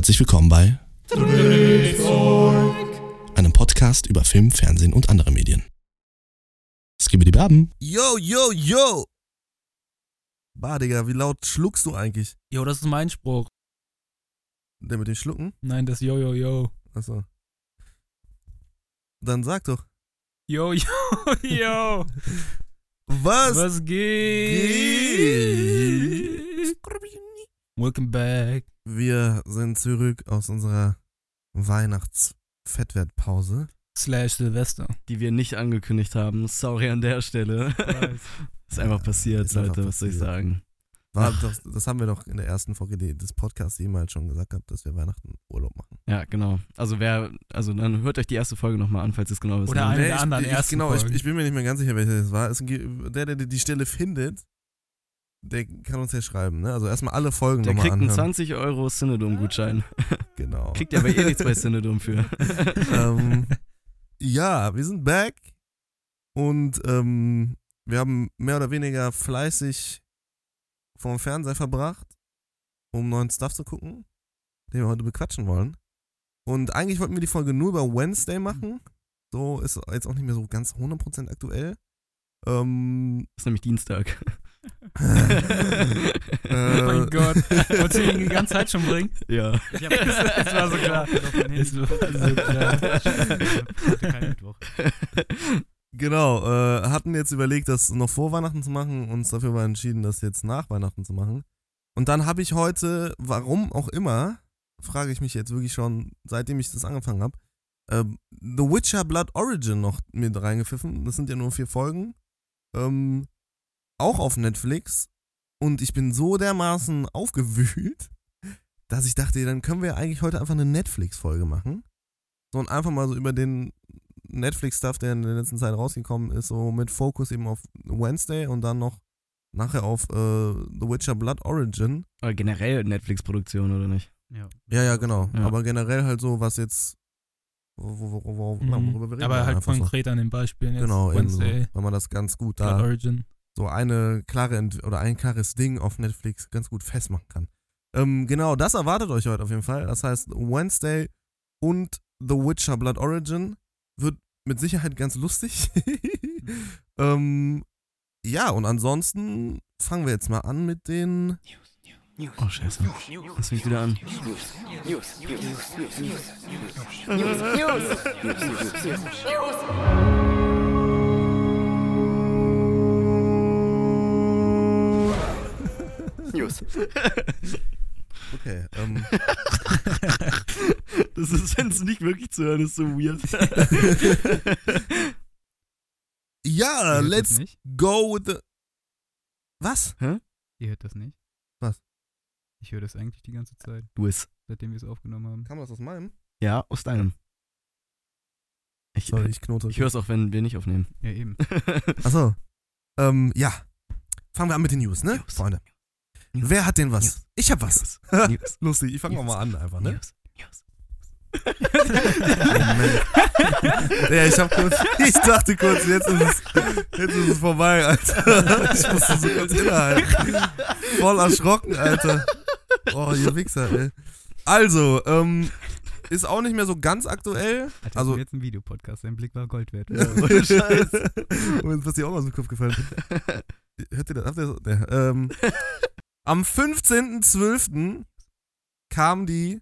Herzlich willkommen bei einem Podcast über Film, Fernsehen und andere Medien. Skibidi Baben. Yo, yo, yo! Bah, Digga, wie laut schluckst du eigentlich? Jo, das ist mein Spruch. Der mit den Schlucken? Nein, das Yo, Yo, Yo. Achso. Dann sag doch. Yo, Yo, Yo. Was? Was geht? Welcome back. Wir sind zurück aus unserer Weihnachts-Fettwertpause. Slash Silvester. die wir nicht angekündigt haben. Sorry an der Stelle. ist einfach passiert, Ist einfach Leute, was soll ich sagen? War doch, das haben wir doch in der ersten Folge des Podcasts jemals schon gesagt gehabt, dass wir Weihnachten Urlaub machen. Ja, genau. Also wer, also dann hört euch die erste Folge nochmal an, falls ihr es genau wisst. Oder Ne? eine Nee, der ich, anderen ich, ersten Genau, ich, ich bin mir nicht mehr ganz sicher, welcher das war. Es, der, der die Stelle findet, der kann uns ja schreiben. Ne? Also erstmal alle Folgen Der kriegt einen anhören. 20 Euro Cinedom-Gutschein. Genau. Kriegt ihr aber eh nichts bei Cinedom für. ähm, ja, wir sind back und ähm, wir haben mehr oder weniger fleißig vorm Fernseher verbracht, um neuen Stuff zu gucken, den wir heute bequatschen wollen. Und eigentlich wollten wir die Folge nur über Wednesday machen. So ist jetzt auch nicht mehr so ganz 100% aktuell. Ähm, ist nämlich Dienstag. Oh mein Gott. Wolltest du ihn die ganze Zeit schon bringen? ja. Ich hab, es war so klar. Es war so klar. Kein Mittwoch. Genau, äh, hatten jetzt überlegt, das noch vor Weihnachten zu machen, uns dafür aber entschieden, das jetzt nach Weihnachten zu machen. Und dann habe ich heute, warum auch immer, frage ich mich jetzt wirklich schon, seitdem ich das angefangen habe, ähm, The Witcher Blood Origin noch mit reingepfiffen. Das sind ja nur vier Folgen. Ähm, auch auf Netflix. Und ich bin so dermaßen aufgewühlt, dass ich dachte, dann können wir eigentlich heute einfach eine Netflix-Folge machen. So und einfach mal so über den Netflix-Stuff, der in der letzten Zeit rausgekommen ist, so mit Fokus eben auf Wednesday und dann noch nachher auf äh, The Witcher Blood Origin. Aber generell Netflix-Produktion, oder nicht? Ja, Ja, ja, genau. Ja. Aber generell halt so, was jetzt, wo, wo, wo, wo, Mhm. worüber wir reden. Aber halt einfach so. konkret an den Beispielen jetzt. Genau, eben so. Wednesday, Wenn man das ganz gut Blood da, Origin. So eine klare Ent oder ein klares Ding auf Netflix ganz gut festmachen kann. Ähm, genau, das erwartet euch heute auf jeden Fall. Das heißt, Wednesday und The Witcher Blood Origin wird mit Sicherheit ganz lustig. ähm, ja, und ansonsten fangen wir jetzt mal an mit den. Oh, scheiße. Das fängt wieder an. News. Okay, ähm, Das ist, wenn es nicht wirklich zu hören ist, so weird. ja, let's go with the. Was? Ihr hört das nicht? Was? Ich höre das eigentlich die ganze Zeit, Du es. seitdem wir es aufgenommen haben. Kam das aus meinem? Ja, aus deinem. Ich, Sorry, ich knote. ich höre es auch, wenn wir nicht aufnehmen. Ja, eben. Achso. Ähm, ja. Fangen wir an mit den News, ne? News. Freunde. News. Wer hat denn was? News. Ich hab was. News. Lustig, ich fange mal an einfach, ne? News. Moment. ja, ich hab kurz, ich dachte kurz, jetzt ist es, jetzt ist es vorbei, Alter. Ich musste so kurz innehalten. Voll erschrocken, Alter. Oh, ihr Wichser, ey. Also, ähm, ist auch nicht mehr so ganz aktuell. Alter, Also- jetzt ein Videopodcast, dein Blick war Gold wert. Ohne Scheiß. Und ist dir auch mal aus dem Kopf gefallen. Hört ihr das? Habt ihr das? Ja, ähm, am 15.12. kam die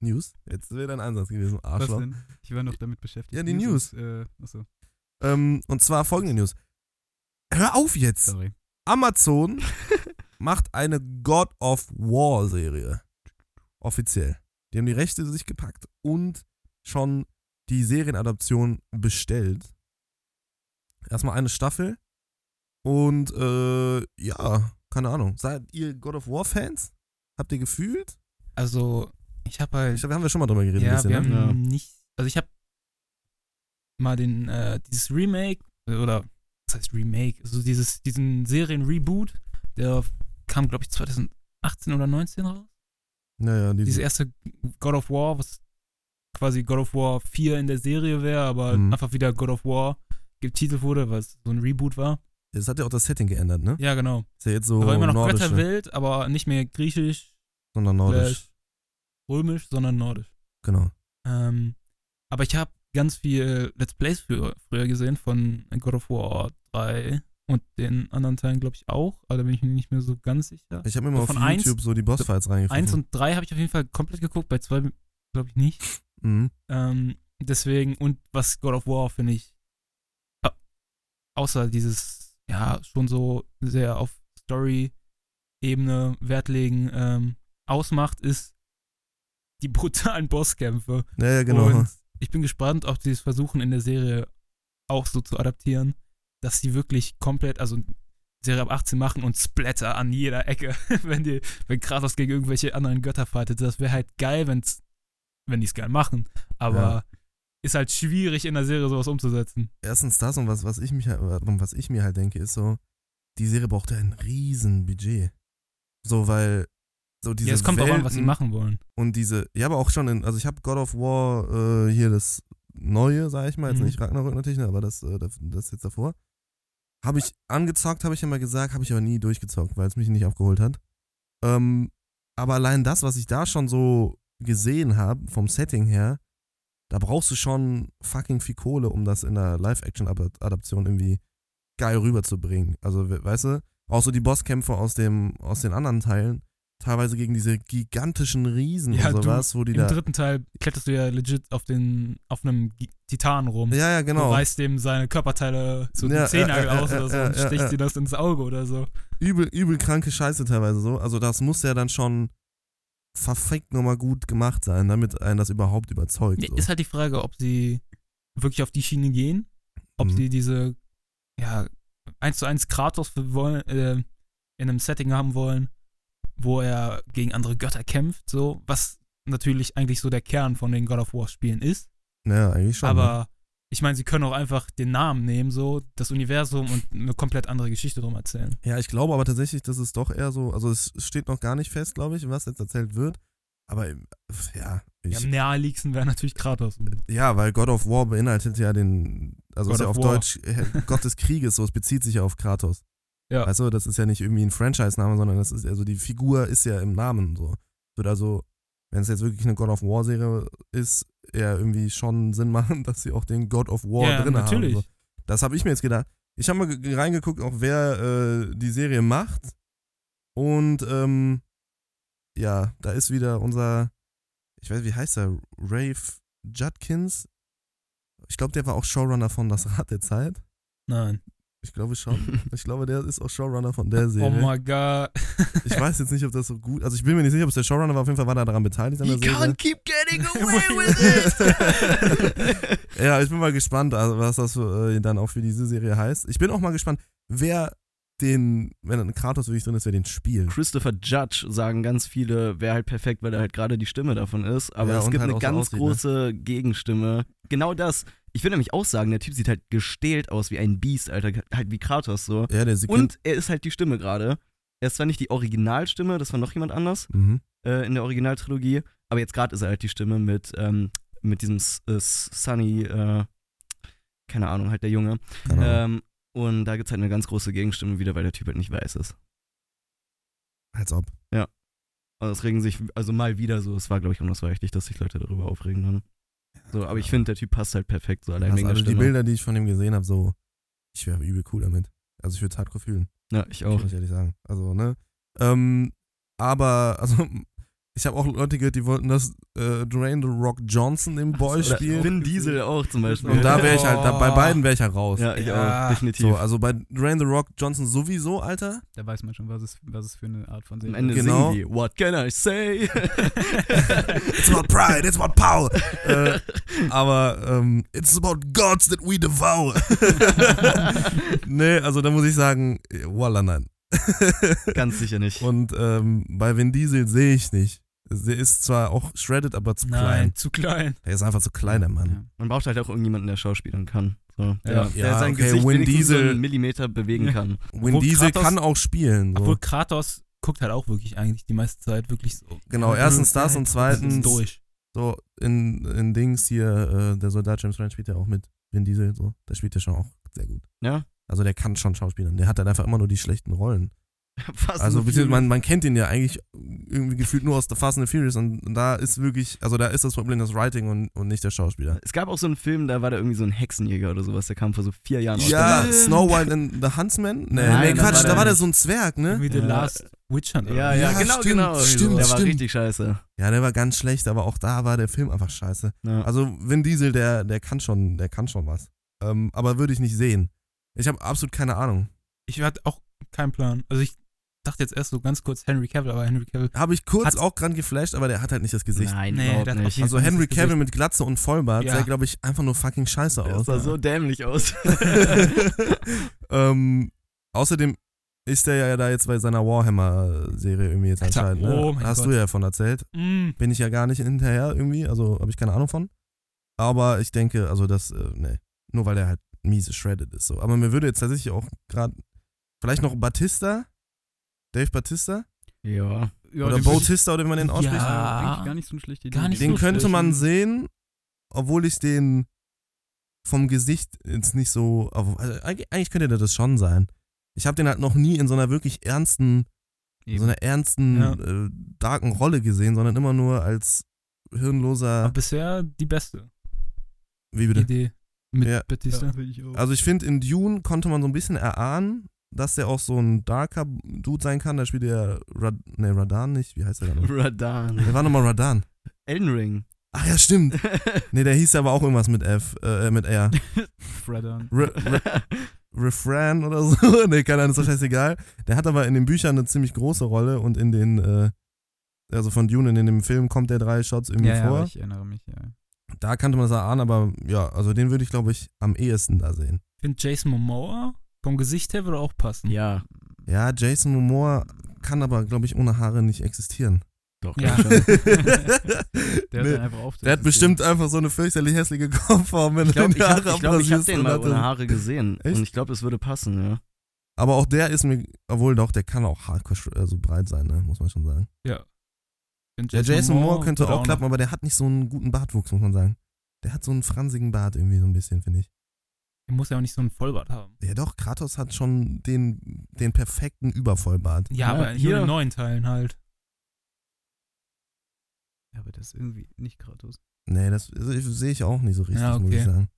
News. Jetzt wäre dein Einsatz gewesen, Was Arschloch. denn? Ich war noch damit beschäftigt. Ja, die Ist, äh, achso, Ähm, und zwar folgende News. Hör auf jetzt! sorry. Amazon macht eine God of War Serie. Offiziell. Die haben die Rechte sich gepackt und schon die Serienadaption bestellt. Erstmal eine Staffel. Und äh, ja, keine Ahnung. Seid ihr God of War Fans? Habt ihr gefühlt? Also, ich habe halt. Ich glaube, wir haben ja schon mal drüber geredet. ja, ein bisschen, wir ne? haben Ja. nicht. Also, ich habe mal den, äh, dieses Remake, äh, oder was heißt Remake? Also, dieses, diesen Serien-Reboot, der kam, glaube ich, 2018 oder 19 raus. Naja, diese, Dieses erste God of War, was quasi God of War 4 in der Serie wäre, aber Mhm. einfach wieder God of War getitelt wurde, weil es so ein Reboot war. Das hat ja auch das Setting geändert, ne? Ja, genau. Ist ja jetzt so war immer noch nordische, Götterwelt, aber nicht mehr griechisch, sondern nordisch. römisch, sondern nordisch. Genau. Ähm, aber ich habe ganz viel Let's Plays für, früher gesehen von God of War 3 und den anderen Teilen, glaube ich, auch. Aber da bin ich mir nicht mehr so ganz sicher. Ich habe mir mal Von auf eins- YouTube so die Bossfights reingefunden. Eins und drei habe ich auf jeden Fall komplett geguckt, bei zwei glaube ich nicht. mhm. Ähm, deswegen, und was God of War, finde ich, außer dieses, ja, schon so sehr auf Story-Ebene Wert legen, ähm, ausmacht, ist die brutalen Bosskämpfe. Ja, genau. Und ich bin gespannt, ob sie es versuchen, in der Serie auch so zu adaptieren, dass sie wirklich komplett, also Serie ab 18 machen und Splatter an jeder Ecke, wenn die, wenn Kratos gegen irgendwelche anderen Götter fightet. Das wäre halt geil, wenn's, wenn die es geil machen. Aber Ja. Ist halt schwierig in der Serie sowas umzusetzen. Erstens das und was, was ich mich halt- was ich mir halt denke, ist so, die Serie braucht ja ein riesen Budget. So, weil so diese ja, es kommt Welten auch an, was sie machen wollen. und diese, ja, aber auch schon in, also ich habe God of War äh, hier das neue, sag ich mal, jetzt Mhm. nicht Ragnarök natürlich, ne, aber das, äh, das, das jetzt davor. Habe ich angezockt, habe ich immer gesagt, habe ich aber nie durchgezockt, weil es mich nicht abgeholt hat. Ähm, aber allein das, was ich da schon so gesehen habe, vom Setting her, da brauchst du schon fucking viel Kohle, um das in der Live-Action-Adaption irgendwie geil rüberzubringen. Also, we- weißt du, auch so die Bosskämpfe aus, dem, aus den anderen Teilen, teilweise gegen diese gigantischen Riesen Ja, und du, sowas, wo die Im da. dritten Teil kletterst du ja legit auf, den, auf einem Titan rum. Ja, ja, Du genau. reißt dem seine Körperteile so Ja, den Zehennagel ja, ja, aus ja, oder so und ja. dir das ins Auge oder so. Übel, übel kranke Scheiße teilweise so. Also, das muss ja dann schon verfickt nochmal gut gemacht sein, damit einen das überhaupt überzeugt. So. Ist halt die Frage, ob sie wirklich auf die Schiene gehen, ob Mhm. sie diese, ja, eins zu eins Kratos wollen, äh, in einem Setting haben wollen, wo er gegen andere Götter kämpft, so, was natürlich eigentlich so der Kern von den God of War Spielen ist. Ja, eigentlich schon. ne? Aber ich meine, sie können auch einfach den Namen nehmen, so, das Universum und eine komplett andere Geschichte drum erzählen. Ja, ich glaube aber tatsächlich, dass es doch eher so, also es steht noch gar nicht fest, glaube ich, was jetzt erzählt wird. Aber ähm, ja, Ja, ich, am naheliegendsten wäre natürlich Kratos. ja, weil God of War beinhaltet ja den, also God ist ja auf War. Deutsch äh, Gott des Krieges, so es bezieht sich ja auf Kratos. Ja. Weißt du, das ist ja nicht irgendwie ein Franchise-Name, sondern das ist, also die Figur ist ja im Namen so. Wird also, wenn es jetzt wirklich eine God of War-Serie ist, eher irgendwie schon Sinn machen, dass sie auch den God of War Ja, drin natürlich. haben. So. Das habe ich mir jetzt gedacht. Ich habe mal ge- reingeguckt, auch wer äh, die Serie macht. Und ähm, ja, da ist wieder unser, ich weiß, wie heißt er? Rafe Judkins. Ich glaube, der war auch Showrunner von Das Rad der Zeit. Nein. Ich glaube schon. Ich glaube, der ist auch Showrunner von der Serie. Oh my god. Ich weiß jetzt nicht, ob das so gut. Also ich bin mir nicht sicher, ob es der Showrunner war. Auf jeden Fall war er daran beteiligt an der Serie. keep getting away ja, ich bin mal gespannt, also was das für, äh, dann auch für diese Serie heißt. Ich bin auch mal gespannt, wer den, wenn ein Kratos wirklich drin ist, wer den spielt. Christopher Judge sagen ganz viele, wäre halt perfekt, weil er halt gerade die Stimme davon ist. Aber Ja, es gibt halt eine so ganz aussieht, ne? große Gegenstimme. Genau das. Ich würde nämlich auch sagen, der Typ sieht halt gestählt aus wie ein Biest, Alter. Halt wie Kratos so. Ja, der Sekund. Und er ist halt die Stimme gerade. Er ist zwar nicht die Originalstimme, das war noch jemand anders Mhm. äh, in der Originaltrilogie, aber jetzt gerade ist er halt die Stimme mit, ähm, mit diesem äh, Sunny, äh, keine Ahnung, halt der Junge. Ähm, und da gibt es halt eine ganz große Gegenstimme wieder, weil der Typ halt nicht weiß ist. Als ob. Also es regen sich, also mal wieder so, es war glaube ich unausweichlich, dass sich Leute darüber aufregen dann. So, aber ich finde, der Typ passt halt perfekt, so allein Also, wegen also die. Bilder, die ich von ihm gesehen habe, so, ich wäre übel cool damit. Also ich würde es hardcore fühlen. Ja, ich auch. Muss ich ehrlich sagen. Also, ne? Ähm, aber, also, ich habe auch Leute gehört, die wollten, dass äh, Dwayne The Rock Johnson im Boy Oder spielt. Vin Diesel auch zum Beispiel. Und da wäre ich halt, da, bei beiden wäre ich halt raus. Ja, ich Ja. auch, definitiv. So, also bei Dwayne The Rock Johnson sowieso, Alter. Da weiß man schon, was es, was es für eine Art von Am Serie Ende ist. Genau. singen die, what can I say? It's about pride, it's about power. äh, aber ähm, it's about gods that we devour. nee, also da muss ich sagen, voila, nein. Ganz sicher nicht. Und ähm, bei Vin Diesel sehe ich nicht. Der ist zwar auch shredded, aber zu Nein, klein. zu klein. Er ist einfach zu klein, der Mann. Ja. Man braucht halt auch irgendjemanden, der schauspielern kann. So, der, Ja. der sein okay, Gesicht Vin wenigstens so Diesel- einen Millimeter bewegen kann. Obwohl Diesel Kratos- kann auch spielen. So. Obwohl Kratos guckt halt auch wirklich eigentlich die meiste Zeit wirklich so. Genau, erstens das und zweitens durch. so in, in Dings hier, äh, der Soldat James Ryan spielt ja auch mit Vin Diesel, so. Der spielt ja schon auch sehr gut. Ja? Also der kann schon schauspielern. Der hat dann einfach immer nur die schlechten Rollen. Fast Also beziehungsweise man, man kennt ihn ja eigentlich irgendwie gefühlt nur aus The Fast and the Furious und da ist wirklich, also da ist das Problem das Writing und, und nicht der Schauspieler. Es gab auch so einen Film, da war da irgendwie so ein Hexenjäger oder sowas, der kam vor so vier Jahren raus. Ja, war- Snow White and the Huntsman? Nee, Nein, nee Quatsch, war da war der nicht. so ein Zwerg, ne? Wie The Ja. Last Witch Hunt. oder Ja, ja, Ja, genau, stimmt, genau. stimmt, der war stimmt. richtig scheiße. Ja, der war ganz schlecht, aber auch da war der Film einfach scheiße. Ja. Also Vin Diesel, der, der kann schon, der kann schon was. Ähm, aber würde ich nicht sehen. Ich habe absolut keine Ahnung. Ich hatte auch keinen Plan. Also ich dachte jetzt erst so ganz kurz Henry Cavill, aber Henry Cavill. Habe ich kurz auch dran geflasht, aber der hat halt nicht das Gesicht. Nein, Nee, überhaupt der nicht. Also Henry Cavill Gesicht. mit Glatze und Vollbart Ja. sah, glaube ich, einfach nur fucking scheiße Das aus. sah so dämlich aus. ähm, außerdem ist der ja da jetzt bei seiner Warhammer-Serie irgendwie jetzt Alter, anscheinend. Ne? oh mein Hast Gott. du ja davon erzählt. Mm, Bin ich ja gar nicht hinterher irgendwie, also habe ich keine Ahnung von. Aber ich denke, also das, äh, nee, nur weil der halt miese shredded ist so. Aber mir würde jetzt tatsächlich auch gerade, vielleicht noch Batista, Dave Batista ja. Ja, oder Bautista oder wie man den Ja. ausspricht. Ah. Eigentlich gar nicht so eine schlechte Idee. Gar nicht Den so könnte schlecht. man sehen, obwohl ich den vom Gesicht jetzt nicht so. Also eigentlich könnte der das schon sein. Ich habe den halt noch nie in so einer wirklich ernsten, in so einer ernsten, Ja. äh, darken Rolle gesehen, sondern immer nur als hirnloser. aber bisher die beste Wie bitte? Idee mit Ja. Batista. Ja, ich auch. Also ich finde, in Dune konnte man so ein bisschen erahnen, dass der auch so ein darker Dude sein kann. Da spielt der Rad ne, Radan nicht. Wie heißt der dann? Radan. Der war nochmal Radan. Elden Ring. Ach ja, stimmt. Ne, der hieß aber auch irgendwas mit F, äh, mit R. Freddan. Re Re Refran oder so. ne, keine Ahnung, ist doch scheißegal. Der hat aber in den Büchern eine ziemlich große Rolle und in den, äh, also von Dune in dem Film kommt der drei Shots irgendwie Ja, ja, vor. aber ich erinnere mich, ja. Da kannte man das erahnen, aber ja, also den würde ich, glaube ich, am ehesten da sehen. Ich finde Jason Momoa vom Gesicht her würde auch passen. ja, Ja, Jason Momoa kann aber, glaube ich, ohne Haare nicht existieren. doch. Ja. Der Nee, hat einfach auf. Der hat bestimmt einfach so eine fürchterlich hässliche Kopfform, wenn Ich glaube, ich, die hab, Haare ich, glaub, ich habe den mal ohne Haare gesehen. Echt? Und ich glaube, es würde passen, ja. Aber auch der ist mir, obwohl doch, der kann auch hardcore also breit sein, ne? muss man schon sagen. Ja. Der Jason Moore könnte auch klappen, aber der hat nicht so einen guten Bartwuchs, muss man sagen. Der hat so einen fransigen Bart irgendwie so ein bisschen, finde ich. Der muss ja auch nicht so einen Vollbart haben. Ja doch, Kratos hat schon den, den perfekten Übervollbart. Ja, Ja, aber hier- hier in neuen Teilen halt. Ja, aber das ist irgendwie nicht gratis. Nee, das ich- sehe ich auch nicht so richtig, Ja, muss ich okay. sagen.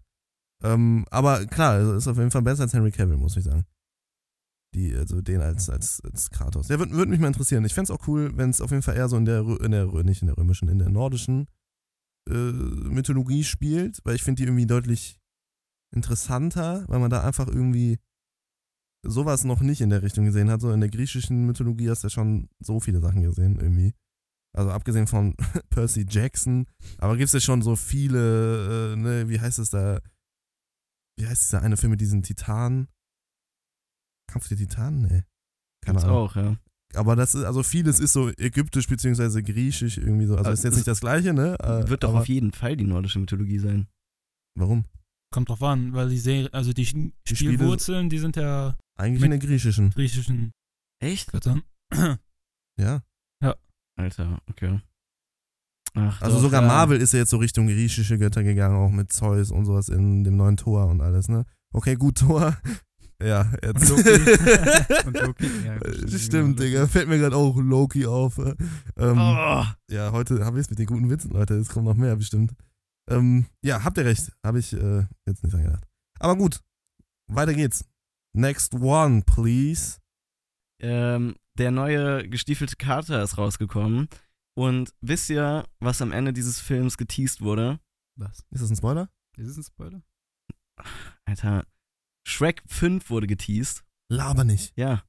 Ähm, aber klar, also ist auf jeden Fall besser als Henry Cavill, muss ich sagen. Die, also den als, als, als Kratos. Der würde würd mich mal interessieren. Ich fände es auch cool, wenn es auf jeden Fall eher so in der, in der, nicht in der römischen, in der nordischen äh, Mythologie spielt, weil ich finde die irgendwie deutlich interessanter, weil man da einfach irgendwie sowas noch nicht in der Richtung gesehen hat. So in der griechischen Mythologie hast du ja schon so viele Sachen gesehen, irgendwie. Also abgesehen von Percy Jackson, aber gibt es ja schon so viele, äh, ne, wie heißt es da? Wie heißt dieser eine Film mit diesen Titanen? Kampf der Titanen? Nee. Keine Gibt's Ahnung. auch, ja. Aber das ist, also vieles ist so ägyptisch beziehungsweise griechisch irgendwie so. Also Aber ist jetzt nicht das gleiche, ne? Äh, Wird doch auf jeden Fall die nordische Mythologie sein. Warum? Kommt drauf an, weil die Serie, also die, Die Spiele- Spielwurzeln, die sind ja Eigentlich Mit- in der griechischen. griechischen Echt? Göttern. Ja. Alter, okay. Ach, Also doch, sogar ja. Marvel ist ja jetzt so Richtung griechische Götter gegangen, auch mit Zeus und sowas in dem neuen Tor und alles, ne? Okay, gut, Tor. Ja, jetzt. Und Loki. Und Loki, ja, stimmt, Stimmt, genau, Digga. Fällt mir gerade auch Loki auf. äh. Ähm, Oh, Ja, heute habe ich es mit den guten Witzen, Leute. Es kommt noch mehr bestimmt. Ähm, ja, habt ihr recht. Habe ich äh, jetzt nicht dran gedacht. Aber gut, weiter geht's. Next one, please. ähm, der neue gestiefelte Kater ist rausgekommen. Und wisst ihr, was am Ende dieses Films geteased wurde? Was? Ist das ein Spoiler? Ist es ein Spoiler? Alter, Shrek 5 wurde geteased. Laber nicht. Ja,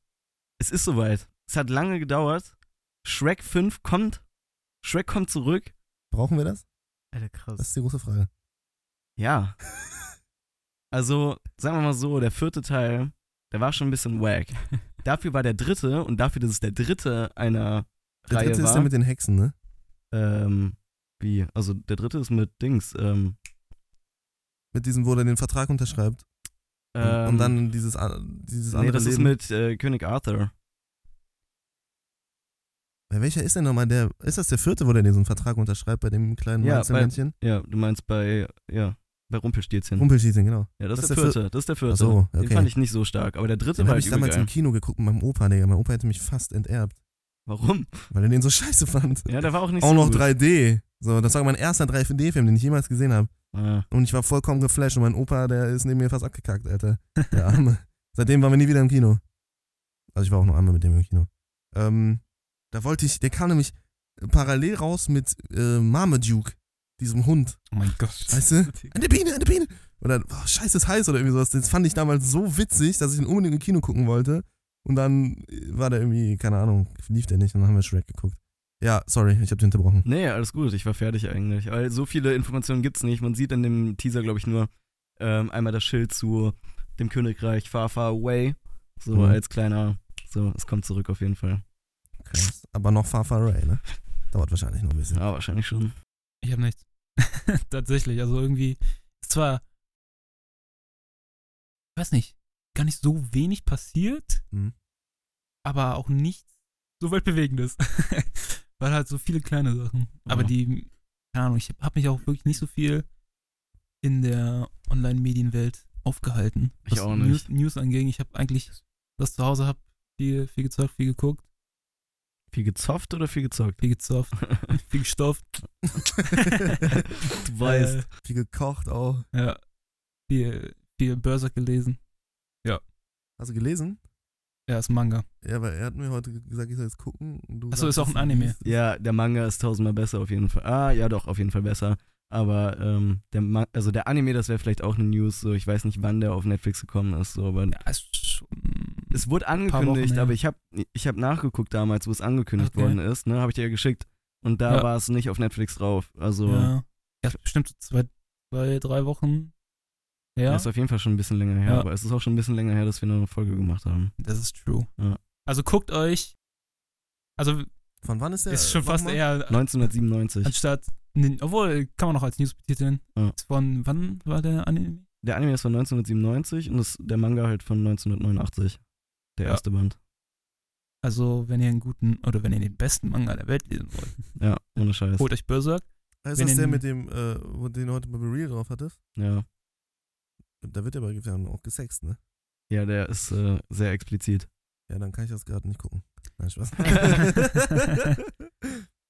es ist soweit. Es hat lange gedauert. Shrek 5 kommt. Shrek kommt zurück. Brauchen wir das? Alter, krass. Das ist die große Frage. Ja. Also, sagen wir mal so, der vierte Teil, der war schon ein bisschen wack. Dafür war der dritte und dafür, dass es der dritte einer Der Reihe dritte war. ist der mit den Hexen, ne? ähm, wie? Also, der dritte ist mit Dings. Ähm, Mit diesem, wo er den Vertrag unterschreibt. Und, ähm, und dann dieses, dieses Nee, andere das ist Leben. mit äh, König Arthur. Welcher ist denn nochmal der? Ist das der vierte, wo der diesen Vertrag unterschreibt bei dem kleinen Ja, Weizenmännchen? Ja, du meinst bei, ja. Bei Rumpelstilzchen. Rumpelstilzchen, genau. ja, das, das ist der der vierte. Das ist der vierte. Ach so, Den okay. fand ich nicht so stark. Aber der dritte Den war habe halt ich damals übel im geil. Kino geguckt mit meinem Opa, Digga. Mein Opa hätte mich fast enterbt, Warum? weil er den so scheiße fand. Ja, der war auch nicht Auch so noch gut. 3D. So, das war mein erster 3D-Film, den ich jemals gesehen habe. Ah, Und ich war vollkommen geflasht und mein Opa, der ist neben mir fast abgekackt, Alter. Der Arme. Seitdem waren wir nie wieder im Kino. Also ich war auch noch einmal mit dem im Kino. Ähm, da wollte ich, der kam nämlich parallel raus mit äh, Marmaduke, diesem Hund. Oh mein Gott. Weißt du? An der Biene, an der Biene. Oder, oh, scheiße, ist heiß oder irgendwie sowas. Das fand ich damals so witzig, dass ich ihn unbedingt im Kino gucken wollte. Und dann äh, war der irgendwie, keine Ahnung, lief der nicht und dann haben wir Shrek geguckt. Ja, sorry, ich hab dich unterbrochen. Nee, alles gut, ich war fertig eigentlich. Weil so viele Informationen gibt's nicht. Man sieht in dem Teaser, glaube ich, nur ähm, einmal das Schild zu dem Königreich Far Far Away. So Mhm. als kleiner, so, es kommt zurück auf jeden Fall. Krass. Aber noch Far Far Away, ne? Dauert wahrscheinlich noch ein bisschen. Ja, wahrscheinlich schon. Ich habe nichts. Tatsächlich, also irgendwie, ist zwar, ich weiß nicht, gar nicht so wenig passiert, Mhm. aber auch nichts so weltbewegendes. Weil halt so viele kleine Sachen. Aber Ja. die, keine Ahnung, ich habe mich auch wirklich nicht so viel in der Online-Medienwelt aufgehalten. Ich was auch News, nicht. News anging. Ich habe eigentlich, das zu Hause habe, viel, viel gezockt, viel geguckt, Viel gezofft oder viel gezockt? viel gezofft, viel gestofft. du weißt. Äh, Viel gekocht auch. Ja. Viel, viel Berserk gelesen. Hast du gelesen? Ja, ist ein Manga. Ja, weil er hat mir heute gesagt, ich soll jetzt gucken. und du Ach so, ist auch ein Anime. liest es. Ja, der Manga ist tausendmal besser auf jeden Fall. Ah, ja doch, auf jeden Fall besser. Aber ähm, der, Ma also der Anime, das wäre vielleicht auch eine News. So, ich weiß nicht, wann der auf Netflix gekommen ist. So, aber Ja, ist schon. Es wurde angekündigt, aber ich habe ich hab nachgeguckt damals, wo es angekündigt Okay. worden ist. Ne, habe ich dir ja geschickt. Und da Ja. war es nicht auf Netflix drauf. Also Ja. Ja, bestimmt zwei, zwei, drei Wochen. ja. Ja, ist auf jeden Fall schon ein bisschen länger her. Ja. Aber es ist auch schon ein bisschen länger her, dass wir eine Folge gemacht haben. das ist true. Ja. Also guckt euch. Also Von wann ist der? ist schon fast mal. eher 1997. anstatt. Obwohl, kann man noch als News betiteln. Von wann war der Anime? Der Anime ist von 1997 und das, der Manga halt von 1989. Der Ja. erste Band. Also, wenn ihr einen guten oder wenn ihr den besten Manga der Welt lesen wollt, Ja, ohne Scheiß. holt euch Berserk. Ist wenn das der mit dem, äh, wo den du heute bei Real drauf hattest? Ja. Da wird ja aber ja auch gesext, ne? Ja, der ist äh, sehr explizit. Ja, dann kann ich das gerade nicht gucken. Nein, Spaß.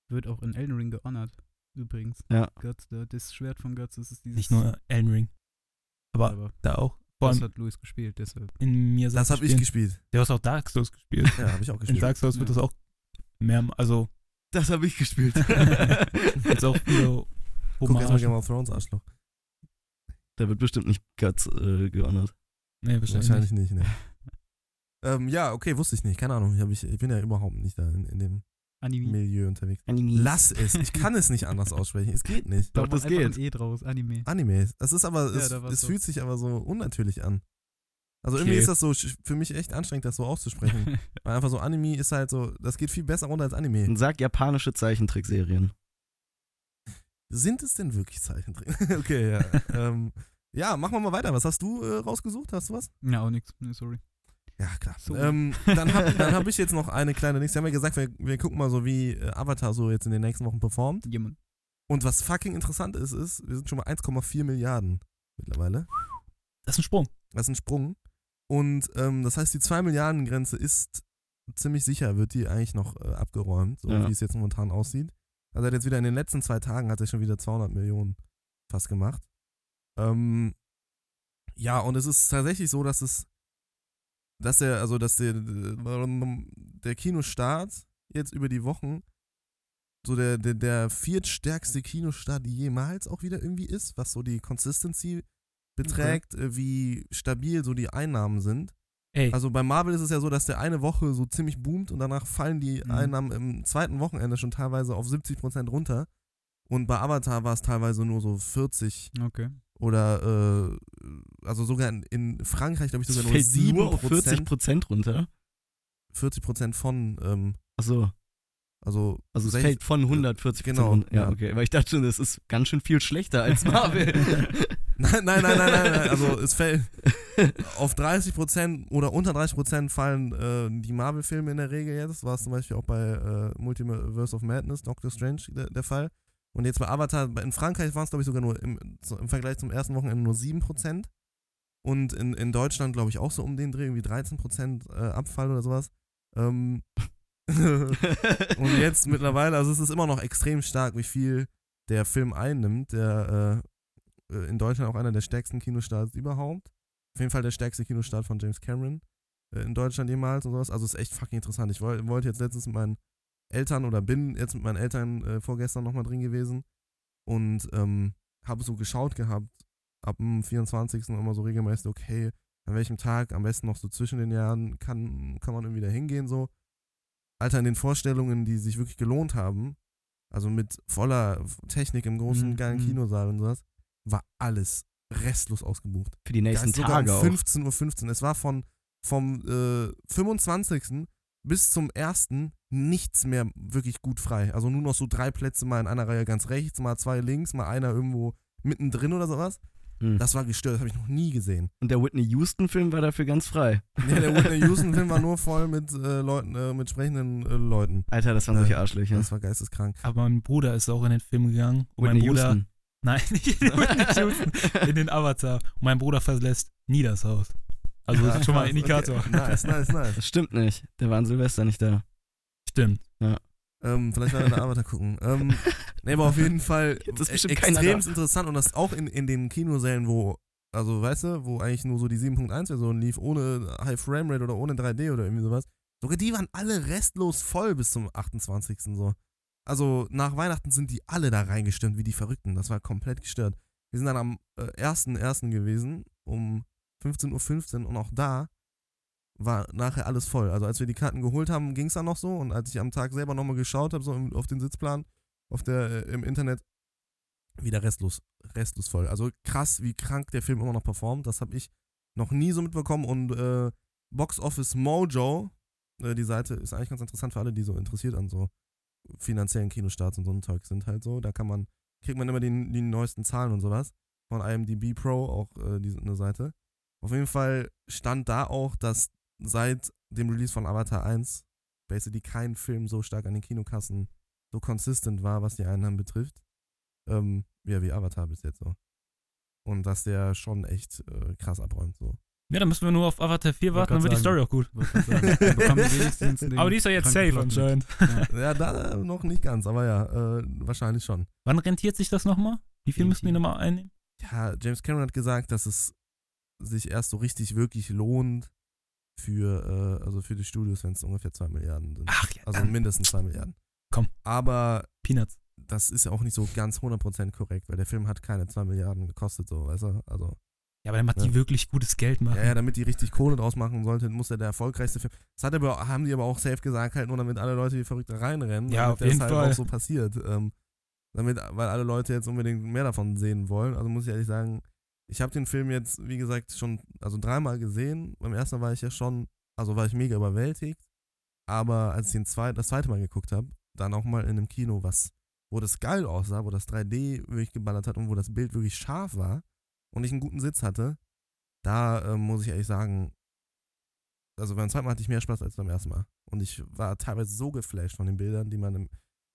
Wird auch in Elden Ring gehonored, übrigens. Ja. Da- das Schwert von Guts das ist dieses. Nicht nur Elden Ring. Aber aber da auch. Vor das hat Luis gespielt, deshalb. in mir das habe ich gespielt. Du hast auch Dark Souls gespielt. Ja, habe ich auch In gespielt. Dark Souls wird Ja. das auch mehr, also Das habe ich gespielt. jetzt auch viele Guck erstmal. Game of Thrones, Arschloch. da wird bestimmt nicht Guts äh, gehonored. Nee, wahrscheinlich, Wahrscheinlich nicht, ne. ähm, ja, okay, wusste ich nicht. Keine Ahnung. Ich, hab ich, ich bin ja überhaupt nicht da in, in dem Anime. Milieu unterwegs. Lass es. Ich kann es nicht anders aussprechen. Es geht nicht. Doch, Da das geht. E draus, Anime. Anime. Das ist aber, Ja, es, war's es fühlt sich aber so unnatürlich an. Also irgendwie Okay. ist das so für mich echt anstrengend, das so auszusprechen. Weil einfach so Anime ist halt so, das geht viel besser runter als Anime. Und sag japanische Zeichentrickserien. Sind es denn wirklich Zeichentrick? okay, ja. ähm, ja, machen wir mal weiter. Was hast du äh, rausgesucht? Hast du was? ja, auch nix. Nee, sorry. Ja, klar. So. Ähm, dann habe hab ich jetzt noch eine kleine Dings. Wir haben ja gesagt, wir, wir gucken mal so, wie äh, Avatar so jetzt in den nächsten Wochen performt. Jemand. Und was fucking interessant ist, ist, wir sind schon mal 1,4 Milliarden mittlerweile. Das ist ein Sprung. Das ist ein Sprung. Und ähm, das heißt, die 2 Milliarden Grenze ist ziemlich sicher, wird die eigentlich noch äh, abgeräumt, so Ja. wie es jetzt momentan aussieht. Also er hat jetzt wieder in den letzten zwei Tagen hat er schon wieder 200 Millionen fast gemacht. Ähm, ja, und es ist tatsächlich so, dass es, dass der, also dass der, der Kinostart jetzt über die Wochen so der, der, der viertstärkste Kinostart jemals auch wieder irgendwie ist, was so die Consistency beträgt, äh, wie stabil so die Einnahmen sind. Ey, Also bei Marvel ist es ja so, dass der eine Woche so ziemlich boomt und danach fallen die Mhm. Einnahmen im zweiten Wochenende schon teilweise auf 70% runter. Und bei Avatar war es teilweise nur so 40 Okay. Oder äh, also sogar in, in Frankreich, glaube ich, sogar nur fällt 7%, nur auf 40 Prozent runter. 40% von, ähm, Achso, also, also es sech- fällt von 140 genau, runter. Ja, ja. okay. Weil ich dachte schon, das ist ganz schön viel schlechter als Marvel. Nein, nein, nein, nein, nein, nein. Also es fällt auf 30% oder unter 30% fallen äh, die Marvel-Filme in der Regel jetzt. Das war es zum Beispiel auch bei äh, Multiverse of Madness, Doctor Strange der, der Fall. Und jetzt bei Avatar, in Frankreich waren es, glaube ich, sogar nur im, im Vergleich zum ersten Wochenende nur 7%. Und in, in Deutschland, glaube ich, auch so um den Dreh, irgendwie 13% äh, Abfall oder sowas. Ähm, und jetzt mittlerweile, also es ist immer noch extrem stark, wie viel der Film einnimmt. Der äh, äh, in Deutschland auch einer der stärksten Kinostarts überhaupt. Auf jeden Fall der stärkste Kinostart von James Cameron äh, in Deutschland jemals und sowas. Also ist echt fucking interessant. Ich woll, wollte jetzt letztens mit meinen Eltern oder bin jetzt mit meinen Eltern äh, vorgestern nochmal drin gewesen und ähm, habe so geschaut gehabt, ab dem 24. immer so regelmäßig, okay, an welchem Tag, am besten noch so zwischen den Jahren, kann, kann man irgendwie da hingehen, so. Alter, in den Vorstellungen, die sich wirklich gelohnt haben, also mit voller Technik im großen, Mhm, geilen mhm. Kinosaal und sowas, war alles restlos ausgebucht. Für die nächsten Ja, sogar Tage um auch. 15.15 Uhr. Es war von, vom äh, 25. bis zum 1. nichts mehr wirklich gut frei. Also nur noch so drei Plätze, mal in einer Reihe ganz rechts, mal zwei links, mal einer irgendwo mittendrin oder sowas. Hm. Das war gestört, das habe ich noch nie gesehen. Und der Whitney Houston-Film war dafür ganz frei. Nee, der Whitney Houston-Film war nur voll mit äh, Leuten, äh, mit sprechenden äh, Leuten. Alter, das waren Äh, solche Arschlöcher. Das war geisteskrank. Aber mein Bruder ist auch in den Film gegangen. Und mein Whitney Bruder. Houston. Nein, nicht in den Whitney Houston, in den Avatar. Und mein Bruder verlässt nie das Haus. Also das ist schon mal ein Indikator. Okay. Nice, nice, nice. Das stimmt nicht. Der war an Silvester nicht da. Stimmt. Ähm, vielleicht werden wir eine Avatar gucken. Ähm, nee, aber auf jeden Fall Jetzt ist extrem interessant und das auch in, in den Kinosälen, wo, also weißt du, wo eigentlich nur so die 7.1-Version lief, ohne High Framerate oder ohne 3D oder irgendwie sowas. Sogar die waren alle restlos voll bis zum 28. so. Also nach Weihnachten sind die alle da reingestürmt wie die Verrückten. Das war komplett gestört. Wir sind dann am äh, 1.1. gewesen, um 15.15 Uhr und auch da war nachher alles voll. Also als wir die Karten geholt haben, ging es dann noch so und als ich am Tag selber nochmal geschaut habe, so auf den Sitzplan, auf der, äh, im Internet, wieder restlos, restlos voll. Also krass, wie krank der Film immer noch performt. Das habe ich noch nie so mitbekommen und äh, Box Office Mojo, äh, die Seite ist eigentlich ganz interessant für alle, die so interessiert an so finanziellen Kinostarts und so ein Zeug sind halt so. Da kann man, kriegt man immer die, die neuesten Zahlen und sowas. Von IMDb Pro auch äh, diese, eine Seite. Auf jeden Fall stand da auch, dass seit dem Release von Avatar 1 basically kein Film so stark an den Kinokassen so consistent war, was die Einnahmen betrifft. Ähm, ja, wie Avatar bis jetzt so. Und dass der schon echt äh, krass abräumt so. Ja, dann müssen wir nur auf Avatar 4 warten, dann wird die. Story auch gut. Wir Aber die ist ja jetzt safe anscheinend. Ja, da noch nicht ganz, aber ja, äh, wahrscheinlich schon. Wann rentiert sich das nochmal? Wie viel müssen die Irgendwie. nochmal einnehmen? Ja, James Cameron hat gesagt, dass es sich erst so richtig wirklich lohnt für, äh, also für die Studios, wenn es ungefähr 2 Milliarden sind. Ach ja, Also mindestens 2 Milliarden. Komm. Aber Peanuts. das ist ja auch nicht so ganz 100% korrekt, weil der Film hat keine 2 Milliarden gekostet, so, weißt du? Also, Ja, aber dann macht Ja. die wirklich gutes Geld machen. ja, ja, damit die richtig Kohle draus machen sollte, muss er der erfolgreichste Film. Das hat aber, haben die aber auch safe gesagt, halt nur damit alle Leute wie verrückt da reinrennen. Ja, damit auf jeden das halt Fall. auch so passiert. Ähm, damit, weil alle Leute jetzt unbedingt mehr davon sehen wollen. Also muss ich ehrlich sagen, ich habe den Film jetzt, wie gesagt, schon, also dreimal gesehen. Beim ersten Mal war ich ja schon, also war ich mega überwältigt. Aber als ich den zweit, das zweite Mal geguckt habe, dann auch mal in einem Kino, was, wo das geil aussah, wo das 3D wirklich geballert hat und wo das Bild wirklich scharf war und ich einen guten Sitz hatte, da ähm, muss ich ehrlich sagen, also beim zweiten Mal hatte ich mehr Spaß als beim ersten Mal. Und ich war teilweise so geflasht von den Bildern, die man im.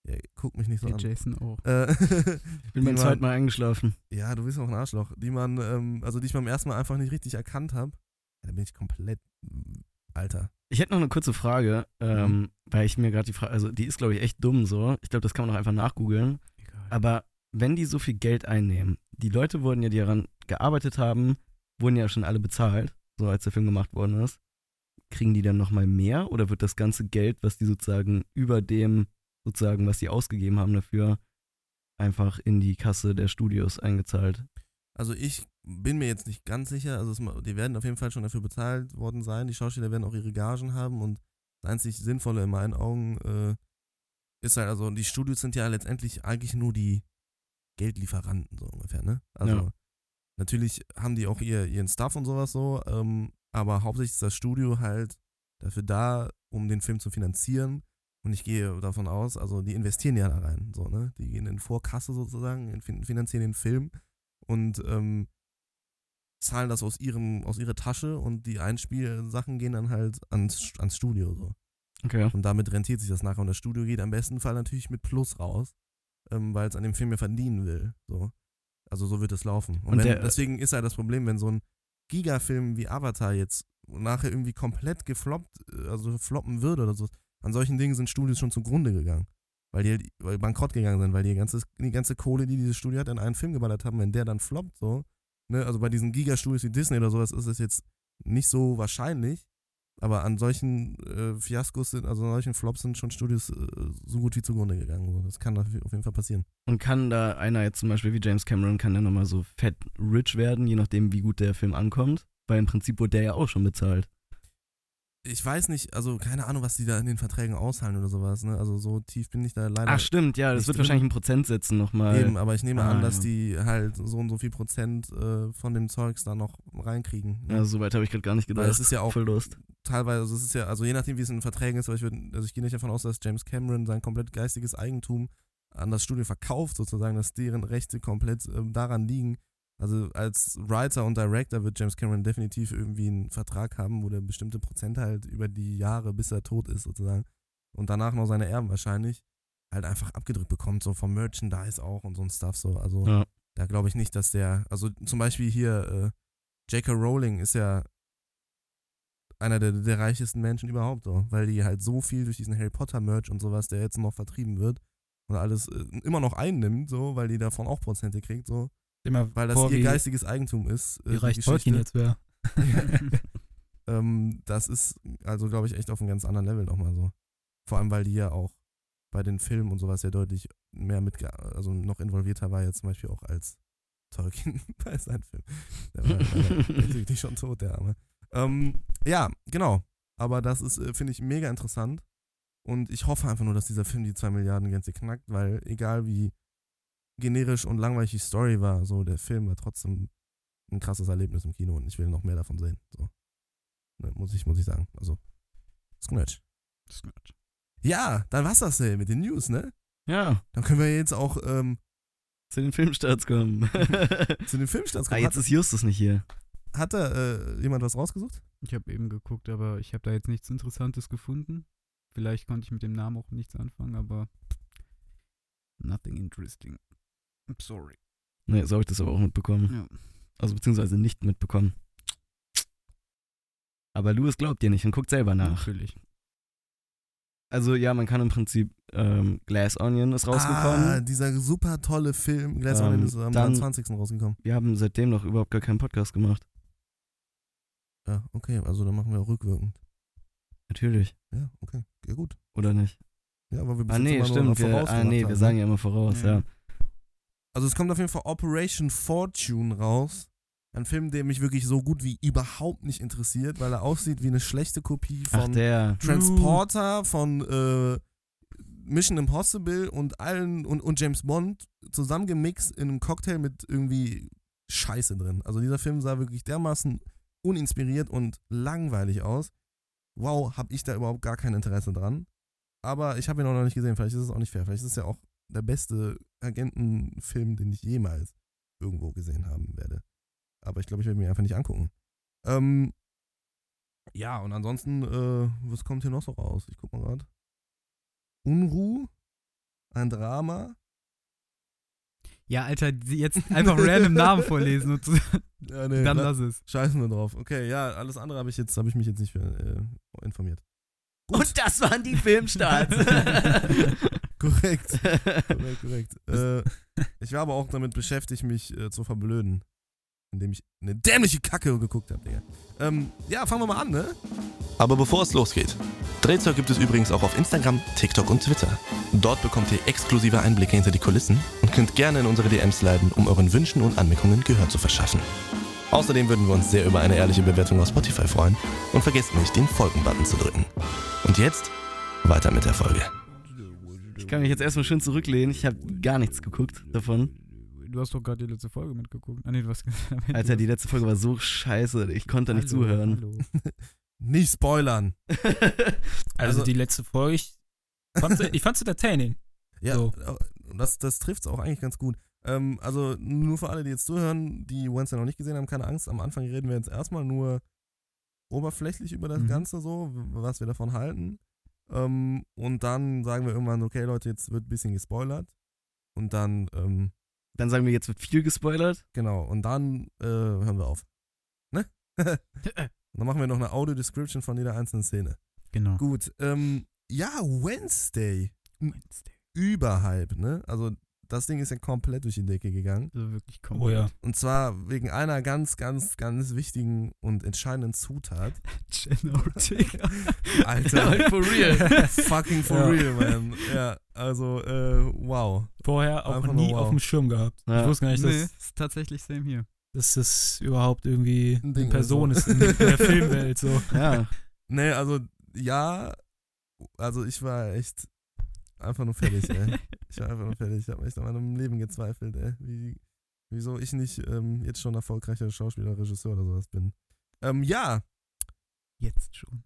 Ja, guck mich nicht so Hey, an. Jason auch. Äh, Ich bin beim zweiten Mal eingeschlafen. ja, du bist auch ein Arschloch. Die man, ähm, also die ich beim ersten Mal einfach nicht richtig erkannt habe. Ja, da bin ich komplett. mm, Alter. Ich hätte noch eine kurze Frage, ähm, Mhm. weil ich mir gerade die Frage, also die ist glaube ich echt dumm so. Ich glaube, das kann man auch einfach nachgoogeln. Egal. Aber wenn die so viel Geld einnehmen, die Leute wurden ja, die daran gearbeitet haben, wurden ja schon alle bezahlt, so als der Film gemacht worden ist. Kriegen die dann nochmal mehr oder wird das ganze Geld, was die sozusagen über dem, sozusagen, was die ausgegeben haben dafür, einfach in die Kasse der Studios eingezahlt? Also ich bin mir jetzt nicht ganz sicher. Also es, die werden auf jeden Fall schon dafür bezahlt worden sein. Die Schauspieler werden auch ihre Gagen haben und das einzig Sinnvolle in meinen Augen äh, ist halt, also die Studios sind ja letztendlich eigentlich nur die Geldlieferanten, so ungefähr, ne? Also Ja. natürlich haben die auch ihr, ihren Stuff und sowas so, ähm, aber hauptsächlich ist das Studio halt dafür da, um den Film zu finanzieren. Und ich gehe davon aus, also die investieren ja da rein, so, ne? Die gehen in Vorkasse sozusagen, in- finanzieren den Film und ähm, zahlen das aus ihrem, aus ihrer Tasche und die Einspielsachen gehen dann halt ans, ans Studio so. Okay. Und damit rentiert sich das nachher. Und das Studio geht am besten Fall natürlich mit Plus raus. ähm, weil es an dem Film ja verdienen will. So. Also so wird es laufen. Und, Und wenn, der- deswegen ist ja das Problem, wenn so ein Gigafilm wie Avatar jetzt nachher irgendwie komplett gefloppt, äh, also floppen würde oder so, an solchen Dingen sind Studios schon zugrunde gegangen. Weil die halt, bankrott gegangen sind, weil die ganze, die ganze Kohle, die dieses Studio hat, in einen Film geballert haben, wenn der dann floppt, so, ne, also bei diesen Gigastudios wie Disney oder sowas ist es jetzt nicht so wahrscheinlich, aber an solchen äh, Fiaskos sind, also an solchen Flops sind schon Studios äh, so gut wie zugrunde gegangen. So. Das kann auf jeden Fall passieren. Und kann da einer jetzt zum Beispiel wie James Cameron, kann der nochmal so fett rich werden, je nachdem, wie gut der Film ankommt? Weil im Prinzip wurde der ja auch schon bezahlt. Ich weiß nicht, also keine Ahnung, was die da in den Verträgen auszahlen oder sowas, ne? Also so tief bin ich da leider Ach stimmt, ja, das wird drin. wahrscheinlich in Prozentsätzen nochmal. eben, aber ich nehme Ah, an, dass ja. die halt so und so viel Prozent äh, von dem Zeugs da noch reinkriegen. ne? Ja, soweit habe ich gerade gar nicht Weil gedacht. es ist ja auch Voll Lust. teilweise, also es ist ja, also je nachdem, wie es in den Verträgen ist, aber ich, würd, also ich gehe nicht davon aus, dass James Cameron sein komplett geistiges Eigentum an das Studio verkauft, sozusagen, dass deren Rechte komplett ähm, daran liegen. Also als Writer und Director wird James Cameron definitiv irgendwie einen Vertrag haben, wo der bestimmte Prozent halt über die Jahre, bis er tot ist, sozusagen, und danach noch seine Erben wahrscheinlich, halt einfach abgedrückt bekommt, so vom Merchandise auch und so ein Stuff so. Also Ja. da glaube ich nicht, dass der, also zum Beispiel hier, äh, J.K. Rowling ist ja einer der, der reichesten Menschen überhaupt, so, weil die halt so viel durch diesen Harry Potter Merch und sowas, der jetzt noch vertrieben wird und alles äh, immer noch einnimmt, so, weil die davon auch Prozente kriegt, so, Immer weil das vor, ihr geistiges Eigentum ist. äh, wie die reich Geschichte. Tolkien jetzt wäre. ähm, das ist also, glaube ich, echt auf einem ganz anderen Level nochmal so. Vor allem, weil die ja auch bei den Filmen und sowas ja deutlich mehr mit, also noch involvierter war, jetzt zum Beispiel auch als Tolkien bei seinem Film. Der war leider natürlich schon tot, der Arme. Ähm, ja, genau. Aber das ist, äh, finde ich, mega interessant. Und ich hoffe einfach nur, dass dieser Film die 2 Milliarden Grenze knackt, weil egal wie generisch und langweilig die Story war, so der Film war trotzdem ein krasses Erlebnis im Kino und ich will noch mehr davon sehen. So. Ne, muss, ich, muss ich sagen. Also, Scratch. Ja, dann war's das ey, mit den News, ne? Ja, Dann können wir jetzt auch ähm, zu den Filmstarts kommen. zu den Filmstarts ah, kommen. jetzt ist Justus nicht hier. hat, hat da äh, jemand was rausgesucht? Ich habe eben geguckt, aber ich habe da jetzt nichts Interessantes gefunden. Vielleicht konnte ich mit dem Namen auch nichts anfangen, aber nothing interesting. I'm sorry. Ne, so habe ich das aber auch mitbekommen. Ja. Also beziehungsweise nicht mitbekommen. Aber Louis glaubt dir nicht und guckt selber nach. Natürlich. Also ja, man kann im Prinzip ähm, Glass Onion ist rausgekommen. Ah, dieser super tolle Film. Glass Ähm, Onion ist am dann- 23. rausgekommen. Wir haben seitdem noch überhaupt gar keinen Podcast gemacht. Ja, okay, also dann machen wir rückwirkend. Natürlich. Ja, okay, ja gut. Oder nicht? Ja, aber wir bis Ah nee, stimmt. Wir, voraus ah nee, wir haben, sagen ne? ja immer voraus, Ja. ja. Also es kommt auf jeden Fall Operation Fortune raus. Ein Film, der mich wirklich so gut wie überhaupt nicht interessiert, weil er aussieht wie eine schlechte Kopie Ach, von der. Transporter, von äh, Mission Impossible und allen und, und James Bond zusammengemixt in einem Cocktail mit irgendwie Scheiße drin. Also dieser Film sah wirklich dermaßen uninspiriert und langweilig aus. Wow, hab ich da überhaupt gar kein Interesse dran. Aber ich habe ihn auch noch nicht gesehen. Vielleicht ist es auch nicht fair. Vielleicht ist es ja auch der beste Agentenfilm, den ich jemals irgendwo gesehen haben werde. Aber ich glaube, ich werde mir einfach nicht angucken. Ähm, ja, und ansonsten, äh, was kommt hier noch so raus? Ich guck mal gerade. Unruh, ein Drama. Ja, Alter, jetzt einfach random Namen vorlesen und so, Ja, nee, dann la- lass es. scheißen wir drauf. Okay, ja, alles andere habe ich jetzt, habe ich mich jetzt nicht äh, informiert. Und das waren die Filmstarts. Korrekt, korrekt, korrekt. Äh, ich war aber auch damit beschäftigt, mich äh, zu verblöden. Indem ich eine dämliche Kacke geguckt habe, Digga. Ähm, ja, fangen wir mal an, ne? Aber bevor es losgeht, Drehzeug gibt es übrigens auch auf Instagram, TikTok und Twitter. Dort bekommt ihr exklusive Einblicke hinter die Kulissen und könnt gerne in unsere DMs leiten, um euren Wünschen und Anmerkungen Gehör zu verschaffen. Außerdem würden wir uns sehr über eine ehrliche Bewertung auf Spotify freuen und vergesst nicht, den Folgen-Button zu drücken. Und jetzt weiter mit der Folge. Ich kann mich jetzt erstmal schön zurücklehnen. Ich habe gar nichts geguckt davon. Du hast doch gerade die letzte Folge mitgeguckt. Ah, nee, du hast Alter, die letzte Folge war so scheiße. Ich konnte da nicht Hallo, zuhören. Hallo. Nicht spoilern. Also, Also- die letzte Folge, ich fand's, ich fand's entertaining. Ja, So. äh, das, das trifft es auch eigentlich ganz gut. Ähm, also nur für alle, die jetzt zuhören, die Wednesday noch nicht gesehen haben, keine Angst. Am Anfang reden wir jetzt erstmal nur oberflächlich über das Mhm. Ganze so, was wir davon halten. Ähm, und dann sagen wir irgendwann, okay Leute, jetzt wird ein bisschen gespoilert. Und dann, ähm, Dann sagen wir, jetzt wird viel gespoilert. genau, und dann äh, hören wir auf. Ne? dann machen wir noch eine Audio-Description von jeder einzelnen Szene. Genau. Gut, ähm, ja, Wednesday. Wednesday. Überhype, ne? Also, das Ding ist ja komplett durch die Decke gegangen. Also wirklich Oh komplett. ja. Und zwar wegen einer ganz, ganz, ganz wichtigen und entscheidenden Zutat. Jenna Ortega. Alter. for real. Fucking for Ja. real, man. Ja, also, äh, wow. Vorher auch Einfach nur nie wow. auf dem Schirm gehabt. Ja. Ich wusste gar nicht, nee, dass, ist tatsächlich same hier. dass das überhaupt irgendwie Ein Ding eine Person ist, ist, so. in, in der Filmwelt. So. Ja. Nee, also, ja, also ich war echt einfach nur fertig, ey. Ich war einfach nur fertig. Ich habe echt an meinem Leben gezweifelt, ey. Wie, wieso ich nicht ähm, jetzt schon erfolgreicher Schauspieler, Regisseur oder sowas bin. Ähm, ja. Jetzt schon.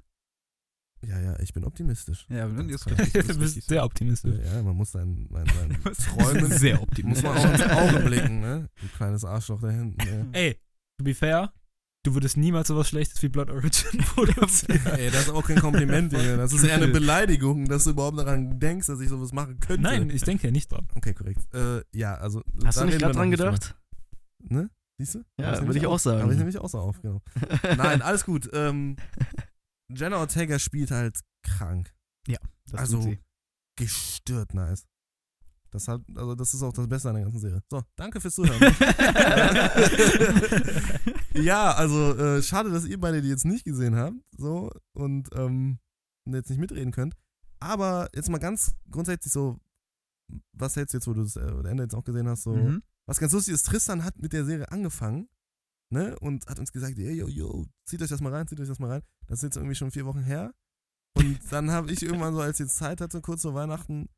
Ja, ja, ich bin optimistisch. Ja, du ist bist sehr optimistisch. Ja, man muss sein, sein, sein Träumen sehr muss optimistisch. man auch ins Auge blicken, ne? Du kleines Arschloch da hinten, ey. Ey, to be fair, du würdest niemals sowas Schlechtes wie Blood Origin produzieren. Ey, das ist auch kein Kompliment, Digga. Das ist eher eine Beleidigung, dass du überhaupt daran denkst, dass ich sowas machen könnte. Nein, ich denke ja nicht dran. Okay, korrekt. Äh, ja, also. Hast du nicht gerade wir dran gedacht? Ne? Siehst du? Ja, würde ich auch sagen. Aber ich nämlich auch so auf, genau. Nein, alles gut. Ähm, Jenna Ortega spielt halt krank. Das also- tut sie. Gestört nice. Das hat, also das ist auch das Beste an der ganzen Serie. So, danke fürs Zuhören. ja, also äh, schade, dass ihr beide die jetzt nicht gesehen habt, so und ähm, jetzt nicht mitreden könnt. Aber jetzt mal ganz grundsätzlich so, was hältst du jetzt, wo du das äh, Ende jetzt auch gesehen hast, so, Mhm. was ganz lustig ist, Tristan hat mit der Serie angefangen, ne, und hat uns gesagt, ey, yo, yo, zieht euch das mal rein, zieht euch das mal rein. Das ist jetzt irgendwie schon vier Wochen her. Und dann habe ich irgendwann so, als ich jetzt Zeit hatte, kurz vor Weihnachten,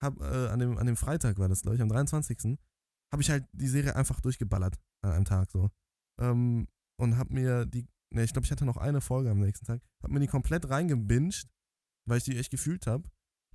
hab, äh, an, dem, an dem Freitag war das, glaube ich, am 23. habe ich halt die Serie einfach durchgeballert an einem Tag so. Ähm, und habe mir die, ne, ich glaube, ich hatte noch eine Folge am nächsten Tag, habe mir die komplett reingebinged, weil ich die echt gefühlt habe.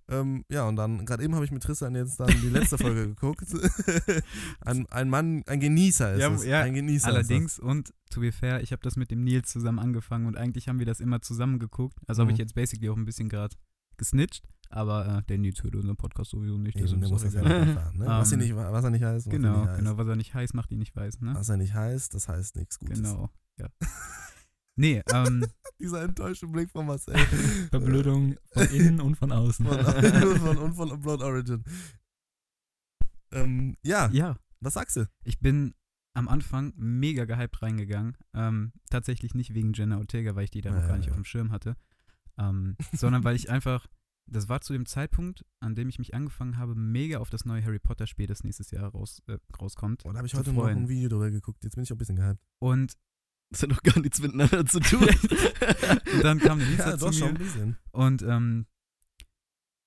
Ähm, ja, und dann, gerade eben habe ich mit Tristan jetzt dann die letzte Folge geguckt. ein, ein Mann, ein Genießer ist Ja, es. ja, ein Genießer Allerdings, und to be fair, ich habe das mit dem Nils zusammen angefangen und eigentlich haben wir das immer zusammen geguckt. Also habe Mhm. ich jetzt basically auch ein bisschen gerade gesnitcht, aber äh, der Nils hört unseren Podcast sowieso nicht. Nee, der muss das ja nicht erfahren, ne? was, er Ähm, nicht, was er nicht heißt, was er Genau, nicht heißt. genau, was er nicht heiß, macht ihn nicht weiß, ne? Was er nicht heißt, das heißt nichts Gutes. Genau, ja. nee, ähm, Dieser enttäuschte Blick von Marcel. Verblödung von innen und von außen. von, von, und von Blood Origin. Ähm, ja, ja, was sagst du? ich bin am Anfang mega gehypt reingegangen. Ähm, tatsächlich nicht wegen Jenna Ortega, weil ich die da noch Ja, gar nicht ja. auf dem Schirm hatte, ähm, sondern weil ich einfach, das war zu dem Zeitpunkt, an dem ich mich angefangen habe, mega auf das neue Harry Potter Spiel, das nächstes Jahr raus, äh, rauskommt. Boah, da habe ich zu heute noch freuen. ein Video drüber geguckt. Jetzt bin ich auch ein bisschen gehypt. Und Das hat doch gar nichts miteinander zu tun. dann kam der Nils Ja, zu doch schon mir ein bisschen. und ähm,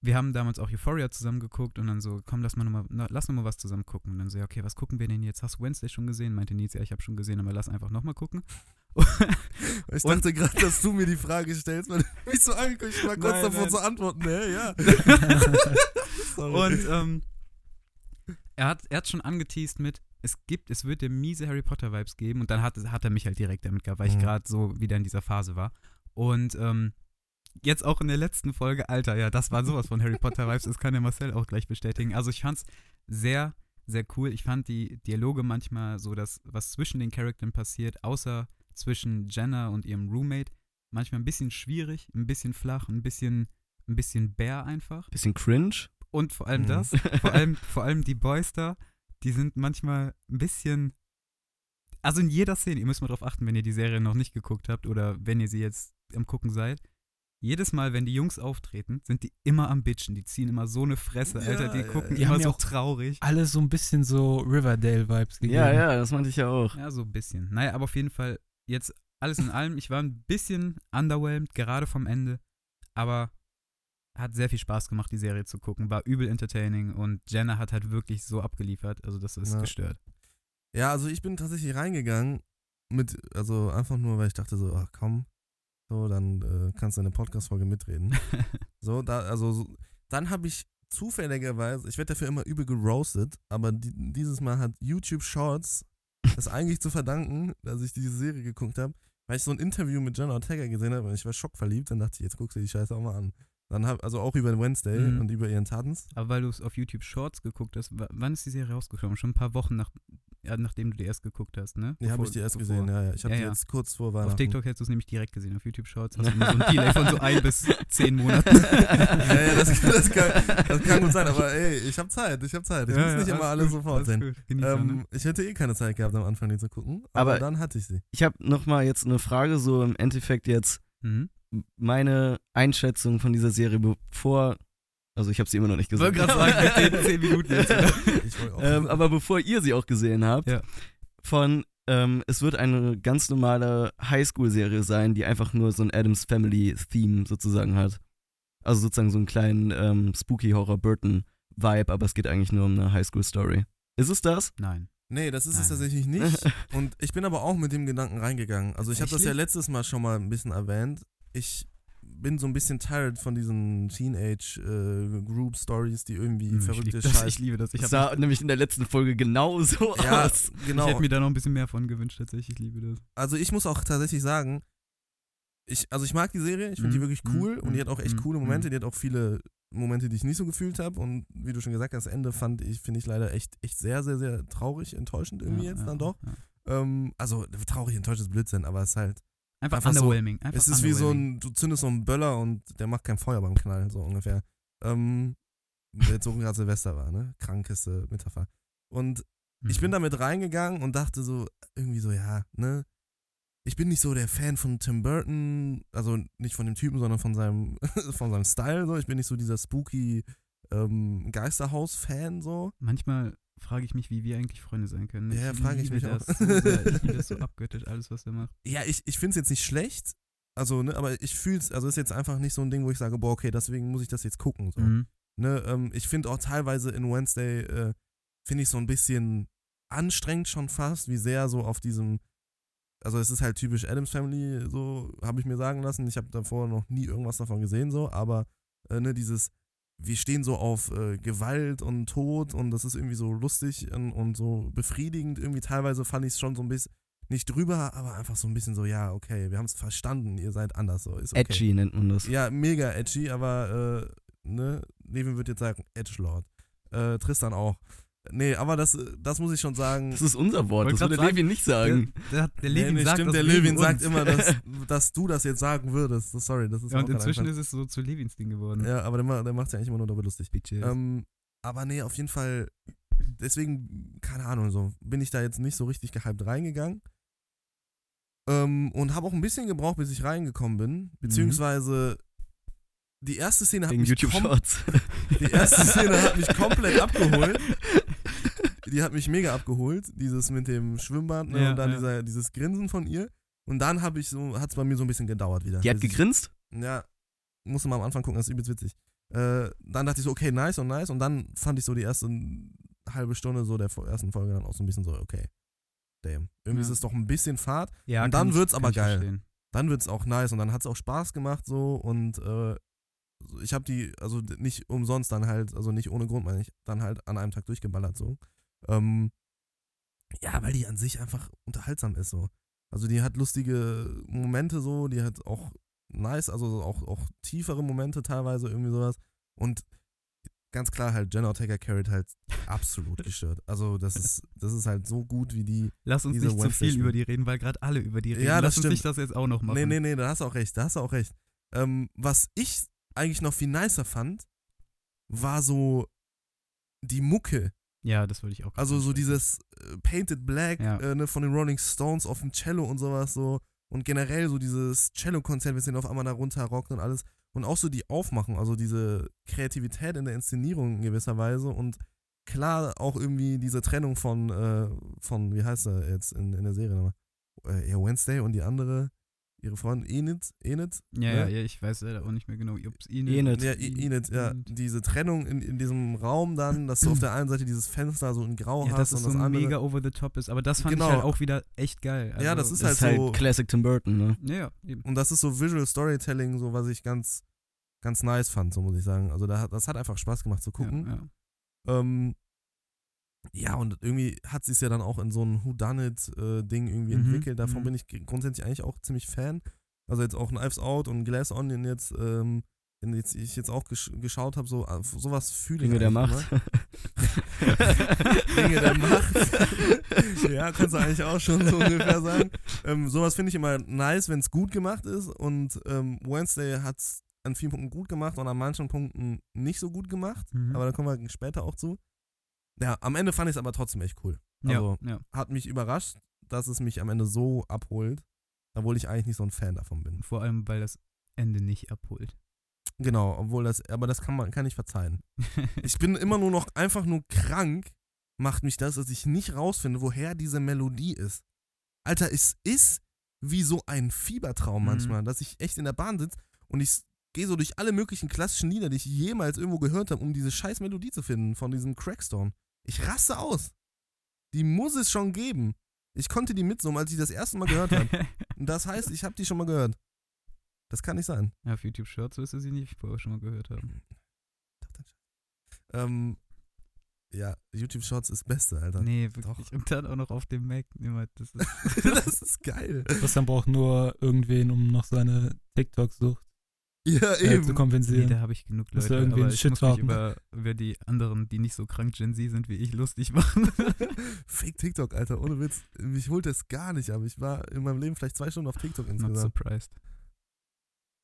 wir haben damals auch Euphoria zusammen geguckt und dann so, komm, lass mal noch mal, na, lass noch mal was zusammen gucken. Und dann so, ja, okay, was gucken wir denn jetzt? Hast du Wednesday schon gesehen? Meinte Nils, ja, ich habe schon gesehen, aber lass einfach noch mal gucken. Ich dachte gerade, dass du mir die Frage stellst, weil du mich so angeguckt ich war kurz Nein, davor nein. zu antworten. Nee, ja. Sorry. Und ähm, er hat er hat schon angeteased mit, es gibt, es wird dir miese Harry Potter Vibes geben und dann hat, hat er mich halt direkt damit gehabt, weil ich Mhm. gerade so wieder in dieser Phase war. Und ähm, jetzt auch in der letzten Folge, Alter, ja, das war sowas von Harry Potter Vibes, das kann der Marcel auch gleich bestätigen. Also ich fand's sehr, sehr cool. Ich fand die Dialoge manchmal so, dass was zwischen den Charakteren passiert, außer zwischen Jenna und ihrem Roommate, manchmal ein bisschen schwierig, ein bisschen flach, ein bisschen, ein bisschen bär einfach. Bisschen cringe. Und vor allem Mhm. das, vor allem, vor allem die Boys da, die sind manchmal ein bisschen. Also in jeder Szene, ihr müsst mal drauf achten, wenn ihr die Serie noch nicht geguckt habt oder wenn ihr sie jetzt am Gucken seid. Jedes Mal, wenn die Jungs auftreten, sind die immer am Bitchen. Die ziehen immer so eine Fresse, Ja, Alter. Die gucken ja. Die immer so auch- traurig. Alles so ein bisschen so Riverdale-Vibes gegeben. Ja, ja, das meinte ich ja auch. Ja, so ein bisschen. Naja, aber auf jeden Fall, jetzt alles in allem, ich war ein bisschen underwhelmed, gerade vom Ende. Aber hat sehr viel Spaß gemacht, die Serie zu gucken. War übel entertaining und Jenna hat halt wirklich so abgeliefert. Also, das ist Ja. gestört. Ja, also ich bin tatsächlich reingegangen mit, also einfach nur, weil ich dachte so, ach komm, so, dann äh, kannst du in der Podcast-Folge mitreden. So, da, also, so, dann habe ich zufälligerweise, ich werde dafür immer übel geroastet, aber die, dieses Mal hat YouTube Shorts das eigentlich zu verdanken, dass ich diese Serie geguckt habe, weil ich so ein Interview mit Jenna Ortega gesehen habe und ich war schockverliebt, dann dachte ich, jetzt guckst du die Scheiße auch mal an. Dann hab, also auch über Wednesday Mhm. und über ihren Tanz. Aber weil du es auf YouTube Shorts geguckt hast, wa- wann ist die Serie rausgekommen? Schon ein paar Wochen nach, ja, nachdem du die erst geguckt hast, ne? Die habe Bevor- ich die erst bevor- gesehen, ja, ja. Ich habe Ja, die ja. jetzt kurz vor Weihnachten. Auf TikTok hättest du es nämlich direkt gesehen. Auf YouTube Shorts hast du immer so ein Delay von so ein bis zehn Monaten. ja, ja, das, das, kann, das kann gut sein, aber ey, ich habe Zeit, ich habe Zeit. Ich Ja, muss ja, nicht immer alles sofort sehen. ne? Ähm, ich hätte eh keine Zeit gehabt, am Anfang die zu gucken, aber, Aber- dann hatte ich sie. Ich habe nochmal jetzt eine Frage, so im Endeffekt jetzt Mhm. Meine Einschätzung von dieser Serie, bevor, also ich habe sie immer noch nicht Ich gesehen. wollte gerade sagen, mit den zehn Minuten jetzt. oder? Ich wollte auch ähm, aber bevor ihr sie auch gesehen habt, Ja. von ähm, es wird eine ganz normale Highschool-Serie sein, die einfach nur so ein Adams Family-Theme sozusagen hat. Also sozusagen so einen kleinen ähm, spooky Horror Burton-Vibe, aber es geht eigentlich nur um eine Highschool-Story. Ist es das? Nein. Nee, das ist es Nein. tatsächlich nicht. Und ich bin aber auch mit dem Gedanken reingegangen. Also ich habe das ja letztes Mal schon mal ein bisschen erwähnt. Ich bin so ein bisschen tired von diesen Teenage-Group-Stories, die irgendwie Hm, ich, verrückte Scheiße. ich liebe das. Ich, Das sah nämlich in der letzten Folge genauso Ja, aus. ich genau. hätte mir da noch ein bisschen mehr von gewünscht, tatsächlich. Ich liebe das. also ich muss auch tatsächlich sagen, ich, also ich mag die Serie, ich finde die Mhm, wirklich mhm, cool und die hat auch echt mhm, coole Momente, mhm. die hat auch viele Momente, die ich nicht so gefühlt habe und wie du schon gesagt hast, das Ende fand ich, finde ich leider echt, echt sehr, sehr, sehr traurig, enttäuschend irgendwie Ja, jetzt ja, dann doch. Ähm, also traurig, enttäuscht ist Blödsinn, aber es ist halt, Einfach, Einfach so- underwhelming. Einfach es ist wie so ein, du zündest so einen Böller und der macht kein Feuer beim Knall, so ungefähr. Ähm, jetzt so gerade Silvester war, ne? Krankeste Metapher. Und ich bin Mhm. damit reingegangen und dachte so, irgendwie so, ja, ne? Ich bin nicht so der Fan von Tim Burton, also nicht von dem Typen, sondern von seinem, von seinem Style, so. Ich bin nicht so dieser spooky ähm, Geisterhaus-Fan, so. Manchmal frage ich mich, wie wir eigentlich Freunde sein können. Ja, frage ich mich das auch. So sehr. Ich liebe das so abgöttisch, alles, was er macht. Ja, ich, ich finde es jetzt nicht schlecht, also, ne, aber ich fühle es, also ist jetzt einfach nicht so ein Ding, wo ich sage, boah, okay, deswegen muss ich das jetzt gucken, so. Mhm. Ne, ähm, ich finde auch teilweise in Wednesday, äh, finde ich so ein bisschen anstrengend schon fast, wie sehr so auf diesem, also es ist halt typisch Adams Family, so habe ich mir sagen lassen. Ich habe davor noch nie irgendwas davon gesehen, so, aber äh, ne, dieses, wir stehen so auf äh, Gewalt und Tod und das ist irgendwie so lustig und, und so befriedigend. Irgendwie teilweise fand ich es schon so ein bisschen, nicht drüber, aber einfach so ein bisschen so, ja, okay, wir haben es verstanden, ihr seid anders, so, ist okay. Edgy nennt man das. Ja, mega edgy, aber äh, ne, Levin wird jetzt sagen, Edgelord. Äh, Tristan auch. Nee, aber das, das muss ich schon sagen. Das ist unser Wort, das würde Levin nicht sagen. Der, der nee, Levin nee, sagt stimmt, das der Levin sagt immer, dass, dass du das jetzt sagen würdest. Sorry, das ist Ja, und inzwischen ist es so zu Levins Ding geworden. Ja, aber der, der macht ja eigentlich immer nur darüber lustig. Ähm, aber nee, auf jeden Fall, deswegen, keine Ahnung, so bin ich da jetzt nicht so richtig gehypt reingegangen. Ähm, und habe auch ein bisschen gebraucht, bis ich reingekommen bin. Beziehungsweise die erste Szene hat Wegen mich YouTube Shorts. Die erste Szene hat mich komplett abgeholt. Die hat mich mega abgeholt. Dieses mit dem Schwimmbad ne, Ja, und dann ja. dieser, dieses Grinsen von ihr. Und dann habe ich so, hat es bei mir so ein bisschen gedauert wieder. Die hat Bis ich- gegrinst? Ja, musste mal am Anfang gucken, das ist übelst witzig. Äh, dann dachte ich so, okay, nice und nice. Und dann fand ich so die erste halbe Stunde so der ersten Folge dann auch so ein bisschen so, okay, damn. Irgendwie Ja. ist es doch ein bisschen fad. ja, und dann ich- wird's kann aber ich geil. verstehen. Dann wird es auch nice und dann hat es auch Spaß gemacht so und äh, ich habe die, also nicht umsonst dann halt, also nicht ohne Grund meine ich, dann halt an einem Tag durchgeballert so. Ähm, ja, weil die an sich einfach unterhaltsam ist so. Also die hat lustige Momente so, die hat auch nice, also so auch, auch tiefere Momente teilweise irgendwie sowas und ganz klar halt Jenna Ortega carried halt absolut gestört. Also das ist, das ist halt so gut wie die Lass uns nicht zu viel über die reden, weil gerade alle über die reden. Ja, das Lass uns stimmt. nicht das jetzt auch noch machen. Nee, nee, nee, da hast du auch recht, da hast du auch recht. Ähm, was ich eigentlich noch viel nicer fand, war so die Mucke. Ja, das wollte ich auch. Also so dieses äh, Painted Black Ja. äh, ne, von den Rolling Stones auf dem Cello und sowas so. Und generell so dieses Cello-Konzert, wir sind auf einmal da runterrockt und alles. Und auch so die Aufmachung, also diese Kreativität in der Inszenierung in gewisser Weise. Und klar auch irgendwie diese Trennung von, äh, von wie heißt er jetzt in, in der Serie nochmal? Äh, ja, Wednesday und die andere, ihre Freundin Enid, Enid, Ja, ja, ne? ja, ich weiß leider auch nicht mehr genau. Ob's Enid, Enid. Ja, Enid, ja, diese Trennung in, in diesem Raum dann, dass du auf der einen Seite dieses Fenster so in Grau Ja, hast dass es und so das andere. mega over the top ist. Aber das fand Genau. ich halt auch wieder echt geil. Also, Ja, das ist Das ist halt halt so- Classic Tim Burton, ne? Ja, ja, eben. Und das ist so Visual Storytelling, so was ich ganz, ganz nice fand, so muss ich sagen. Also da, hat- das hat einfach Spaß gemacht zu gucken. Ja, ja. Ähm, ja, und irgendwie hat sie es ja dann auch in so ein Whodunit-Ding irgendwie Mhm, entwickelt. Davon mhm. bin ich grundsätzlich eigentlich auch ziemlich Fan. Also jetzt auch Knives Out und Glass Onion jetzt, ähm, wenn jetzt, ich jetzt auch gesch geschaut habe, so äh, sowas fühle ich Ringe der Macht. Ringe der Macht. ja, kannst du eigentlich auch schon so ungefähr sagen. Ähm, sowas finde ich immer nice, wenn es gut gemacht ist. Und ähm, Wednesday hat es an vielen Punkten gut gemacht und an manchen Punkten nicht so gut gemacht. Mhm. Aber da kommen wir später auch zu. Ja, am Ende fand ich es aber trotzdem echt cool. Also ja, ja. hat mich überrascht, dass es mich am Ende so abholt, obwohl ich eigentlich nicht so ein Fan davon bin. Vor allem, weil das Ende nicht abholt. Genau, obwohl das, aber das kann man, kann ich verzeihen. Ich bin immer nur noch einfach nur krank, macht mich das, dass ich nicht rausfinde, woher diese Melodie ist. Alter, es ist wie so ein Fiebertraum Mhm. manchmal, dass ich echt in der Bahn sitze und ich gehe so durch alle möglichen klassischen Lieder, die ich jemals irgendwo gehört habe, um diese scheiß Melodie zu finden von diesem Crackstone. Ich raste aus. Die muss es schon geben. Ich konnte die mitsummen, als ich das erste Mal gehört habe. Und das heißt, ich habe die schon mal gehört. Das kann nicht sein. ja, auf YouTube Shorts wirst du sie nicht vorher schon mal gehört haben. Ähm, ja, YouTube Shorts ist Beste, Alter. Nee, Doch. wirklich. Und dann auch noch auf dem Mac. Das ist das ist geil. Christian braucht nur irgendwen, um noch seine TikTok-Sucht Ja, äh, zu eben. Nee, kompensieren. da habe ich genug Leute, da irgendwie aber ein ich Shit muss mich über, über die anderen, die nicht so krank Gen Z sind wie ich, lustig machen. Fake TikTok, Alter, ohne Witz. Mich holt das gar nicht ab. Ich war in meinem Leben vielleicht zwei Stunden auf TikTok Not insgesamt. surprised.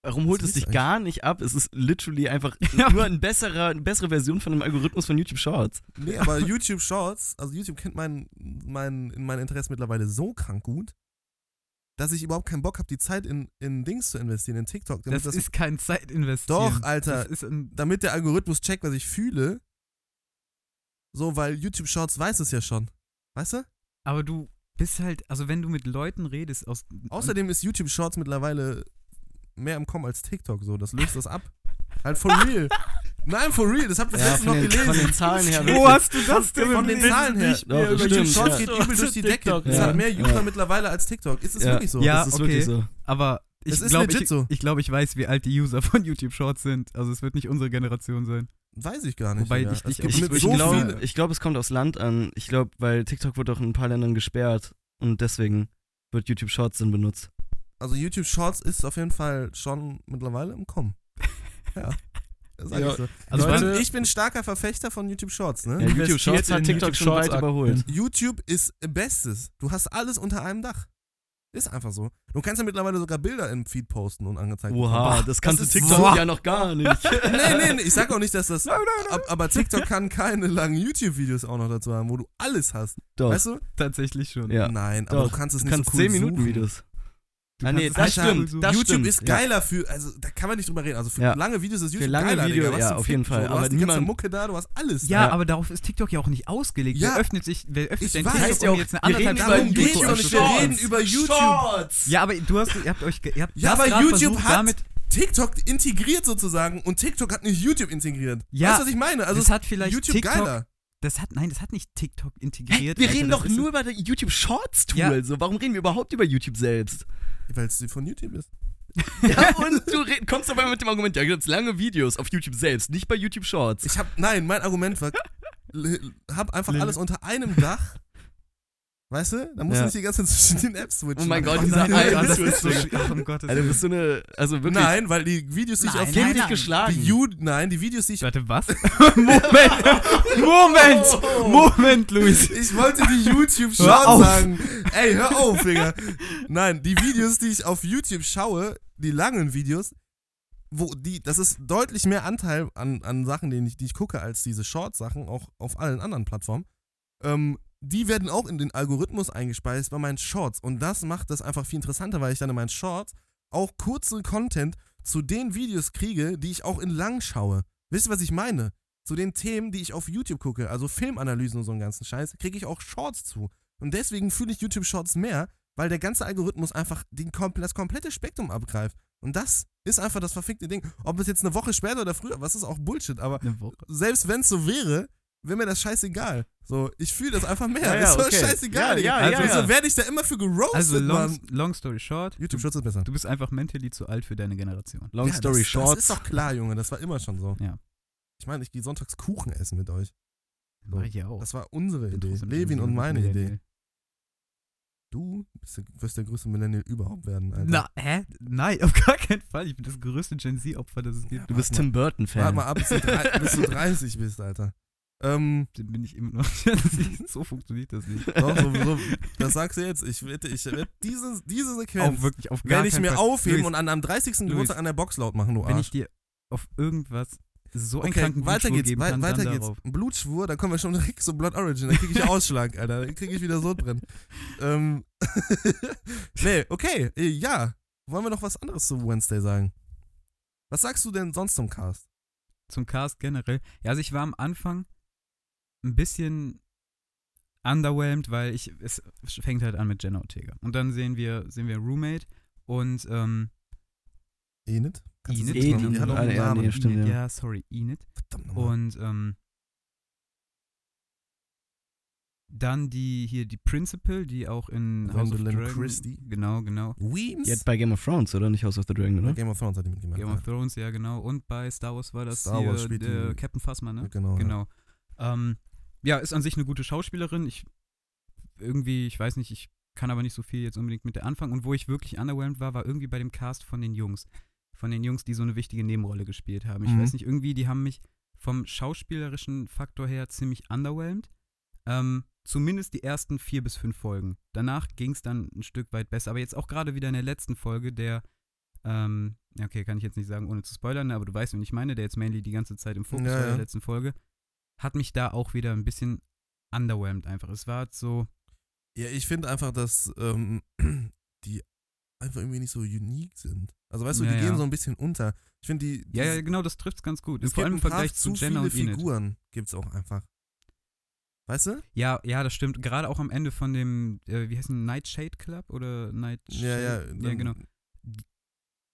Warum holt es dich gar nicht ab? Es ist literally einfach Ja. nur ein besserer, eine bessere Version von dem Algorithmus von YouTube Shorts. Nee, aber YouTube Shorts, also YouTube kennt mein, mein, mein Interesse mittlerweile so krank gut, dass ich überhaupt keinen Bock habe, die Zeit in, in Dings zu investieren, in TikTok. Damit Das, ist kein Zeitinvestieren. Doch, Alter. Das damit der Algorithmus checkt, was ich fühle. So, weil YouTube Shorts weiß es ja schon. Weißt du? aber du bist halt, also wenn du mit Leuten redest aus. Außerdem ist YouTube Shorts mittlerweile mehr im Kommen als TikTok so. Das löst das ab. Halt for real. Nein, for real. Das habt ihr Ja, letztens von noch den, von gelesen. den Zahlen her. Wo hast du das denn? Von den? Zahlen her. Doch, das YouTube stimmt, Shorts ja. geht übel durch die Decke. TikTok, Es ja. hat mehr User Ja. mittlerweile als TikTok. Ist es Ja. wirklich so? Ja, das ist okay. wirklich so. Aber ich glaube, ich, so. ich, glaub, ich weiß, wie alt die User von YouTube Shorts sind. Also es wird nicht unsere Generation sein. Weiß ich gar nicht. Wobei ich auch- mit Ich, so ich, glaube, viele. ich glaube, es kommt aufs Land an. Ich glaube, weil TikTok wird auch in ein paar Ländern gesperrt und deswegen wird YouTube Shorts dann benutzt. Also YouTube Shorts ist auf jeden Fall schon mittlerweile im Kommen. Ja. Ja, ich so. also ich, bin, ich bin starker Verfechter von YouTube Shorts, ne? Ja, YouTube Shorts hat TikTok YouTube schon Shorts weit überholt. YouTube ist Bestes. Du hast alles unter einem Dach. Ist einfach so. Du kannst ja mittlerweile sogar Bilder im Feed posten und angezeigt Oha, bekommen. das kannte ist TikTok so- ja noch gar nicht. nee, nee, nee, ich sag auch nicht, dass das. ab- Aber TikTok kann keine langen YouTube-Videos auch noch dazu haben, wo du alles hast. Doch, Weißt du? Tatsächlich schon. ja. Nein, aber Doch, du kannst es du nicht kannst so cool 10 Minuten suchen. Videos. Du Ah, nee, das stimmt. so- Das YouTube stimmt, ist ja. geiler für, also da kann man nicht drüber reden. Also für Ja. lange Videos ist YouTube lange geiler, Video, Digga. Was ja, auf jeden Fall. So. Du Aber hast die ganze niemand- Mucke da, du hast alles Ja, da. aber darauf ist TikTok ja auch nicht ausgelegt. Ja. Wer öffnet sich, wer öffnet Ich denn weiß. TikTok, Heißt ja um auch, jetzt eine anderthalb Stunden nicht. Wir reden über YouTube. Shorts! Ja, aber du hast, ihr habt euch, ihr habt Ja, aber YouTube versucht, hat damit, TikTok integriert sozusagen und TikTok hat nicht YouTube integriert. Ja, weißt du, was ich meine? Also das hat vielleicht YouTube TikTok, geiler. das hat, nein, das hat nicht TikTok Hä, integriert. wir Alter, reden doch ist nur über das YouTube Shorts Tool. Ja. So, warum reden wir überhaupt über YouTube selbst? Weil es von YouTube ist. Ja, und du kommst aber mit dem Argument, ja, gibt's lange Videos auf YouTube selbst, nicht bei YouTube Shorts. Ich hab, nein, mein Argument war, hab einfach alles unter einem Dach. Weißt du? Da musst Ja. du nicht die ganze Zeit zwischen den Apps switchen. Oh mein Gott, Oh dieser oh, ist so, ach, um Gottes Alter, du bist so eine, also wirklich, Nein, weil die Videos, die ich auf nein, nein. geschlagen. die You, nein, die Videos, die ich Warte, was? Moment, Moment, Moment, Luis. Ich wollte die YouTube Hör Shorts auf. sagen. Ey, hör auf, Digga. Nein, die Videos, die ich auf YouTube schaue, die langen Videos, wo die, das ist deutlich mehr Anteil an, an Sachen, die ich, die ich gucke, als diese Short-Sachen, auch auf allen anderen Plattformen. Ähm, die werden auch in den Algorithmus eingespeist bei meinen Shorts. Und das macht das einfach viel interessanter, weil ich dann in meinen Shorts auch kurze Content zu den Videos kriege, die ich auch in lang schaue. Wisst ihr, was ich meine? Zu den Themen, die ich auf YouTube gucke, also Filmanalysen und so einen ganzen Scheiß, kriege ich auch Shorts zu. Und deswegen fühle ich YouTube Shorts mehr, weil der ganze Algorithmus einfach den, das komplette Spektrum abgreift. Und das ist einfach das verfickte Ding. Ob es jetzt eine Woche später oder früher, was ist auch Bullshit, aber selbst wenn es so wäre, wäre mir das scheißegal. So, ich fühle das einfach mehr. Ja, ja, ist so okay. scheißegal. Ja, ja, ja, also ja. werde ich da immer für geroastet, Also, long, long story short, YouTube du, Shorts ist besser. du bist einfach mentally zu alt für deine Generation. Long Ja, Story das, Shorts. Das ist doch klar, Junge. Das war immer schon so. Ja. Ich meine, ich gehe sonntags Kuchen essen mit euch. So. Mach ich ja auch. Das war unsere Bin Idee. Levin und ein meine Millennial. Idee. Du? Bist der, wirst der größte Millennial überhaupt werden, Alter. Na, hä? Nein, auf gar keinen Fall. Ich bin das größte Gen Z-Opfer, das es gibt. Du bist Warte Tim Burton-Fan. Warte mal ab, bis du, drei, bis du 30 bist, Alter. Ähm, Dann bin ich immer noch. So funktioniert das nicht. doch, so, so, das sagst du jetzt. Ich wette, ich werde diese, diese Sequenz Auch wirklich auf gar werde ich mir Fall. aufheben Luis, und an am 30. Geburtstag an der Box laut machen, du Wenn Arsch. ich dir auf irgendwas so einen Okay, kranken weiter Blutschwur geht's, geben kann, weiter dann geht's. darauf. Blutschwur, da kommen wir schon direkt zu Blood Origin. Da kriege ich Ausschlag, Alter. Da kriege ich wieder Sodbrennen. ähm, nee, okay, äh, ja. Wollen wir noch was anderes zu Wednesday sagen? Was sagst du denn sonst zum Cast? Zum Cast generell. Ja, also ich war am Anfang ein bisschen underwhelmed, weil ich, es fängt halt an mit Jenna Ortega. Und dann sehen wir, sehen wir Roommate und, ähm, Enid? Kannst Enid, Enid, auch ah, einen ja, nee, stimmt, Enid, ja. ja, sorry, Enid. Verdammt. Und, ähm, dann die, hier die Principal, die auch in House of Gwendolyn Dragon. Christie. Genau, genau. Weems? Hat bei Game of Thrones, oder? Nicht House of the Dragon, Bei oder? Game of Thrones hat die mitgemacht. Game of Thrones, ja, genau. Und bei Star Wars war das Star hier Wars die- Captain Phasma, ja. ne? Genau. Ja. Genau. Ähm, ja, ist an sich eine gute Schauspielerin. Ich irgendwie, ich weiß nicht, ich kann aber nicht so viel jetzt unbedingt mit der anfangen. Und wo ich wirklich underwhelmed war, war irgendwie bei dem Cast von den Jungs. Von den Jungs, die so eine wichtige Nebenrolle gespielt haben. Ich Mhm. weiß nicht, irgendwie, die haben mich vom schauspielerischen Faktor her ziemlich underwhelmed. Ähm, zumindest die ersten vier bis fünf Folgen. Danach ging es dann ein Stück weit besser. Aber jetzt auch gerade wieder in der letzten Folge, der, ähm, okay, kann ich jetzt nicht sagen, ohne zu spoilern, ne, aber du weißt, wen ich meine, der jetzt mainly die ganze Zeit im Fokus Ja, war in der letzten Folge, hat mich da auch wieder ein bisschen underwhelmed einfach. Es war halt so, Ja, ich finde einfach, dass ähm, die einfach irgendwie nicht so unique sind. Also weißt du, Ja, die ja. gehen so ein bisschen unter. Ich finde die, die ja, ja, genau, das trifft es ganz gut. es Vor gibt allem im Vergleich zu zu Jenna viele und Enid. Figuren gibt's auch einfach. Weißt du? Ja, ja, das stimmt. Gerade auch am Ende von dem, äh, wie heißt es, Nightshade Club oder Nightshade? Ja, ja. ja, genau.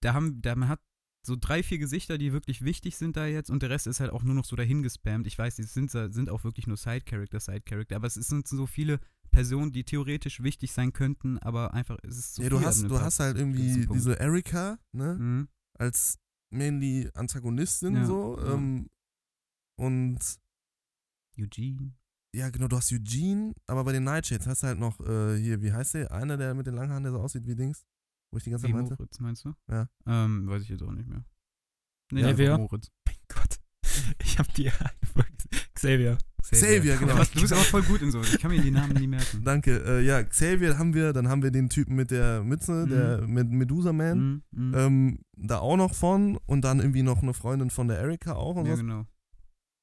Da haben, da man hat so drei, vier Gesichter, die wirklich wichtig sind da jetzt und der Rest ist halt auch nur noch so dahin gespammt. Ich weiß, die sind, sind auch wirklich nur Side-Character, Side-Character, aber es sind so viele Personen, die theoretisch wichtig sein könnten, aber einfach, es ist so ja, du viel hast, an einem du hast halt irgendwie diese Erika, ne? Mhm. Als mainly Antagonistin Ja, so. ja. Ähm, und Eugene. ja, genau, du hast Eugene, aber bei den Nightshades hast du halt noch, äh, hier, wie heißt der? Einer, der mit den langen Haaren, der so aussieht wie Dings. Wo ich die ganze Wie Zeit meinte. Moritz, meinst du? Ja. Ähm, weiß ich jetzt auch nicht mehr. Nee, Ja, wer? Moritz. Mein Gott. Ich hab die Folge. Xavier. Xavier, genau. Du, du bist aber voll gut in so. Ich kann mir die Namen nie merken. Danke. Äh, ja, Xavier haben wir, dann haben wir den Typen mit der Mütze, Mhm. der mit Medusa Man. Mhm, mhm. Ähm, da auch noch von und dann irgendwie noch eine Freundin von der Erika auch und ja, was. genau.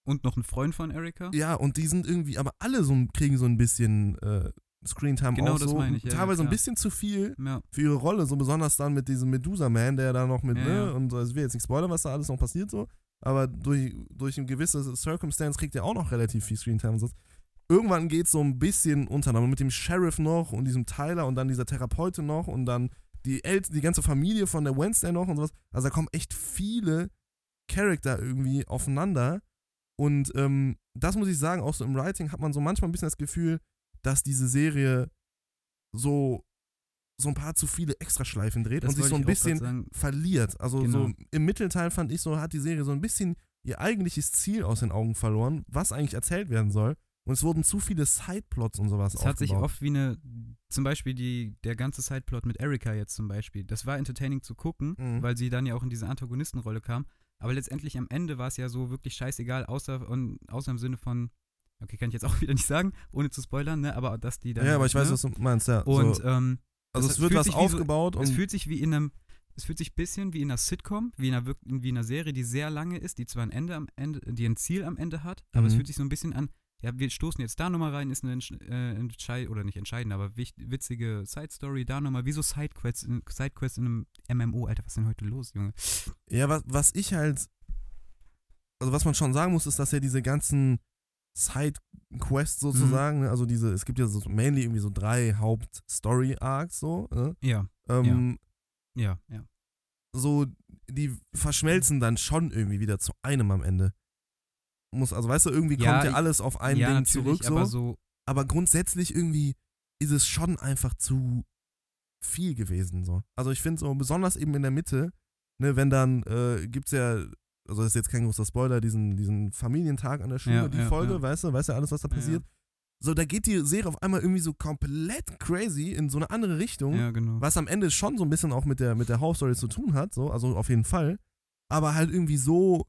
Und noch ein Freund von Erika. Ja, und die sind irgendwie, aber alle so kriegen so ein bisschen äh, Screentime Genau auch das so. meine ich, ja, Teilweise ein klar. bisschen zu viel Ja. für ihre Rolle, so besonders dann mit diesem Medusa Man, der da noch mit, Ja, ne, ja. und also ich will jetzt nicht spoilern, was da alles noch passiert so, aber durch, durch ein gewisses Circumstance kriegt er auch noch relativ viel Screentime und so. Irgendwann geht es so ein bisschen unter, aber mit dem Sheriff noch und diesem Tyler und dann dieser Therapeutin noch und dann die, El die ganze Familie von der Wednesday noch und sowas. Also da kommen echt viele Charakter irgendwie aufeinander. Und ähm, das muss ich sagen, auch so im Writing hat man so manchmal ein bisschen das Gefühl, dass diese Serie so, so ein paar zu viele Extraschleifen dreht Das und sich so ein bisschen verliert. Also Genau. so im Mittelteil fand ich so, hat die Serie so ein bisschen ihr eigentliches Ziel aus den Augen verloren, was eigentlich erzählt werden soll. Und es wurden zu viele Sideplots und sowas Es hat sich oft wie eine, zum Beispiel die, der ganze Sideplot mit Erika jetzt zum Beispiel, das war entertaining zu gucken, Mhm. weil sie dann ja auch in diese Antagonistenrolle kam. Aber letztendlich am Ende war es ja so wirklich scheißegal, außer, und, außer im Sinne von, okay, kann ich jetzt auch wieder nicht sagen, ohne zu spoilern, ne, aber dass die dann. Ja, aber ich weiß, ne? was du meinst, ja. Und so, ähm, also es wird was wie so- aufgebaut es und fühlt sich wie in einem, es fühlt sich ein bisschen wie in einer Sitcom, wie in einer, wie in einer Serie, die sehr lange ist, die zwar ein Ende am Ende, die ein Ziel am Ende hat, aber es Mhm. fühlt sich so ein bisschen an, ja, wir stoßen jetzt da nochmal rein, ist eine äh, entscheid oder nicht entscheidende, aber witzige Side-Story, da nochmal, wie so Sidequests in, Sidequests in einem MMO, Alter, was ist denn heute los, Junge? Ja, was, was ich halt, also was man schon sagen muss, ist, dass ja diese ganzen Side-Quests sozusagen, ne, also diese, es gibt ja so mainly irgendwie so drei Haupt-Story-Arcs so, ne? Ja, ähm, ja, ja. so, die verschmelzen dann schon irgendwie wieder zu einem am Ende. Muss, also weißt du, irgendwie Ja, kommt ja alles auf ein ja, Ding zurück so. aber so, aber grundsätzlich irgendwie ist es schon einfach zu viel gewesen. So. Also ich finde so, besonders eben in der Mitte, ne, wenn dann, äh, gibt's ja, also das ist jetzt kein großer Spoiler, diesen, diesen Familientag an der Schule, Ja, die ja, Folge, ja. weißt du, weißt ja alles, was da passiert. So, da geht die Serie auf einmal irgendwie so komplett crazy in so eine andere Richtung. Ja, genau. Was am Ende schon so ein bisschen auch mit der, mit der Hauptstory zu tun hat, so, also auf jeden Fall. Aber halt irgendwie so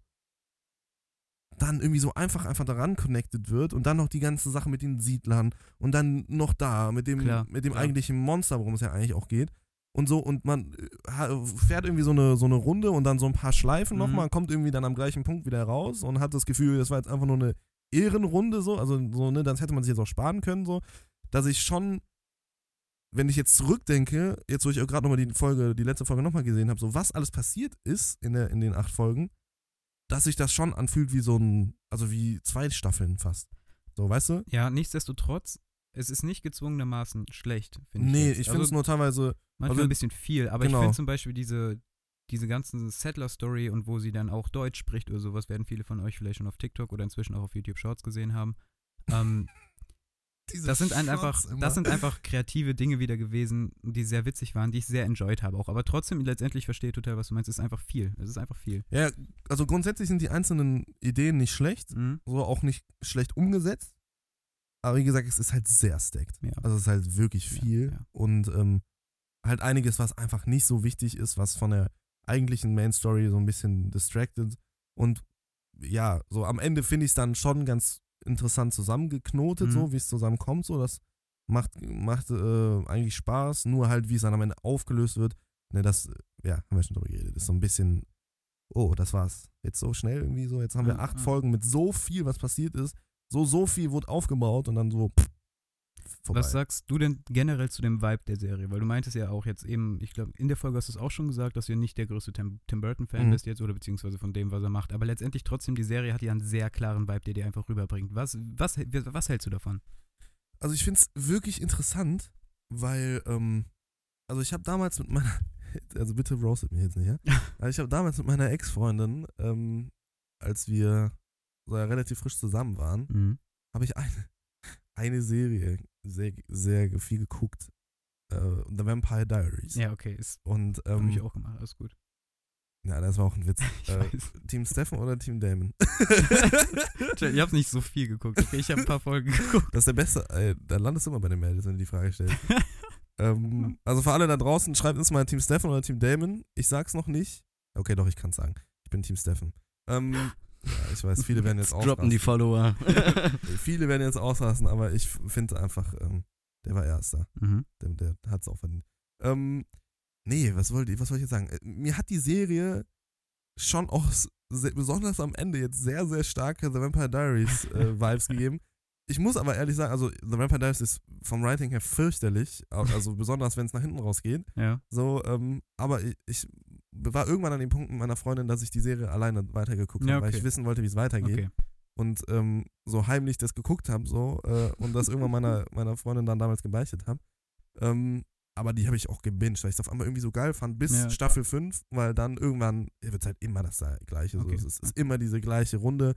dann irgendwie so einfach einfach daran connected wird und dann noch die ganze Sache mit den Siedlern und dann noch da mit dem Klar, mit dem klar. eigentlichen Monster, worum es ja eigentlich auch geht. Und so, und man äh, fährt irgendwie so eine, so eine Runde und dann so ein paar Schleifen Mhm. nochmal, kommt irgendwie dann am gleichen Punkt wieder raus und hat das Gefühl, das war jetzt einfach nur eine Ehrenrunde, so, also so, ne, das hätte man sich jetzt auch sparen können, so, dass ich schon, wenn ich jetzt zurückdenke, jetzt wo ich auch gerade nochmal die Folge, die letzte Folge nochmal gesehen habe, so was alles passiert ist in, der, in den acht Folgen, dass sich das schon anfühlt wie so ein, also wie zwei Staffeln fast. So, weißt du? Ja, nichtsdestotrotz, es ist nicht gezwungenermaßen schlecht, finde ich. Nee, ich finde es also, nur teilweise, manchmal also- ein bisschen viel, aber genau. ich finde zum Beispiel diese, diese ganzen Settler-Story und wo sie dann auch Deutsch spricht oder sowas, werden viele von euch vielleicht schon auf TikTok oder inzwischen auch auf YouTube Shorts gesehen haben. Ähm, das sind ein einfach, immer. das sind einfach kreative Dinge wieder gewesen, die sehr witzig waren, die ich sehr enjoyed habe auch. Aber trotzdem letztendlich verstehe ich total, was du meinst. Es ist einfach viel. Es ist einfach viel. Ja, also grundsätzlich sind die einzelnen Ideen nicht schlecht, Mhm. so auch nicht schlecht umgesetzt. Aber wie gesagt, es ist halt sehr stacked. Ja. Also es ist halt wirklich viel ja. und ähm, halt einiges, was einfach nicht so wichtig ist, was von der eigentlichen Main Story so ein bisschen distracted. Und ja, so am Ende finde ich es dann schon ganz interessant zusammengeknotet, Mhm. so wie es zusammenkommt. So, das macht, macht äh, eigentlich Spaß. Nur halt, wie es dann am Ende aufgelöst wird. Ne, das, ja, haben wir schon drüber geredet. Ist so ein bisschen, oh, das war's. Jetzt so schnell irgendwie so. Jetzt haben wir acht ja. Folgen mit so viel, was passiert ist. So, so viel wurde aufgebaut und dann so pff, vorbei. Was sagst du denn generell zu dem Vibe der Serie? Weil du meintest ja auch jetzt eben, ich glaube, in der Folge hast du es auch schon gesagt, dass du nicht der größte Tim, Tim Burton-Fan Mhm. bist jetzt oder beziehungsweise von dem, was er macht. Aber letztendlich trotzdem, die Serie hat ja einen sehr klaren Vibe, der dir einfach rüberbringt. Was, was, was hältst du davon? Also ich finde es wirklich interessant, weil, ähm, also ich habe damals mit meiner, also bitte roastet mich jetzt nicht, ja? Aber ich habe damals mit meiner Ex-Freundin, ähm, als wir relativ frisch zusammen waren, Mhm. habe ich eine, eine Serie sehr, sehr viel geguckt. Äh, The Vampire Diaries. Ja, okay, ist Und, habe ähm, ich auch gemacht, alles gut. ja, das war auch ein Witz. Äh. Team Steffen oder Team Damon? Ich habe nicht so viel geguckt, okay? Ich habe ein paar Folgen geguckt. Das ist der beste, äh, da landest du immer bei den Mädels, wenn du die Frage stellst. ähm, also für alle da draußen, schreibt uns mal Team Steffen oder Team Damon. Ich sag's noch nicht. Okay, doch, ich kann's sagen. Ich bin Team Steffen. Ähm, ja, ich weiß, viele werden jetzt Droppen die ausrasten. Follower. Viele werden jetzt ausrasten, aber ich finde einfach, ähm, der war Erster. Mhm. Der, der hat's auch verdient. Ähm, nee, was wollte ich, was wollte ich jetzt sagen? Äh, Mir hat die Serie schon auch sehr, besonders am Ende jetzt sehr, sehr starke The Vampire Diaries äh, Vibes gegeben. Ich muss aber ehrlich sagen, also The Vampire Diaries ist vom Writing her fürchterlich, also besonders wenn es nach hinten rausgeht. Ja. So, ähm, aber ich, ich war irgendwann an dem Punkt mit meiner Freundin, dass ich die Serie alleine weitergeguckt Ja, habe, weil okay. ich wissen wollte, wie es weitergeht Okay. und ähm, so heimlich das geguckt habe so äh, und das irgendwann meiner, meiner Freundin dann damals gebeichtet habe. Ähm, aber die habe ich auch gebinged, weil ich es auf einmal irgendwie so geil fand, bis Ja. Staffel 5, weil dann irgendwann wird es halt immer das gleiche. So. Okay. Es ist, ist immer diese gleiche Runde.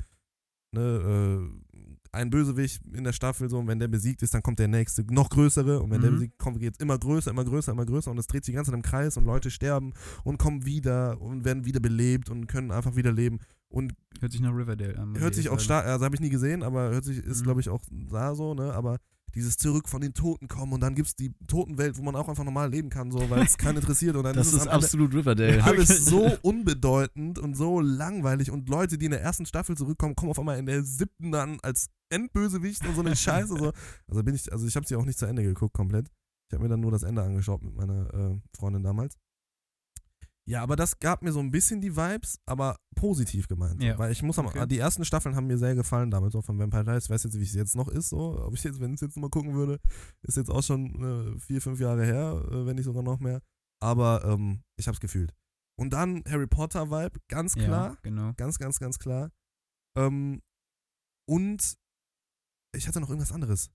Ne, äh, ein Bösewicht in der Staffel, so, und wenn der besiegt ist, dann kommt der nächste, noch größere, und wenn der Mhm. besiegt kommt, geht es immer größer, immer größer, immer größer, und es dreht sich die ganze Zeit im Kreis, und Leute sterben und kommen wieder und werden wieder belebt und können einfach wieder leben. Und Hört sich nach Riverdale an. hört ich sich auch stark, also habe ich nie gesehen, aber hört sich, ist Mhm. glaube ich auch da so, ne, aber dieses Zurück von den Toten kommen und dann gibt es die Totenwelt, wo man auch einfach normal leben kann, so, weil es keinen interessiert und dann Das ist es ist absolut Riverdale. alles so unbedeutend und so langweilig und Leute, die in der ersten Staffel zurückkommen, kommen auf einmal in der siebten dann als Endbösewicht und so eine Scheiße, so. Also bin ich, also ich habe sie auch nicht zu Ende geguckt komplett. Ich habe mir dann nur das Ende angeschaut mit meiner äh, Freundin damals. Ja, aber das gab mir so ein bisschen die Vibes, aber positiv gemeint. Ja. Weil ich muss Okay. die ersten Staffeln haben mir sehr gefallen, damals auch von Vampire Diaries. Ich weiß jetzt, wie es jetzt noch ist, so. Ob ich jetzt, wenn ich jetzt mal gucken würde, ist jetzt auch schon äh, vier, fünf Jahre her, äh, wenn nicht sogar noch mehr. Aber ähm, ich hab's gefühlt. Und dann Harry Potter Vibe, ganz klar. Ja, genau. Ganz, ganz, ganz klar. Ähm, und ich hatte noch irgendwas anderes.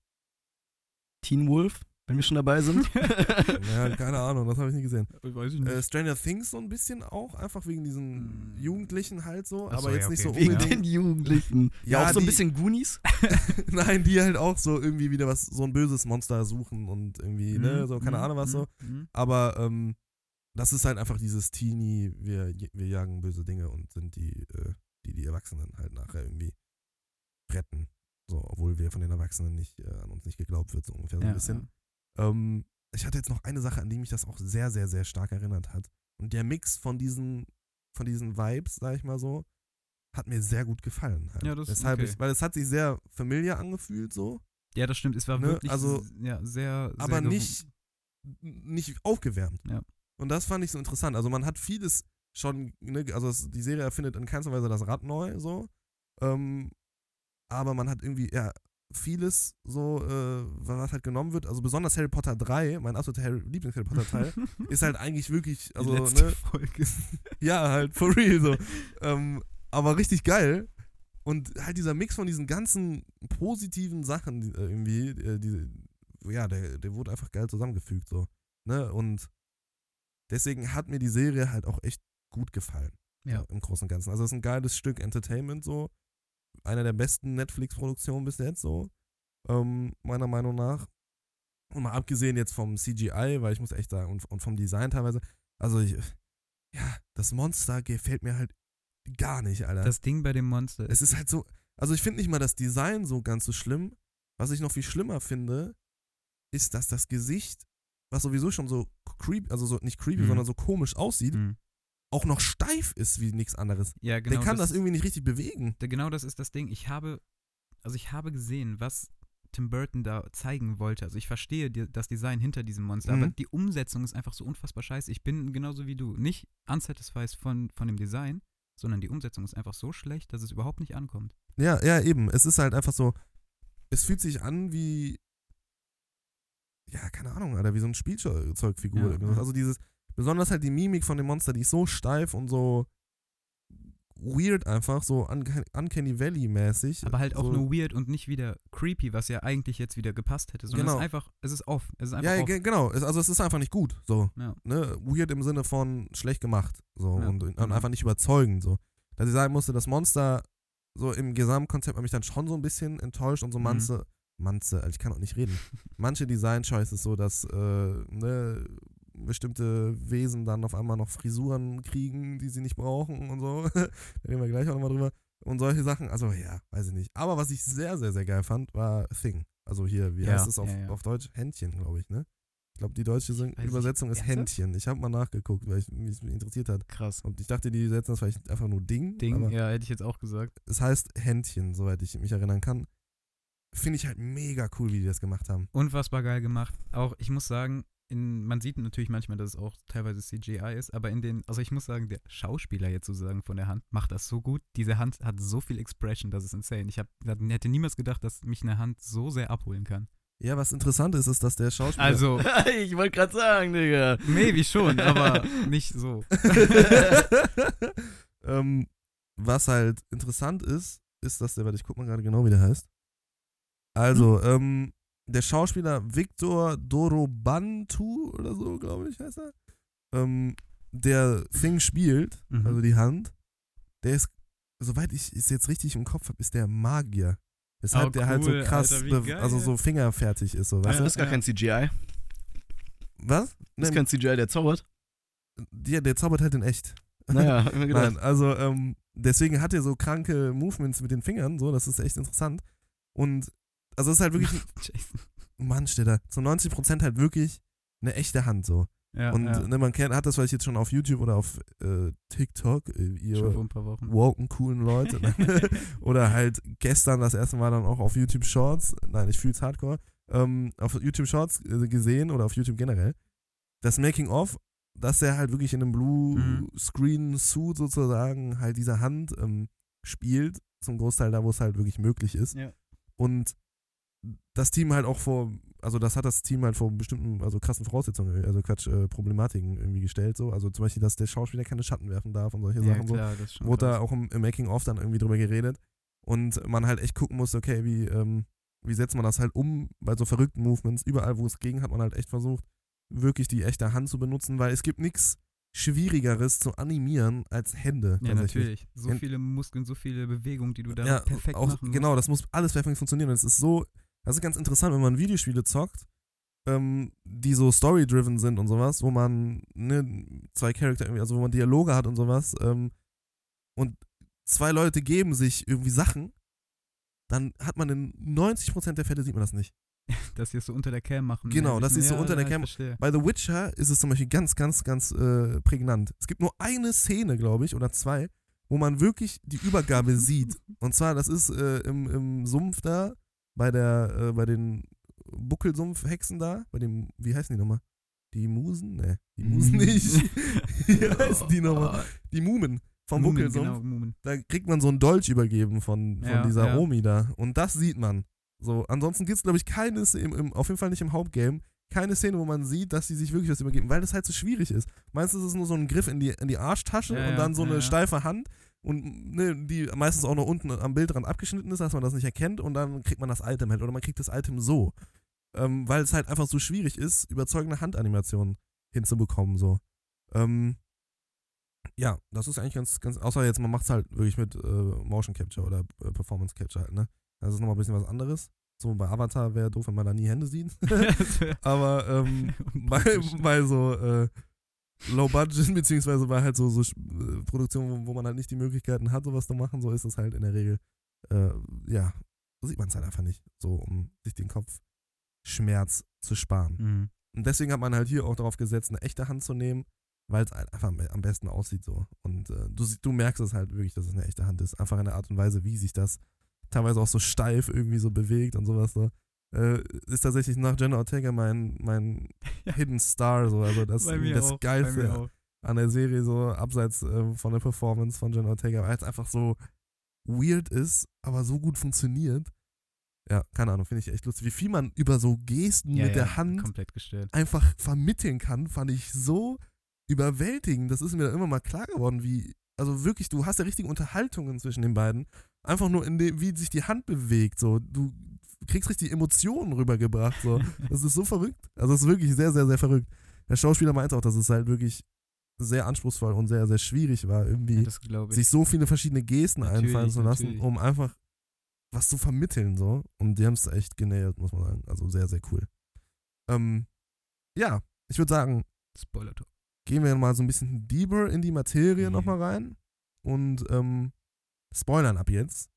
Teen Wolf, wenn wir schon dabei sind. ja, keine Ahnung, das habe ich nie gesehen. Weiß ich Äh, Stranger Things so ein bisschen auch, einfach wegen diesen Mm. Jugendlichen halt so, Ach so, aber jetzt ja, nicht so okay. Wegen den Jugendlichen. Ja, Ja, auch so ein bisschen Goonies. Nein, die halt auch so irgendwie wieder was, so ein böses Monster suchen und irgendwie, ne, so, keine Mhm, Ahnung was so. mhm, mhm. Aber ähm, das ist halt einfach dieses Teenie, wir, wir jagen böse Dinge und sind die, äh, die die Erwachsenen halt nachher irgendwie retten. So, obwohl wir von den Erwachsenen nicht, äh, an uns nicht geglaubt wird, so ungefähr so ein bisschen. Ähm, ich hatte jetzt noch eine Sache, an die mich das auch sehr, sehr, sehr stark erinnert hat. Und der Mix von diesen, von diesen Vibes, sag ich mal so, hat mir sehr gut gefallen. Halt. Ja, das ist Weshalb okay. ich, weil es hat sich sehr familiar angefühlt so, Ja, das stimmt. Es war Ne, wirklich also- ja, sehr, sehr aber nicht, nicht aufgewärmt. Ja. Und das fand ich so interessant. Also man hat vieles schon, ne, also es, die Serie erfindet in keinster Weise das Rad neu, so. Ähm, aber man hat irgendwie, ja, vieles so, äh, was halt genommen wird. Also besonders Harry Potter 3, mein absoluter Harry, Lieblings-Harry Potter-Teil, ist halt eigentlich wirklich, also, ne, Folge. ja, halt, for real so. ähm, aber richtig geil. Und halt dieser Mix von diesen ganzen positiven Sachen die, äh, irgendwie, äh, die, ja, der, der wurde einfach geil zusammengefügt, so. Ne? Und deswegen hat mir die Serie halt auch echt gut gefallen. Ja. So, Im Großen und Ganzen. Also es ist ein geiles Stück Entertainment, so. Einer der besten Netflix-Produktionen bis jetzt, so. Ähm, meiner Meinung nach. Und mal abgesehen jetzt vom CGI, weil ich muss echt sagen, und, und vom Design teilweise, also ich, ja, das Monster gefällt mir halt gar nicht, Alter. Das Ding bei dem Monster es ist halt so, also ich finde nicht mal das Design so ganz so schlimm. Was ich noch viel schlimmer finde, ist, dass das Gesicht, was sowieso schon so creepy, also so nicht creepy, Mhm. sondern so komisch aussieht, Hm. Auch noch steif ist wie nichts anderes. Ja, genau. Der kann das, irgendwie nicht richtig bewegen. Da- Genau das ist das Ding. Ich habe, also ich habe gesehen, was Tim Burton da zeigen wollte. Also ich verstehe die, das Design hinter diesem Monster, Mhm. aber die Umsetzung ist einfach so unfassbar scheiße. Ich bin genauso wie du nicht unsatisfied von, von dem Design, sondern die Umsetzung ist einfach so schlecht, dass es überhaupt nicht ankommt. Ja, ja, eben. Es ist halt einfach so, es fühlt sich an wie, ja, keine Ahnung, Alter, wie so eine Spielzeugfigur. Ja. Also dieses, besonders halt die Mimik von dem Monster, die ist so steif und so weird einfach, so Unca- Uncanny Valley-mäßig. Aber halt auch so, nur weird und nicht wieder creepy, was ja eigentlich jetzt wieder gepasst hätte, sondern Genau. es ist einfach, es ist off. Es ist einfach Ja, off. ge- genau. Es, also es ist einfach nicht gut. So. Ja. Ne? Weird im Sinne von schlecht gemacht. So. Ja, Und, und genau. einfach nicht überzeugend. So. Dass ich sagen musste, das Monster so im Gesamtkonzept hat mich dann schon so ein bisschen enttäuscht und so Mhm. manche, manche, also ich kann auch nicht reden. manche Design-Choices so, dass äh, ne, bestimmte Wesen dann auf einmal noch Frisuren kriegen, die sie nicht brauchen und so. da reden wir gleich auch nochmal drüber. Und solche Sachen, also ja, weiß ich nicht. Aber was ich sehr, sehr, sehr geil fand, war Thing. Also hier, wie Ja, heißt es auf, ja, ja. auf Deutsch? Händchen, glaube ich, ne? Ich glaube, die deutsche. Übersetzung ist? Händchen. Ich habe mal nachgeguckt, weil ich, mich interessiert hat. Krass. Und ich dachte, die setzen das vielleicht einfach nur Ding. Ding, ja, hätte ich jetzt auch gesagt. es heißt Händchen, soweit ich mich erinnern kann. Finde ich halt mega cool, wie die das gemacht haben. Unfassbar geil gemacht. Auch, ich muss sagen, in, man sieht natürlich manchmal, dass es auch teilweise CGI ist, aber in den, also ich muss sagen, der Schauspieler jetzt sozusagen von der Hand macht das so gut. Diese Hand hat so viel Expression, das ist insane. Ich hab, hätte niemals gedacht, dass mich eine Hand so sehr abholen kann. Ja, was interessant ist, ist, dass der Schauspieler. Also, ich wollte gerade sagen, Digga. maybe schon, aber nicht so. ähm, was halt interessant ist, ist, dass der, warte, ich guck mal gerade genau, wie der heißt. Also, ähm, der Schauspieler Victor Dorobantu oder so, glaube ich, heißt er. Ähm, der Thing spielt, Mhm. also die Hand, der ist, soweit ich es jetzt richtig im Kopf habe, ist der Magier. Weshalb Oh, der halt so cool, krass, Alter, geil. also so fingerfertig ist, so, weißt Also, du? das ist gar kein CGI. Was? Das ist kein CGI, der zaubert. der, der zaubert halt in echt. Naja, hab ich mir gedacht. Nein, also ähm, deswegen hat er so kranke Movements mit den Fingern, so, das ist echt interessant. Und also es ist halt wirklich. Mann, steht da, zu 90% halt wirklich eine echte Hand so. Ja, und ja. Ne, man kennt, hat das vielleicht jetzt schon auf YouTube oder auf äh, TikTok, äh, ihr woken coolen Leute. ne? oder halt gestern das erste Mal dann auch auf YouTube Shorts, nein, ich fühl's hardcore, ähm, auf YouTube Shorts äh, gesehen oder auf YouTube generell. Das Making of, dass er halt wirklich in einem Blue Mhm. Screen Suit sozusagen halt diese Hand ähm, spielt, zum Großteil da, wo es halt wirklich möglich ist. Ja. Und das Team halt auch vor, also das hat das Team halt vor bestimmten, also krassen Voraussetzungen, also Quatsch, äh, Problematiken irgendwie gestellt, so. Also zum Beispiel, dass der Schauspieler keine Schatten werfen darf und solche Ja, Sachen so klar, schon wurde da auch im, im Making-of dann irgendwie drüber geredet. Und man halt echt gucken musste, okay, wie, ähm, wie setzt man das halt um bei so verrückten Movements. Überall, wo es ging, hat man halt echt versucht, wirklich die echte Hand zu benutzen, weil es gibt nichts Schwierigeres zu animieren als Hände. Ja, natürlich. So viele Muskeln, so viele Bewegungen, die du da Ja, perfekt auch, machen musst. Genau, das muss alles perfekt funktionieren. Es ist so, das ist ganz interessant, wenn man Videospiele zockt, ähm, die so story-driven sind und sowas, wo man ne, zwei Charakter irgendwie, also wo man Dialoge hat und sowas, ähm, und zwei Leute geben sich irgendwie Sachen dann hat man in 90% der Fälle sieht man das nicht. Dass sie es so unter der Cam machen. Genau, Ja, dass sie es so ja, unter der Cam- verstehe. Bei The Witcher ist es zum Beispiel ganz, ganz, ganz äh, prägnant. Es gibt nur eine Szene, glaube ich, oder zwei, wo man wirklich die Übergabe sieht. Und zwar, das ist äh, im, im Sumpf da, bei der, äh, bei den Buckelsumpfhexen da, bei dem, wie heißen die nochmal? Die Musen? Ne, die Musen nicht. wie heißen die nochmal? Die Mumen vom Mumen, Buckelsumpf. Genau. Da kriegt man so einen Dolch übergeben von, von Ja, dieser ja. Omi da. Und das sieht man. So, ansonsten gibt es, glaube ich, keine, im, im, auf jeden Fall nicht im Hauptgame, keine Szene, wo man sieht, dass sie sich wirklich was übergeben, weil das halt so schwierig ist. Meistens ist es nur so ein Griff in die, in die Arschtasche Ja, und dann so eine steife Hand und ne, die meistens auch noch unten am Bildrand abgeschnitten ist, dass man das nicht erkennt und dann kriegt man das Item halt oder man kriegt das Item so. Ähm, weil es halt einfach so schwierig ist, überzeugende Handanimationen hinzubekommen, so. Ähm, ja, das ist eigentlich ganz, ganz, außer jetzt, man macht es halt wirklich mit äh, Motion Capture oder äh, Performance Capture halt, ne? Das ist nochmal ein bisschen was anderes. So bei Avatar wäre doof, wenn man da nie Hände sieht. Aber ähm, bei, bei so äh, Low Budget, beziehungsweise bei halt so, so äh, Produktionen, wo, man halt nicht die Möglichkeiten hat, sowas zu machen, so ist es halt in der Regel, äh, ja, so sieht man es halt einfach nicht, so um sich den Kopfschmerz zu sparen. Mhm. Und deswegen hat man halt hier auch darauf gesetzt, eine echte Hand zu nehmen, weil es halt einfach am- besten aussieht so. Und äh, du, du merkst es halt wirklich, dass es eine echte Hand ist. Einfach in der Art und Weise, wie sich das teilweise auch so steif irgendwie so bewegt und sowas so. Äh, ist tatsächlich nach Jenna Ortega mein, mein Ja. Hidden Star so. Also das, das auch, Geilste an der Serie so, abseits äh, von der Performance von Jenna Ortega, weil es einfach so weird ist, aber so gut funktioniert. Ja, keine Ahnung, finde ich echt lustig. Wie viel man über so Gesten Ja, mit ja, der Hand einfach vermitteln kann, fand ich so überwältigend. Das ist mir dann immer mal klar geworden, wie, also wirklich, du hast ja richtige Unterhaltungen zwischen den beiden. Einfach nur in dem, wie sich die Hand bewegt. So, du kriegst richtig Emotionen rübergebracht. So. Das ist so verrückt. Also es ist wirklich sehr, sehr, sehr verrückt. Der Schauspieler meinte auch, dass es halt wirklich sehr anspruchsvoll und sehr, sehr schwierig war, irgendwie Ja, sich so viele verschiedene Gesten Natürlich, einfallen zu lassen, natürlich. um einfach was zu vermitteln, so. Und die haben es echt genäht, muss man sagen. Also sehr, sehr cool. Ähm, ja, ich würde sagen, Spoiler Talk. gehen wir mal so ein bisschen deeper in die Materie Mhm. nochmal rein und ähm, spoilern ab jetzt.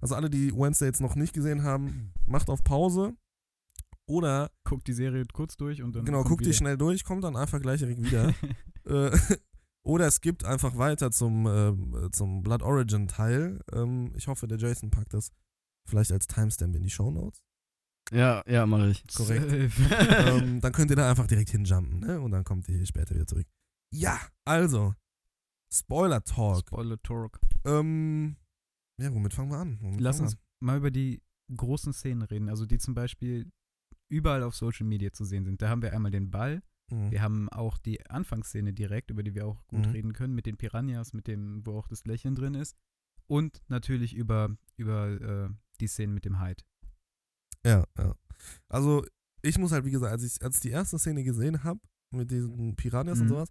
Also alle, die Wednesday jetzt noch nicht gesehen haben, macht auf Pause oder Guck die Serie kurz durch und dann. genau, guckt die wieder. schnell durch, kommt dann einfach gleich direkt wieder. Äh, oder es gibt einfach weiter zum, ähm, zum Blood Origin Teil. Ähm, ich hoffe, der Jason packt das vielleicht als Timestamp in die Show Notes. Ja, ja, mache ich. Korrekt. Ähm, dann könnt ihr da einfach direkt hinjumpen, ne? Und dann kommt ihr später wieder zurück. Ja, also. Spoiler Talk. Spoiler Talk. Ähm, ja, womit fangen wir an? Womit Lass uns mal über die großen Szenen reden, also die zum Beispiel überall auf Social Media zu sehen sind. Da haben wir einmal den Ball, wir an? wir haben auch die Anfangsszene direkt, über die wir auch gut Mhm. reden können, mit den Piranhas, mit dem, wo auch das Lächeln drin ist. Und natürlich über, über äh, die Szene mit dem Hyde. Ja, ja. Also, ich muss halt, wie gesagt, als ich, als ich die erste Szene gesehen habe, mit diesen Piranhas und Mhm. sowas,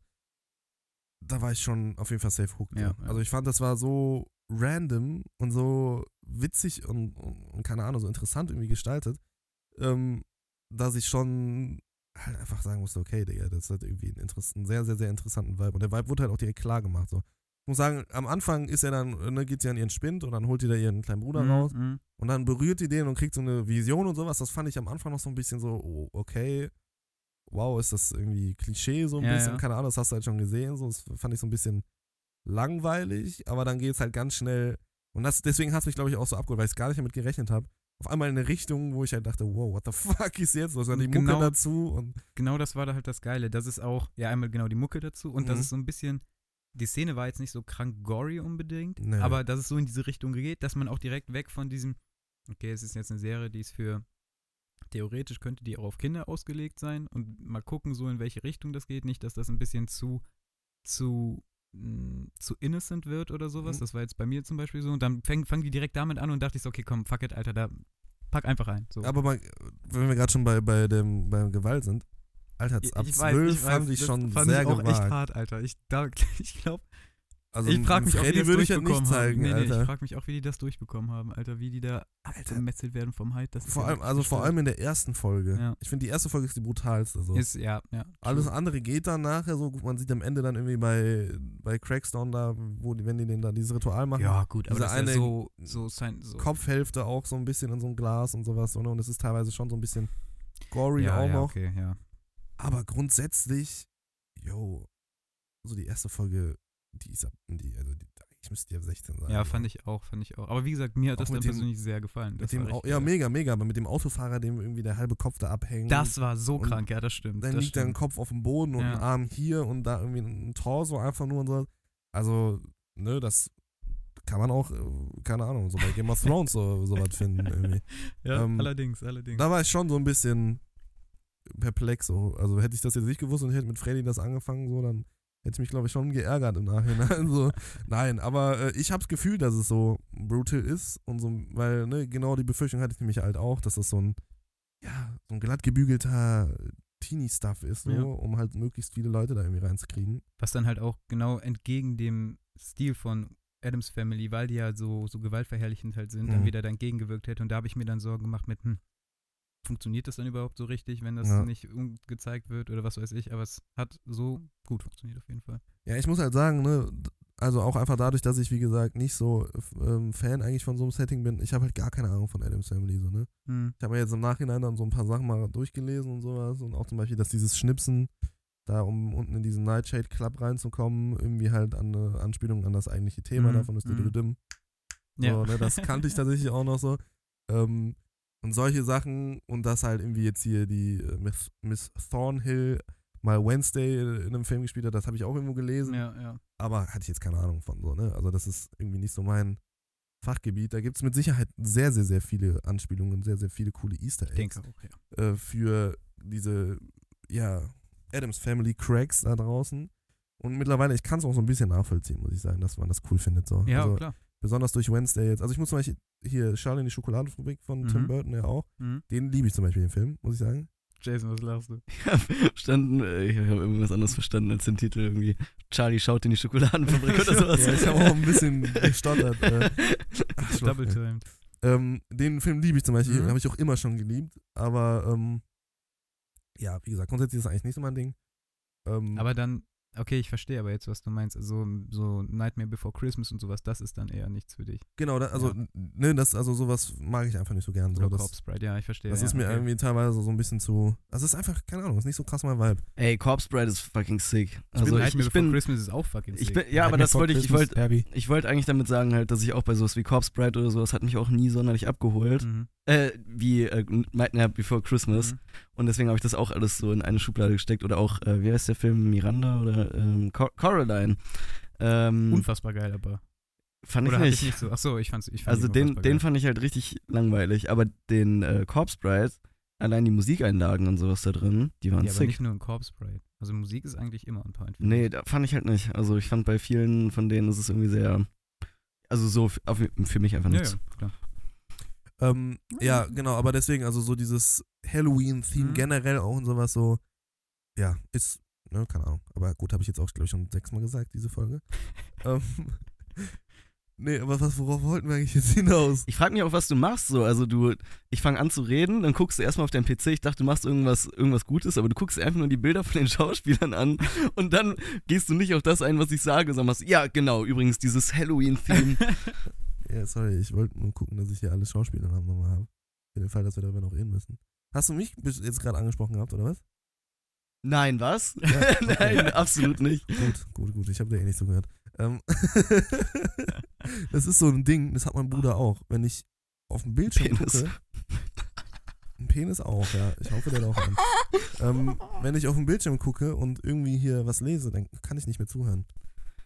da war ich schon auf jeden Fall safe hooked. Ja, ja. Also, ich fand, das war so random und so witzig und, und, und keine Ahnung, so interessant irgendwie gestaltet, ähm, dass ich schon halt einfach sagen musste, okay, Digga, das hat irgendwie einen, einen sehr, sehr, sehr interessanten Vibe. Und der Vibe wurde halt auch direkt klar gemacht. So. Ich muss sagen, am Anfang ist er dann, ne, geht sie an ihren Spind und dann holt die da ihren kleinen Bruder Mhm, raus. mhm. Und dann berührt die den und kriegt so eine Vision und sowas. Das fand ich am Anfang noch so ein bisschen so, oh, okay, wow, ist das irgendwie Klischee so ein Ja, bisschen, ja. keine Ahnung, das hast du halt schon gesehen. So, das fand ich so ein bisschen langweilig, aber dann geht es halt ganz schnell. Und das, deswegen hat es mich, glaube ich, auch so abgeholt, weil ich es gar nicht damit gerechnet habe. Auf einmal in eine Richtung, wo ich halt dachte, wow, what the fuck ist jetzt? Was dann die Mucke Genau. dazu und Genau das war da halt das Geile. Das ist auch, ja, einmal genau die Mucke dazu und das Mhm. ist so ein bisschen, die Szene war jetzt nicht so krank gory unbedingt, Nee. aber dass es so in diese Richtung geht, dass man auch direkt weg von diesem, okay, es ist jetzt eine Serie, die ist für, theoretisch könnte die auch auf Kinder ausgelegt sein und mal gucken so, in welche Richtung das geht. Nicht, dass das ein bisschen zu, zu, mh, zu innocent wird oder sowas. Mhm. Das war jetzt bei mir zum Beispiel so und dann fang- fangen die direkt damit an und dachte ich so, okay, komm, fuck it, Alter, da pack einfach rein. So. Aber mal, wenn wir gerade schon bei, bei dem bei Gewalt sind, Alter, Ich- ab ich weiß, 12 ich weiß, fand ich das schon fand sehr ich auch gewagt. echt hart, Alter. Ich, da, ich glaube, Also ich frage mich auch, wie die das würde ich halt durchbekommen nicht zeigen. Nee, nee, ich Alter. frage mich auch, wie die das durchbekommen haben, Alter. Wie die da Alter. gemetzelt werden vom Hyde. Das Vor allem, also vor allem in der ersten Folge. Ja. Ich finde, die erste Folge ist die brutalste. So. Ist, ja, ja. Alles andere geht dann nachher so. Man sieht am Ende dann irgendwie bei, bei Crackstone da, wo die, wenn die den da dieses Ritual machen, Ja, gut, aber Diese das ist ja eine so, so, sein, so. Kopfhälfte auch so ein bisschen in so ein Glas und sowas. Und es ist teilweise schon so ein bisschen gory auch noch. okay. Aber grundsätzlich, yo, so die erste Folge, die ist ab, die, also die, eigentlich müsste die ab 16 sein. Ja, fand ich auch, fand ich auch. Aber wie gesagt, mir hat Auch das dann dem- persönlich sehr gefallen. Das dem, ja, mega, mega, aber mit dem Autofahrer, dem irgendwie der halbe Kopf da abhängt. Das war so krank, ja, das stimmt. dann das liegt stimmt. Kopf auf dem Boden und Ja. ein Arm hier und da irgendwie ein Torso einfach nur und so. Also, ne, das kann man auch, äh, keine Ahnung, so bei Game of Thrones so sowas finden irgendwie. Ja, ähm, allerdings, allerdings. Da war ich schon so ein bisschen perplex. So. Also hätte ich das jetzt nicht gewusst und ich hätte mit Freddy das angefangen, so, dann hätte ich mich, glaube ich, schon geärgert im Nachhinein. so. Nein, aber äh, ich habe das Gefühl, dass es so brutal ist und so, weil, ne, genau die Befürchtung hatte ich nämlich halt auch, dass das so ein, ja, so ein glatt gebügelter Teenie-Stuff ist, so, Ja. um halt möglichst viele Leute da irgendwie reinzukriegen. Was dann halt auch genau entgegen dem Stil von Adams Family, weil die ja so, so gewaltverherrlichend halt sind, dann Mhm. wieder dann gegengewirkt hätte. Und da habe ich mir dann Sorgen gemacht mit, hm, funktioniert das dann überhaupt so richtig, wenn das Ja. nicht gezeigt wird oder was weiß ich. Aber es hat so gut funktioniert auf jeden Fall. Ja, ich muss halt sagen, ne, also auch einfach dadurch, dass ich, wie gesagt, nicht so ähm, Fan eigentlich von so einem Setting bin, ich habe halt gar keine Ahnung von Adams Family, so, ne. Hm. Ich habe mir jetzt im Nachhinein dann so ein paar Sachen mal durchgelesen und sowas und auch zum Beispiel, dass dieses Schnipsen, da um unten in diesen Nightshade Club reinzukommen, irgendwie halt an eine Anspielung an das eigentliche Thema Mhm, davon ist mhm. So, Ja. ne, das kannte ich tatsächlich auch noch so. Ähm, und solche Sachen und dass halt irgendwie jetzt hier die äh, Miss, Miss Thornhill mal Wednesday in einem Film gespielt hat, das habe ich auch irgendwo gelesen ja, ja. aber hatte ich jetzt keine Ahnung von so, ne? Also das ist irgendwie nicht so mein Fachgebiet. Da gibt es mit Sicherheit sehr, sehr, sehr viele Anspielungen, sehr, sehr viele coole Easter Ich Eggs denke auch, ja. äh, für diese, ja, Adams Family Cracks da draußen. Und mittlerweile, ich kann es auch so ein bisschen nachvollziehen, muss ich sagen, dass man das cool findet. So. Ja, also, klar. Besonders durch Wednesday jetzt. Also ich muss zum Beispiel hier Charlie in die Schokoladenfabrik von Tim Mhm. Burton ja auch. Mhm. Den liebe ich zum Beispiel, den Film, muss ich sagen. Jason, was lachst du? Ich habe verstanden, äh, ich habe irgendwas anderes verstanden als den Titel irgendwie. Charlie schaut in die Schokoladenfabrik oder sowas. Ja, ich habe auch ein bisschen gestottert. Äh, ach, Double timed. Ähm, den Film liebe ich zum Beispiel, Mhm. habe ich auch immer schon geliebt, aber ähm, ja, wie gesagt, grundsätzlich ist das eigentlich nicht so mein Ding. Ähm, Aber dann, okay, ich verstehe aber jetzt, was du meinst. Also so Nightmare Before Christmas und sowas, das ist dann eher nichts für dich. genau, da, also, ja. ne, das, also sowas mag ich einfach nicht so gern. So, Oder das Corpse Bride, ja, ich verstehe. das ja, ist mir okay. irgendwie teilweise so ein bisschen zu. Also, es ist einfach, keine Ahnung, ist nicht so krass mein Vibe. Ey, Corpse Bride ist fucking sick. Ich Also bin ich, Nightmare ich Before bin, Christmas ist auch fucking ich sick. bin, ja, aber Nightmare das Before wollte ich, ich wollte, ich wollte eigentlich damit sagen halt, dass ich auch bei sowas wie Corpse Bride oder sowas hat mich auch nie sonderlich abgeholt. Mhm. Äh, wie äh, Nightmare Before Christmas. Mhm. Und deswegen habe ich das auch alles so in eine Schublade gesteckt. Oder auch, äh, wie heißt der Film? Miranda oder ähm, Cor Coraline. Ähm, Unfassbar geil, aber. fand ich Oder nicht. ich nicht so. Achso, ich fand's. Ich fand also den, den geil. fand ich halt richtig langweilig. Aber den äh, Corpse Bride, allein die Musikeinlagen und sowas da drin, die waren Ja, aber sick. nicht nur ein Corpse Bride. Also Musik ist eigentlich immer ein Point. finde Nee, da fand ich halt nicht. Also ich fand bei vielen von denen ist es irgendwie sehr. Also so f- auf, für mich einfach Ja, nichts. ja, klar. Ähm, ja, genau, aber deswegen, also so dieses Halloween-Theme Mhm. generell auch und sowas so, ja, ist, ne, keine Ahnung. Aber gut, habe ich jetzt auch, glaube ich, schon sechsmal gesagt, diese Folge. ähm, nee, aber was, worauf wollten wir eigentlich jetzt hinaus? Ich frage mich auch, was du machst so. Also du, ich fange an zu reden, dann guckst du erstmal auf deinen PC, ich dachte, du machst irgendwas, irgendwas Gutes, aber du guckst dir einfach nur die Bilder von den Schauspielern an und dann gehst du nicht auf das ein, was ich sage, sondern machst, ja, genau, übrigens dieses Halloween-Theme. Ja, sorry, ich wollte nur gucken, dass ich hier alle Schauspielernamen nochmal habe. Für den Fall, dass wir darüber noch reden müssen. Hast du mich bis jetzt gerade angesprochen gehabt, oder was? Nein, was? Ja, okay. Nein, absolut nicht. Gut, gut, gut. Ich habe dir eh nicht zugehört. Ähm, das ist so ein Ding, das hat mein Bruder auch. Wenn ich auf dem Bildschirm Penis. gucke. Ein Penis auch, ja. Ich hoffe, der auch einen. Ähm, wenn ich auf dem Bildschirm gucke und irgendwie hier was lese, dann kann ich nicht mehr zuhören.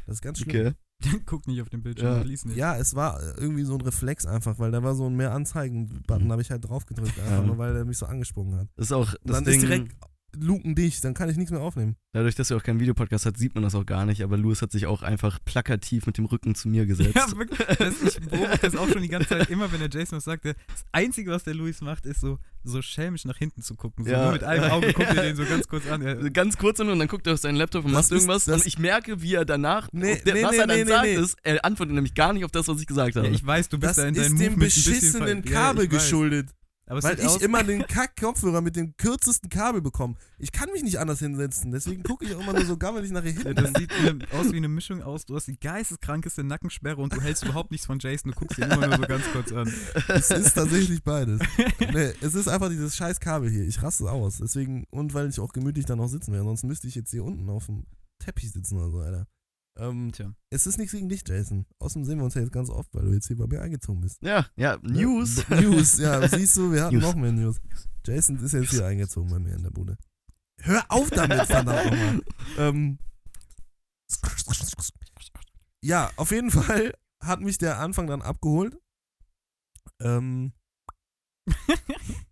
Das ist ganz schlimm. Okay. Guck nicht auf den Bildschirm Ja. und lies nicht. Ja, es war irgendwie so ein Reflex einfach, weil da war so ein mehr Anzeigen-Button, Mhm. habe ich halt drauf gedrückt, einfach Ja. nur, weil er mich so angesprungen hat. Das ist auch das dann Ding. ist direkt lukendicht, dann kann ich nichts mehr aufnehmen. Dadurch, dass er auch keinen Videopodcast hat, sieht man das auch gar nicht, aber Louis hat sich auch einfach plakativ mit dem Rücken zu mir gesetzt. Ja, wirklich. Das, ich beobachte das auch schon die ganze Zeit. Immer wenn der Jason was sagt, das Einzige, was der Luis macht, ist so, so schelmisch nach hinten zu gucken. So Ja. nur mit einem Auge guckt er den so ganz kurz an. Er, Ganz kurz nur und dann guckt er auf seinen Laptop und Das macht ist- irgendwas und ich merke, wie er danach, Nee, der, nee, was nee, er dann sagt, nee. ist, er antwortet nämlich gar nicht auf das, was ich gesagt habe. ja, ich weiß, du bist Das da in ist deinem dem Movement bisschen beschissenen ja, Kabel weiß. geschuldet. Aber Weil ich immer den Kack-Kopfhörer mit dem kürzesten Kabel bekomme. Ich kann mich nicht anders hinsetzen. Deswegen gucke ich auch immer nur so gammelig nach hier hinten. das sieht aus wie eine Mischung aus, du hast die geisteskrankeste Nackensperre und du hältst überhaupt nichts von Jason, du guckst ihn immer nur so ganz kurz an. Es ist tatsächlich beides. Nee, es ist einfach dieses scheiß Kabel hier. Ich raste aus. Deswegen, und weil ich auch gemütlich dann noch sitzen werde. Sonst müsste ich jetzt hier unten auf dem Teppich sitzen oder so, Alter. Ähm, Tja. es ist nichts gegen dich, Jason. Außerdem sehen wir uns ja jetzt ganz oft, weil du jetzt hier bei mir eingezogen bist. ja, ja, News. Ja, News, ja, siehst du, wir hatten News. noch mehr News. Jason ist jetzt hier eingezogen bei mir in der Bude. Hör auf damit, verdammt nochmal. Ähm, ja, auf jeden Fall hat mich der Anfang dann abgeholt. Ähm,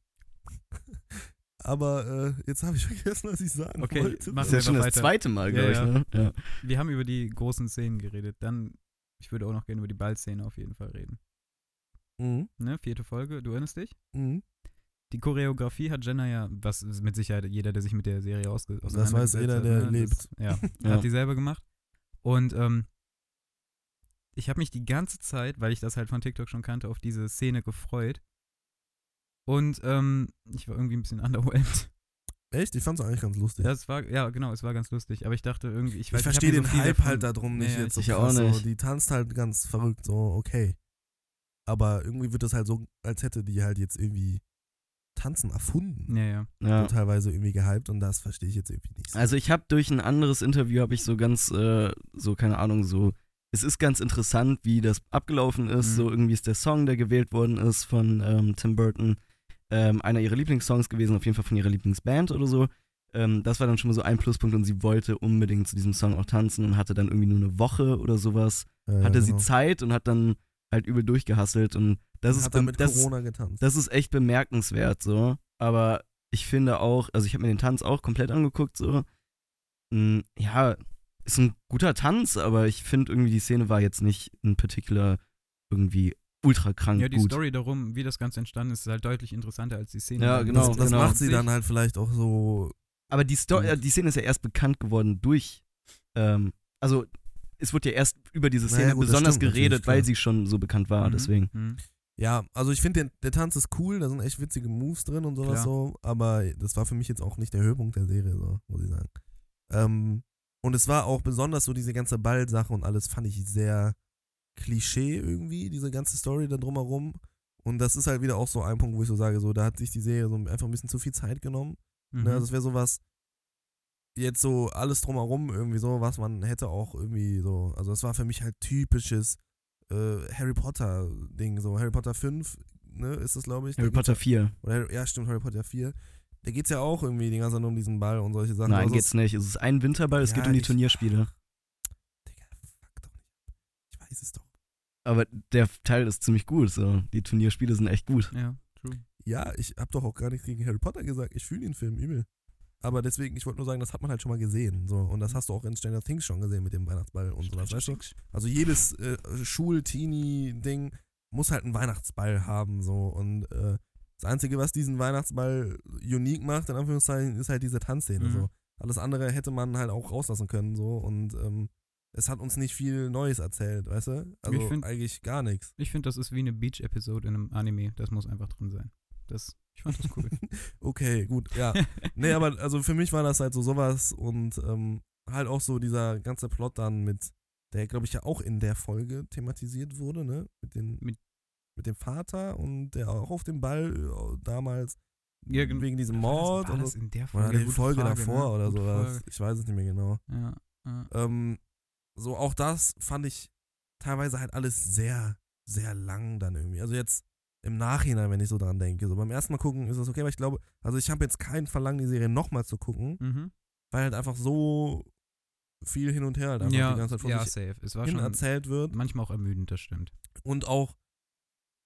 aber äh, jetzt habe ich vergessen, was ich sagen Okay, wollte. mach Das ist ja schon das weiter. zweite Mal, Ja, glaube ich. ja. Ne? Ja. Wir haben über die großen Szenen geredet. Dann, ich würde auch noch gerne über die Ballszene auf jeden Fall reden. Mhm, Ne? Vierte Folge, du erinnerst dich? mhm. Die Choreografie hat Jenna ja, was mit Sicherheit jeder, der sich mit der Serie ausge Das weiß jeder, der ne? lebt. Das, ja, Ja. hat die selber gemacht. Und ähm, ich habe mich die ganze Zeit, weil ich das halt von TikTok schon kannte, auf diese Szene gefreut. Und ähm, ich war irgendwie ein bisschen underwhelmed. Echt? Ich fand's eigentlich ganz lustig. Ja, es war, ja, genau, es war ganz lustig. Aber ich dachte irgendwie, ich Ich, weiß hab verstehe den so Hype davon- halt darum nicht ja, jetzt so ich auch krass. So. nicht. Die tanzt halt ganz verrückt, so okay. Aber irgendwie wird das halt so, als hätte die halt jetzt irgendwie Tanzen erfunden. Ja, ja. Ja. So teilweise irgendwie gehypt und das verstehe ich jetzt irgendwie nicht. So. Also ich habe durch ein anderes Interview habe ich so ganz, äh, so keine Ahnung, so, es ist ganz interessant, wie das abgelaufen ist. Mhm. So irgendwie ist der Song, der gewählt worden ist von ähm, Tim Burton, ähm, einer ihrer Lieblingssongs gewesen, auf jeden Fall von ihrer Lieblingsband oder so. Ähm, das war dann schon mal so ein Pluspunkt und sie wollte unbedingt zu diesem Song auch tanzen und hatte dann irgendwie nur eine Woche oder sowas. Ja, hatte genau. sie Zeit und hat dann halt übel durchgehasselt und das Und ist hat dann mit das, Corona getanzt. das ist echt bemerkenswert so. Aber ich finde auch, also ich habe mir den Tanz auch komplett angeguckt so. Mm, Ja, ist ein guter Tanz, aber ich finde irgendwie die Szene war jetzt nicht in particular irgendwie ultra krank Ja, die gut. Story darum, wie das Ganze entstanden ist, ist halt deutlich interessanter als die Szene. Ja, genau, das das genau. macht sie dann halt vielleicht auch so. Aber die, Sto Gut. äh, die Szene ist ja erst bekannt geworden durch, ähm, also es wurde ja erst über diese Naja, Szene gut, das besonders stimmt geredet, weil sie schon so bekannt war, Mhm, deswegen. mhm. Ja, also ich finde, der, der Tanz ist cool, da sind echt witzige Moves drin und sowas Klar. so, aber das war für mich jetzt auch nicht der Höhepunkt der Serie, so, muss ich sagen. Ähm, und es war auch besonders so diese ganze Ballsache und alles fand ich sehr Klischee irgendwie, diese ganze Story da drumherum. Und das ist halt wieder auch so ein Punkt, wo ich so sage, so, da hat sich die Serie so einfach ein bisschen zu viel Zeit genommen. Mhm. Ne, das wäre sowas, jetzt so alles drumherum irgendwie so, was man hätte auch irgendwie so, also das war für mich halt typisches äh, Harry Potter Ding, so Harry Potter 5, ne, ist das glaube ich. Harry Potter 4. Ja, oder, ja, stimmt, Harry Potter 4. Da geht's ja auch irgendwie die ganze Zeit nur um diesen Ball und solche Sachen. Nein, also geht's nicht. Es ist ein Winterball, es Ja, geht um die Turnierspiele. Digga, fuck doch nicht. Ich weiß es doch. Aber der Teil ist ziemlich gut. So. Die Turnierspiele sind echt gut. Ja, true. Ja, ich hab doch auch gar nichts gegen Harry Potter gesagt. Ich fühle den Film übel. Aber deswegen, ich wollte nur sagen, das hat man halt schon mal gesehen. So. Und das hast du auch in Stranger Things schon gesehen mit dem Weihnachtsball und sowas, weißt du? Also jedes äh, Schul-Teenie-Ding muss halt einen Weihnachtsball haben. So. Und äh, das Einzige, was diesen Weihnachtsball unique macht, in Anführungszeichen, ist halt diese Tanzszene. Mhm. So. Alles andere hätte man halt auch rauslassen können. So. Und ähm, es hat uns nicht viel Neues erzählt, weißt du? Also find- eigentlich gar nichts. Ich finde, das ist wie eine Beach-Episode in einem Anime. Das muss einfach drin sein. Das, ich fand das cool. Okay, gut, ja. Nee, aber also für mich war das halt so sowas und ähm, halt auch so dieser ganze Plot dann mit, der glaube ich ja auch in der Folge thematisiert wurde, ne? Mit, den, Mit- mit dem Vater und der auch auf dem Ball äh, damals Ja, gen- wegen diesem War Mord das, war oder, das in der oder Folge? die Gute Folge Frage, davor ne? oder Gute sowas. Frage. Ich weiß es nicht mehr genau. Ja, ja. Ähm, so auch das fand ich teilweise halt alles sehr, sehr lang dann irgendwie. Also jetzt im Nachhinein, wenn ich so dran denke. So beim ersten Mal gucken ist das okay, aber ich glaube, also ich habe jetzt kein Verlangen, die Serie nochmal zu gucken, Mhm. weil halt einfach so viel hin und her halt einfach Ja, die ganze Zeit vor ja, safe. Es war schon erzählt wird. manchmal auch ermüdend, das stimmt. Und auch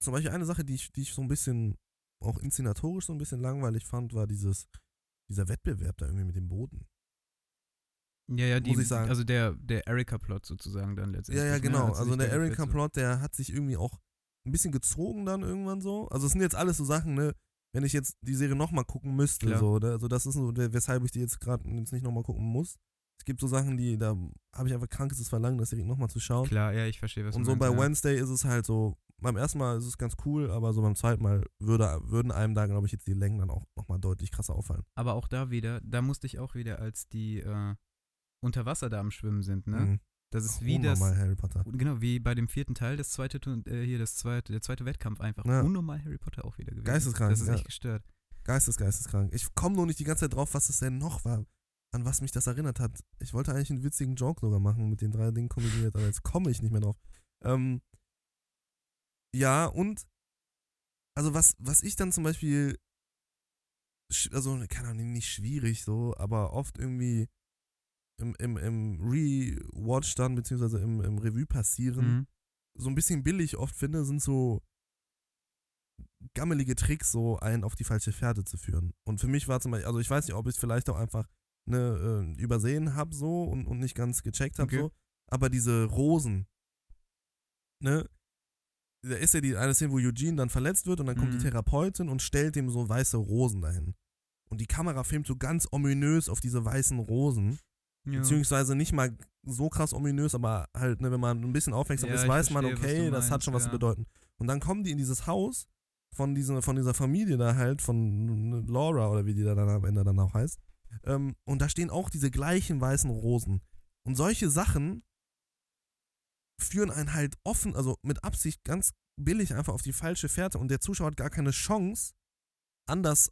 zum Beispiel eine Sache, die ich, die ich so ein bisschen auch inszenatorisch so ein bisschen langweilig fand, war dieses, dieser Wettbewerb da irgendwie mit dem Boden. Ja, ja, die, Muss ich sagen. also der, der Erika-Plot sozusagen dann letztendlich. Ja, ja, ne? genau. Sie Also sich der. Erika-Plot, der hat sich irgendwie auch ein bisschen gezogen dann irgendwann so. Also es sind jetzt alles so Sachen, ne, wenn ich jetzt die Serie nochmal gucken müsste, Klar. so, ne? Also das ist so, weshalb ich die jetzt gerade jetzt nicht nochmal gucken muss. Es gibt so Sachen, die, da habe ich einfach krankes Verlangen, das direkt nochmal zu schauen. Klar, ja, ich verstehe, was Und so meinst. bei ja. Wednesday ist es halt so, beim ersten Mal ist es ganz cool, aber so beim zweiten Mal würde, würden einem da, glaube ich, jetzt die Längen dann auch nochmal deutlich krasser auffallen. Aber auch da wieder, da musste ich auch wieder, als die äh, unter Wasser da am Schwimmen sind, ne? Mhm. Das ist wie das. Unnormal Harry Potter. Genau, wie bei dem vierten Teil, das zweite, äh, hier das zweite, der zweite Wettkampf einfach. Ja. Unnormal Harry Potter auch wieder gewesen. Geisteskrank, Das ist ja. echt gestört. Geistes, geisteskrank. Ich komme nur nicht die ganze Zeit drauf, was es denn noch war, an was mich das erinnert hat. Ich wollte eigentlich einen witzigen Joke sogar machen mit den drei Dingen kombiniert, aber jetzt komme ich nicht mehr drauf. Ähm, ja, und also was, was ich dann zum Beispiel, also keine Ahnung, nicht schwierig so, aber oft irgendwie im, im, im Rewatch dann, beziehungsweise im, im Revue passieren, Mhm. so ein bisschen billig oft finde, sind so gammelige Tricks, so einen auf die falsche Fährte zu führen. Und für mich war zum Beispiel, also ich weiß nicht, ob ich es vielleicht auch einfach ne, äh, übersehen habe so und, und nicht ganz gecheckt habe Okay. so, aber diese Rosen, ne, da ist ja die eine Szene, wo Eugene dann verletzt wird und dann kommt Mhm. die Therapeutin und stellt ihm so weiße Rosen dahin. Und die Kamera filmt so ganz ominös auf diese weißen Rosen. Ja. Beziehungsweise nicht mal so krass ominös, aber halt, ne, wenn man ein bisschen aufmerksam Ja, ist, weiß man, verstehe, was okay, das hat schon was zu ja. bedeuten. Und dann kommen die in dieses Haus von dieser, von dieser Familie da halt, von Laura oder wie die da dann am Ende dann auch heißt. Ähm, und da stehen auch diese gleichen weißen Rosen. Und solche Sachen führen einen halt offen, also mit Absicht ganz billig einfach auf die falsche Fährte und der Zuschauer hat gar keine Chance, anders,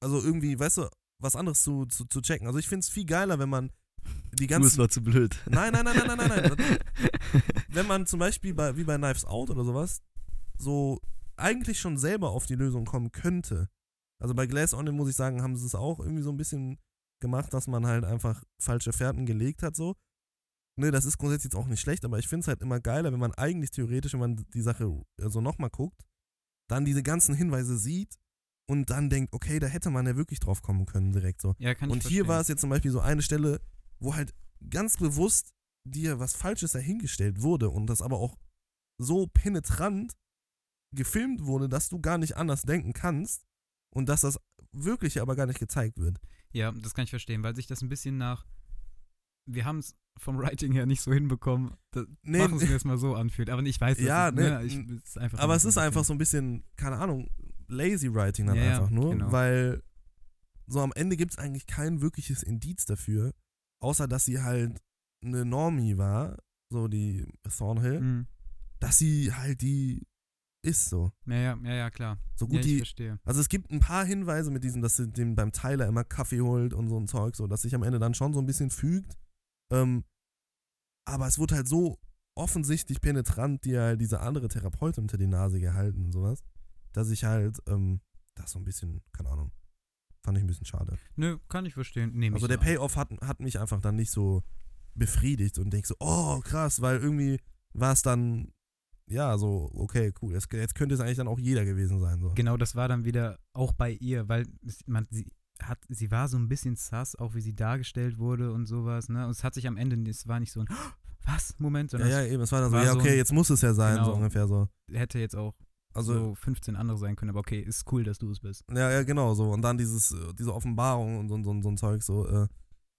also irgendwie, weißt du, was anderes zu, zu, zu checken. Also ich finde es viel geiler, wenn man die ganzen war zu blöd. Nein, nein, nein, nein, nein, nein, nein. Wenn man zum Beispiel bei, wie bei Knives Out oder sowas, so eigentlich schon selber auf die Lösung kommen könnte. Also bei Glass Onion muss ich sagen, haben sie es auch irgendwie so ein bisschen gemacht, dass man halt einfach falsche Fährten gelegt hat, so. Ne, das ist grundsätzlich jetzt auch nicht schlecht, aber ich finde es halt immer geiler, wenn man eigentlich theoretisch, wenn man die Sache so nochmal guckt, dann diese ganzen Hinweise sieht und dann denkt, okay, da hätte man ja wirklich drauf kommen können, direkt so. ja, kann ich Und hier verstehen. war es jetzt zum Beispiel so eine Stelle, wo halt ganz bewusst dir was Falsches dahingestellt wurde und das aber auch so penetrant gefilmt wurde, dass du gar nicht anders denken kannst und dass das Wirkliche aber gar nicht gezeigt wird. Ja, das kann ich verstehen, weil sich das ein bisschen nach. Wir haben es vom Writing her nicht so hinbekommen, dass Nee, machen es mir jetzt mal so anfühlt. Aber ich weiß, Ja, es, ne, ne, ich, ist einfach aber es ist ein einfach so ein bisschen, keine Ahnung, lazy writing dann ja, einfach nur, genau. weil so am Ende gibt es eigentlich kein wirkliches Indiz dafür, außer dass sie halt eine Normie war, so die Thornhill, Mhm. dass sie halt die ist so. Ja, ja, ja, ja, klar. So Ja, gut ich die verstehe. Also es gibt ein paar Hinweise mit diesem, dass sie dem beim Tyler immer Kaffee holt und so ein Zeug, so dass sich am Ende dann schon so ein bisschen fügt. Ähm, aber es wurde halt so offensichtlich penetrant, dir halt diese andere Therapeutin unter die Nase gehalten und sowas, dass ich halt ähm, das so ein bisschen, keine Ahnung, fand ich ein bisschen schade. Nö, kann ich verstehen. Nehme Also ich der so. Payoff hat, hat mich einfach dann nicht so befriedigt und denk so, oh krass, weil irgendwie war es dann, ja, so, okay, cool, jetzt, jetzt könnte es eigentlich dann auch jeder gewesen sein. So. Genau, das war dann wieder auch bei ihr, weil man, sie hat, sie war so ein bisschen sass, auch wie sie dargestellt wurde und sowas, ne? Und es hat sich am Ende, es war nicht so ein was Moment, Ja, sondern ja, eben, es war dann so, ja, so okay, ein- jetzt muss es ja sein, so Genau. ungefähr so. hätte jetzt auch Also, so 15 andere sein können, aber okay, ist cool, dass du es bist. ja, ja, genau, so. Und dann dieses, äh, diese Offenbarung und so, so, so ein Zeug, so, äh,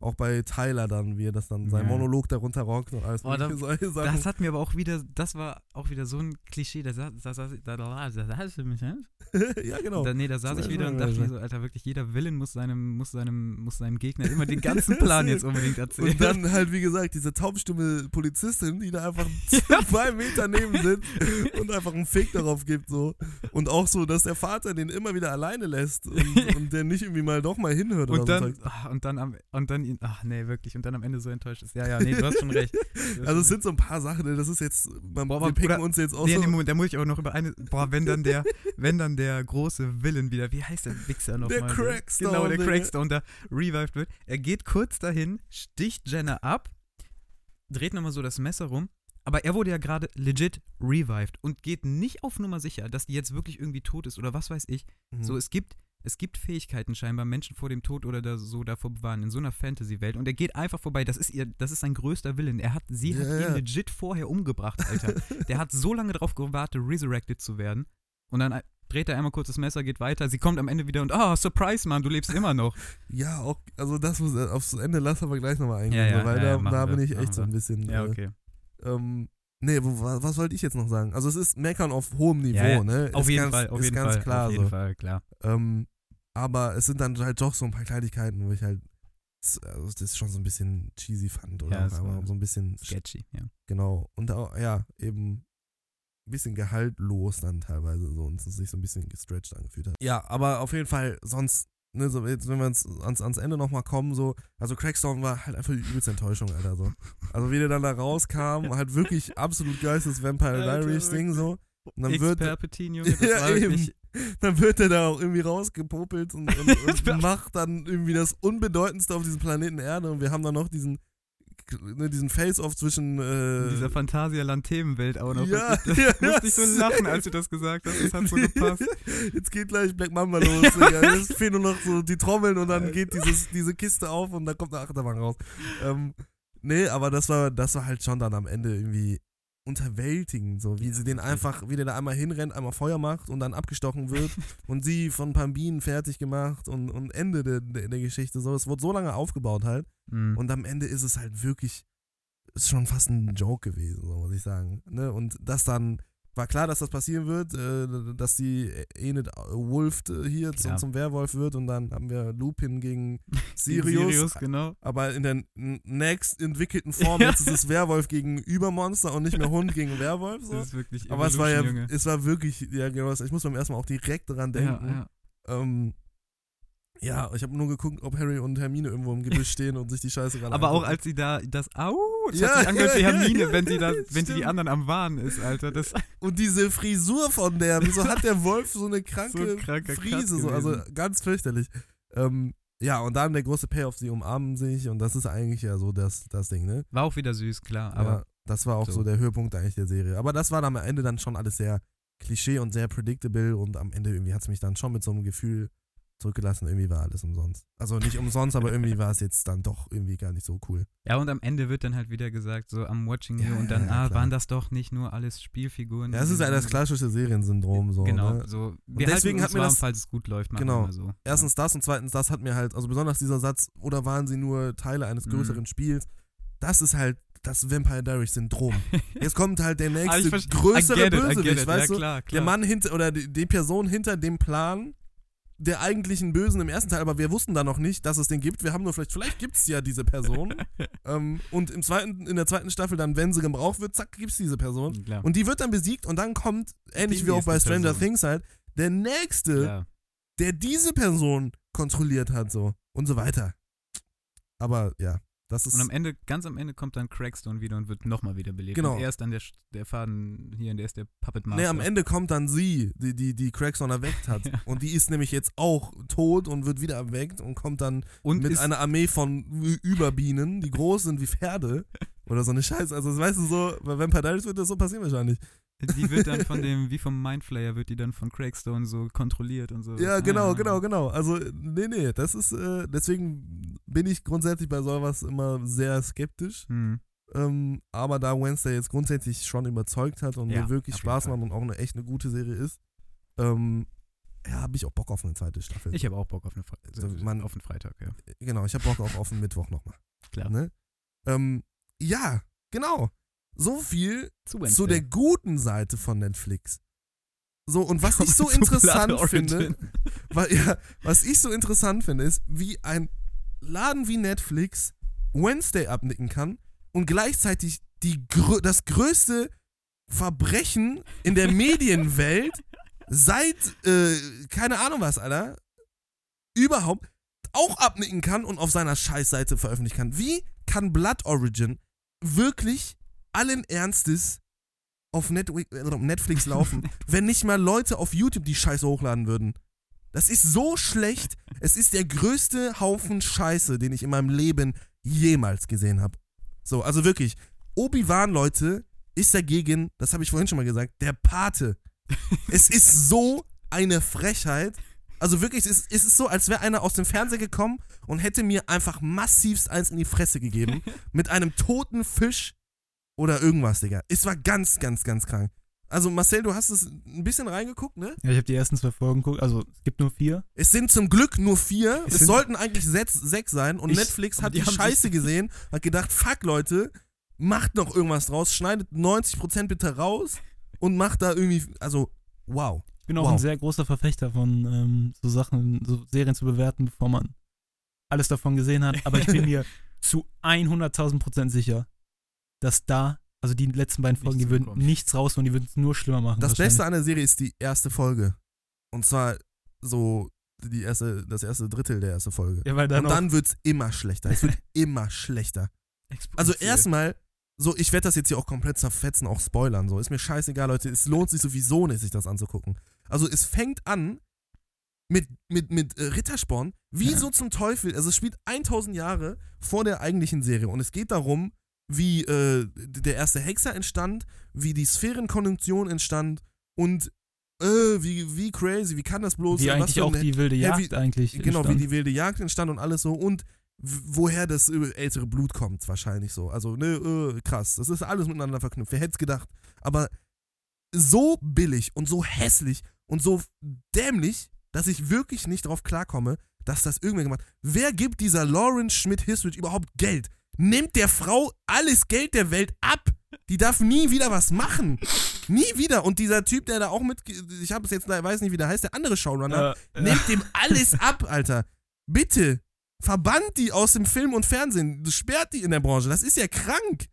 auch bei Tyler dann, wie er das dann, sein Ja. Monolog darunter rockt und alles Oh, da-. Das hat mir aber auch wieder, das war auch wieder so ein Klischee, da saß, da saß, da, da, da, da, saß mich, ja, genau. Da, nee, da saß ich wieder und dachte mir so. so, Alter, wirklich jeder Villain muss seinem, muss seinem, muss seinem Gegner immer den ganzen Plan jetzt unbedingt erzählen. Und dann halt, wie gesagt, diese taubstumme Polizistin, die da einfach zwei Meter neben sitzt und einfach einen Fick darauf gibt, so. Und auch so, dass der Vater den immer wieder alleine lässt und, und der nicht irgendwie mal doch mal hinhört Und oder so. dann, ah, und dann am, und dann ihn, ach nee, wirklich, und dann am Ende so enttäuscht ist. Ja, ja, nee, du hast schon recht. Hast Also schon es sind so ein paar Sachen, ne, das ist jetzt, man, Boah, wir picken Bruder, uns jetzt auch Nee, so. nee, Moment, da muss ich auch noch über eine. Boah, wenn dann der, wenn dann der große Villain wieder, wie heißt der Wichser nochmal? Der Crackstone, Genau, der. Crackstone da revived wird. Er geht kurz dahin, sticht Jenna ab, dreht nochmal so das Messer rum. Aber er wurde ja gerade legit revived und geht nicht auf Nummer sicher, dass die jetzt wirklich irgendwie tot ist oder was weiß ich. Mhm. So, es gibt es gibt Fähigkeiten scheinbar, Menschen vor dem Tod oder da, so davor bewahren, in so einer Fantasy-Welt. Und er geht einfach vorbei. Das ist ihr, das ist sein größter Willen. Er hat, sie Ja, hat ja. ihn legit vorher umgebracht, Alter. Der hat so lange darauf gewartet, resurrected zu werden. Und dann dreht er einmal kurz das Messer, geht weiter. Sie kommt am Ende wieder und, ah, Surprise, Mann, du lebst immer noch. Ja, auch, also das muss, aufs Ende lassen wir gleich nochmal eingehen, Ja, so, weil da, da bin ich echt so ein bisschen. Ja, äh, okay. Ähm, nee, wo, wa- was wollte ich jetzt noch sagen? Also es ist Meckern auf hohem Niveau, Ja, ja. ne? Auf ist jeden ganz, Fall, auf ist jeden ganz Fall. klar auf jeden so. Fall, klar. Ähm, aber es sind dann halt doch so ein paar Kleinigkeiten, wo ich halt also das schon so ein bisschen cheesy fand oder Ja, so ein bisschen Sketchy, ja. genau und auch, ja eben ein bisschen gehaltlos dann teilweise so und es sich so ein bisschen gestretched angefühlt hat. Ja, aber auf jeden Fall sonst ne, so jetzt wenn wir uns ans, ans Ende nochmal kommen so, also Crackstone war halt einfach die übelste Enttäuschung, Alter so. Also wie der dann da rauskam, halt wirklich absolut geistes Vampire Diaries Ding so. Und dann wird Perpetin, Junge, das Ja, wirklich, dann wird er da auch irgendwie rausgepopelt und, und, und macht dann irgendwie das Unbedeutendste auf diesem Planeten Erde und wir haben dann noch diesen ne, diesen Face-Off zwischen äh, dieser Phantasialand-Themenwelt auch noch. Ja, da ja, musste ich so das- lachen, als du das gesagt hast. Das hat so gepasst. Jetzt geht gleich Black Mamba los. Jetzt fehlen nur noch so die Trommeln und dann geht dieses, diese Kiste auf und dann kommt eine Achterbahn raus. Ähm, nee, aber das war, das war halt schon dann am Ende irgendwie unterwältigend, so wie Ja, sie den einfach, wie der da einmal hinrennt, einmal Feuer macht und dann abgestochen wird und sie von ein paar Bienen fertig gemacht und, und Ende der, der, der Geschichte. So, es wurde so lange aufgebaut halt Mhm. und am Ende ist es halt wirklich, ist schon fast ein Joke gewesen, so muss ich sagen. Ne? Und das dann, war klar, dass das passieren wird, äh, dass die Enid Wolf äh, hier zum, zum Werwolf wird und dann haben wir Lupin gegen Sirius. Sirius, genau. Aber in der next entwickelten Form, jetzt ist es Werwolf gegen Übermonster und nicht mehr Hund gegen Werwolf. So. Das ist wirklich Aber es war ja, Junge. es war wirklich, ja genau, ich muss beim ersten Mal auch direkt daran denken. Ja, ja. Ähm, ja, ich habe nur geguckt, ob Harry und Hermine irgendwo im Gebüsch stehen und sich die Scheiße gerade Aber auch angucken. als sie da das Au, das Ja, hat sich angehört wie ja, Hermine, ja, wenn sie da, ja, wenn sie die anderen am Warnen ist, Alter. Das Und diese Frisur von der, wieso hat der Wolf so eine kranke So Frise, so, also ganz fürchterlich. Ähm, ja, und dann der große Payoff, sie umarmen sich und das ist eigentlich ja so das, das Ding, ne? war auch wieder süß, klar. Aber Aber das war auch so. so. der Höhepunkt eigentlich der Serie. Aber das war dann am Ende dann schon alles sehr Klischee und sehr predictable und am Ende irgendwie hat es mich dann schon mit so einem Gefühl zurückgelassen, irgendwie war alles umsonst. Also nicht umsonst, aber irgendwie war es jetzt dann doch irgendwie gar nicht so cool. ja, und am Ende wird dann halt wieder gesagt, so I'm watching you Ja, und dann, ja, ah, klar. waren das doch nicht nur alles Spielfiguren. Ja, es ist ja das klassische Seriensyndrom so. Genau, Ne? so. Wir deswegen hat mir warm, das- falls es gut läuft, Genau. so. Erstens das und zweitens das hat mir halt, also besonders dieser Satz, oder waren sie nur Teile eines Mhm. größeren Spiels, das ist halt das Vampire Diaries Syndrom. Jetzt kommt halt der Ah, nächste größere it, Bösewicht, weißt ja, du? klar, Der klar. Mann hinter, oder die, die Person hinter dem Plan der eigentlichen Bösen im ersten Teil, aber wir wussten da noch nicht, dass es den gibt. Wir haben nur vielleicht, vielleicht gibt es ja diese Person. ähm, und im zweiten, in der zweiten Staffel dann, wenn sie gebraucht wird, zack, gibt es diese Person. Klar. Und die wird dann besiegt und dann kommt, ähnlich Die wie auch bei Stranger Person. Things halt, der nächste, Klar. der diese Person kontrolliert hat, so. Und so weiter. Aber ja, das ist. Und am Ende, ganz am Ende kommt dann Crackstone wieder und wird nochmal wiederbelebt. Genau. Und er ist dann der, der Faden hier, der ist der Puppet Master. Nee, am Ende kommt dann sie, die die, die Crackstone erweckt hat. Ja. Und die ist nämlich jetzt auch tot und wird wieder erweckt und kommt dann und mit einer Armee von Überbienen, die groß sind wie Pferde. Oder so eine Scheiße. Also, das weißt du so, bei Vampire Diaries wird das so passieren wahrscheinlich. Die wird dann von dem, wie vom Mindflayer, wird die dann von Crackstone so kontrolliert und so. Ja, genau, Ah. genau, genau. Also, nee, nee, das ist, äh, deswegen bin ich grundsätzlich bei sowas immer sehr skeptisch. Hm. Ähm, aber da Wednesday jetzt grundsätzlich schon überzeugt hat und Ja, mir wirklich auf Spaß macht und auch eine echt eine gute Serie ist, ähm, ja, habe ich auch Bock auf eine zweite Staffel. Ich habe auch Bock auf, eine Fre Also, man- auf einen Freitag, ja. genau, ich habe Bock auch auf den Mittwoch nochmal. Klar. Ne? Ähm, ja, genau. So viel Zu zu der guten Seite von Netflix. So, und was ich so interessant finde, weil, ja, was ich so interessant finde, ist, wie ein Laden wie Netflix Wednesday abnicken kann und gleichzeitig die, das größte Verbrechen in der Medienwelt seit, äh, keine Ahnung was, Alter, überhaupt auch abnicken kann und auf seiner Scheißseite veröffentlichen kann. Wie kann Blood Origin wirklich allen Ernstes auf Net Netflix laufen, wenn nicht mal Leute auf YouTube die Scheiße hochladen würden? Das ist so schlecht. Es ist der größte Haufen Scheiße, den ich in meinem Leben jemals gesehen habe. So, also wirklich. Obi-Wan, Leute, ist dagegen, das habe ich vorhin schon mal gesagt, der Pate. es ist so eine Frechheit. Also wirklich, es ist, es ist so, als wäre einer aus dem Fernseher gekommen und hätte mir einfach massivst eins in die Fresse gegeben. mit einem toten Fisch oder irgendwas, Digga. Es war ganz, ganz, ganz krank. Also Marcel, du hast es ein bisschen reingeguckt, ne? Ja, ich habe die ersten zwei Folgen geguckt. Also es gibt nur vier. Es sind zum Glück nur vier. Es Es, sollten eigentlich sechs, sechs sein. Und Ich- Netflix hat die die Scheiße gesehen, hat gedacht, fuck Leute, macht noch irgendwas draus, schneidet 90% bitte raus und macht da irgendwie, also wow. Ich bin auch Wow. ein sehr großer Verfechter von ähm, so Sachen, so Serien zu bewerten, bevor man alles davon gesehen hat. Aber ich bin mir zu 100.000 Prozent sicher, dass da, also die letzten beiden Folgen, Nichts die würden kommt. nichts rausholen, die würden es nur schlimmer machen. Das. Beste an der Serie ist die erste Folge. Und zwar so die erste, das erste Drittel der ersten Folge. Ja, weil dann und dann wird's immer schlechter. Es wird immer schlechter. Also erstmal, so, ich werde das jetzt hier auch komplett zerfetzen, auch spoilern. So, ist mir scheißegal, Leute. Es lohnt sich sowieso nicht, sich das anzugucken. Also es fängt an mit, mit, mit äh, Rittersporn. Wieso zum Teufel? Also es spielt 1000 Jahre vor der eigentlichen Serie. Und es geht darum, wie äh, der erste Hexer entstand, wie die Sphärenkonjunktion entstand und äh, wie, wie crazy, wie kann das bloß wie was eigentlich auch die wilde Ja, Jagd eigentlich. Genau, wie entstand. die wilde Jagd entstand und alles so und woher das äh, ältere Blut kommt, wahrscheinlich so. Also, ne, äh, krass. Das ist alles miteinander verknüpft. Wer hätte es gedacht? Aber so billig und so hässlich und so dämlich, dass ich wirklich nicht drauf klarkomme, dass das irgendwer gemacht hat. Wer gibt dieser Lauren Schmidt-Hissrich überhaupt Geld? Nimmt der Frau alles Geld der Welt ab? Die darf nie wieder was machen. Nie wieder. Und dieser Typ, der da auch mit, ich habe es jetzt, weiß nicht, wie der heißt, der andere Showrunner, äh, Nehmt dem alles ab, Alter. Bitte. Verbannt die aus dem Film und Fernsehen. Sperrt die in der Branche. Das ist ja krank.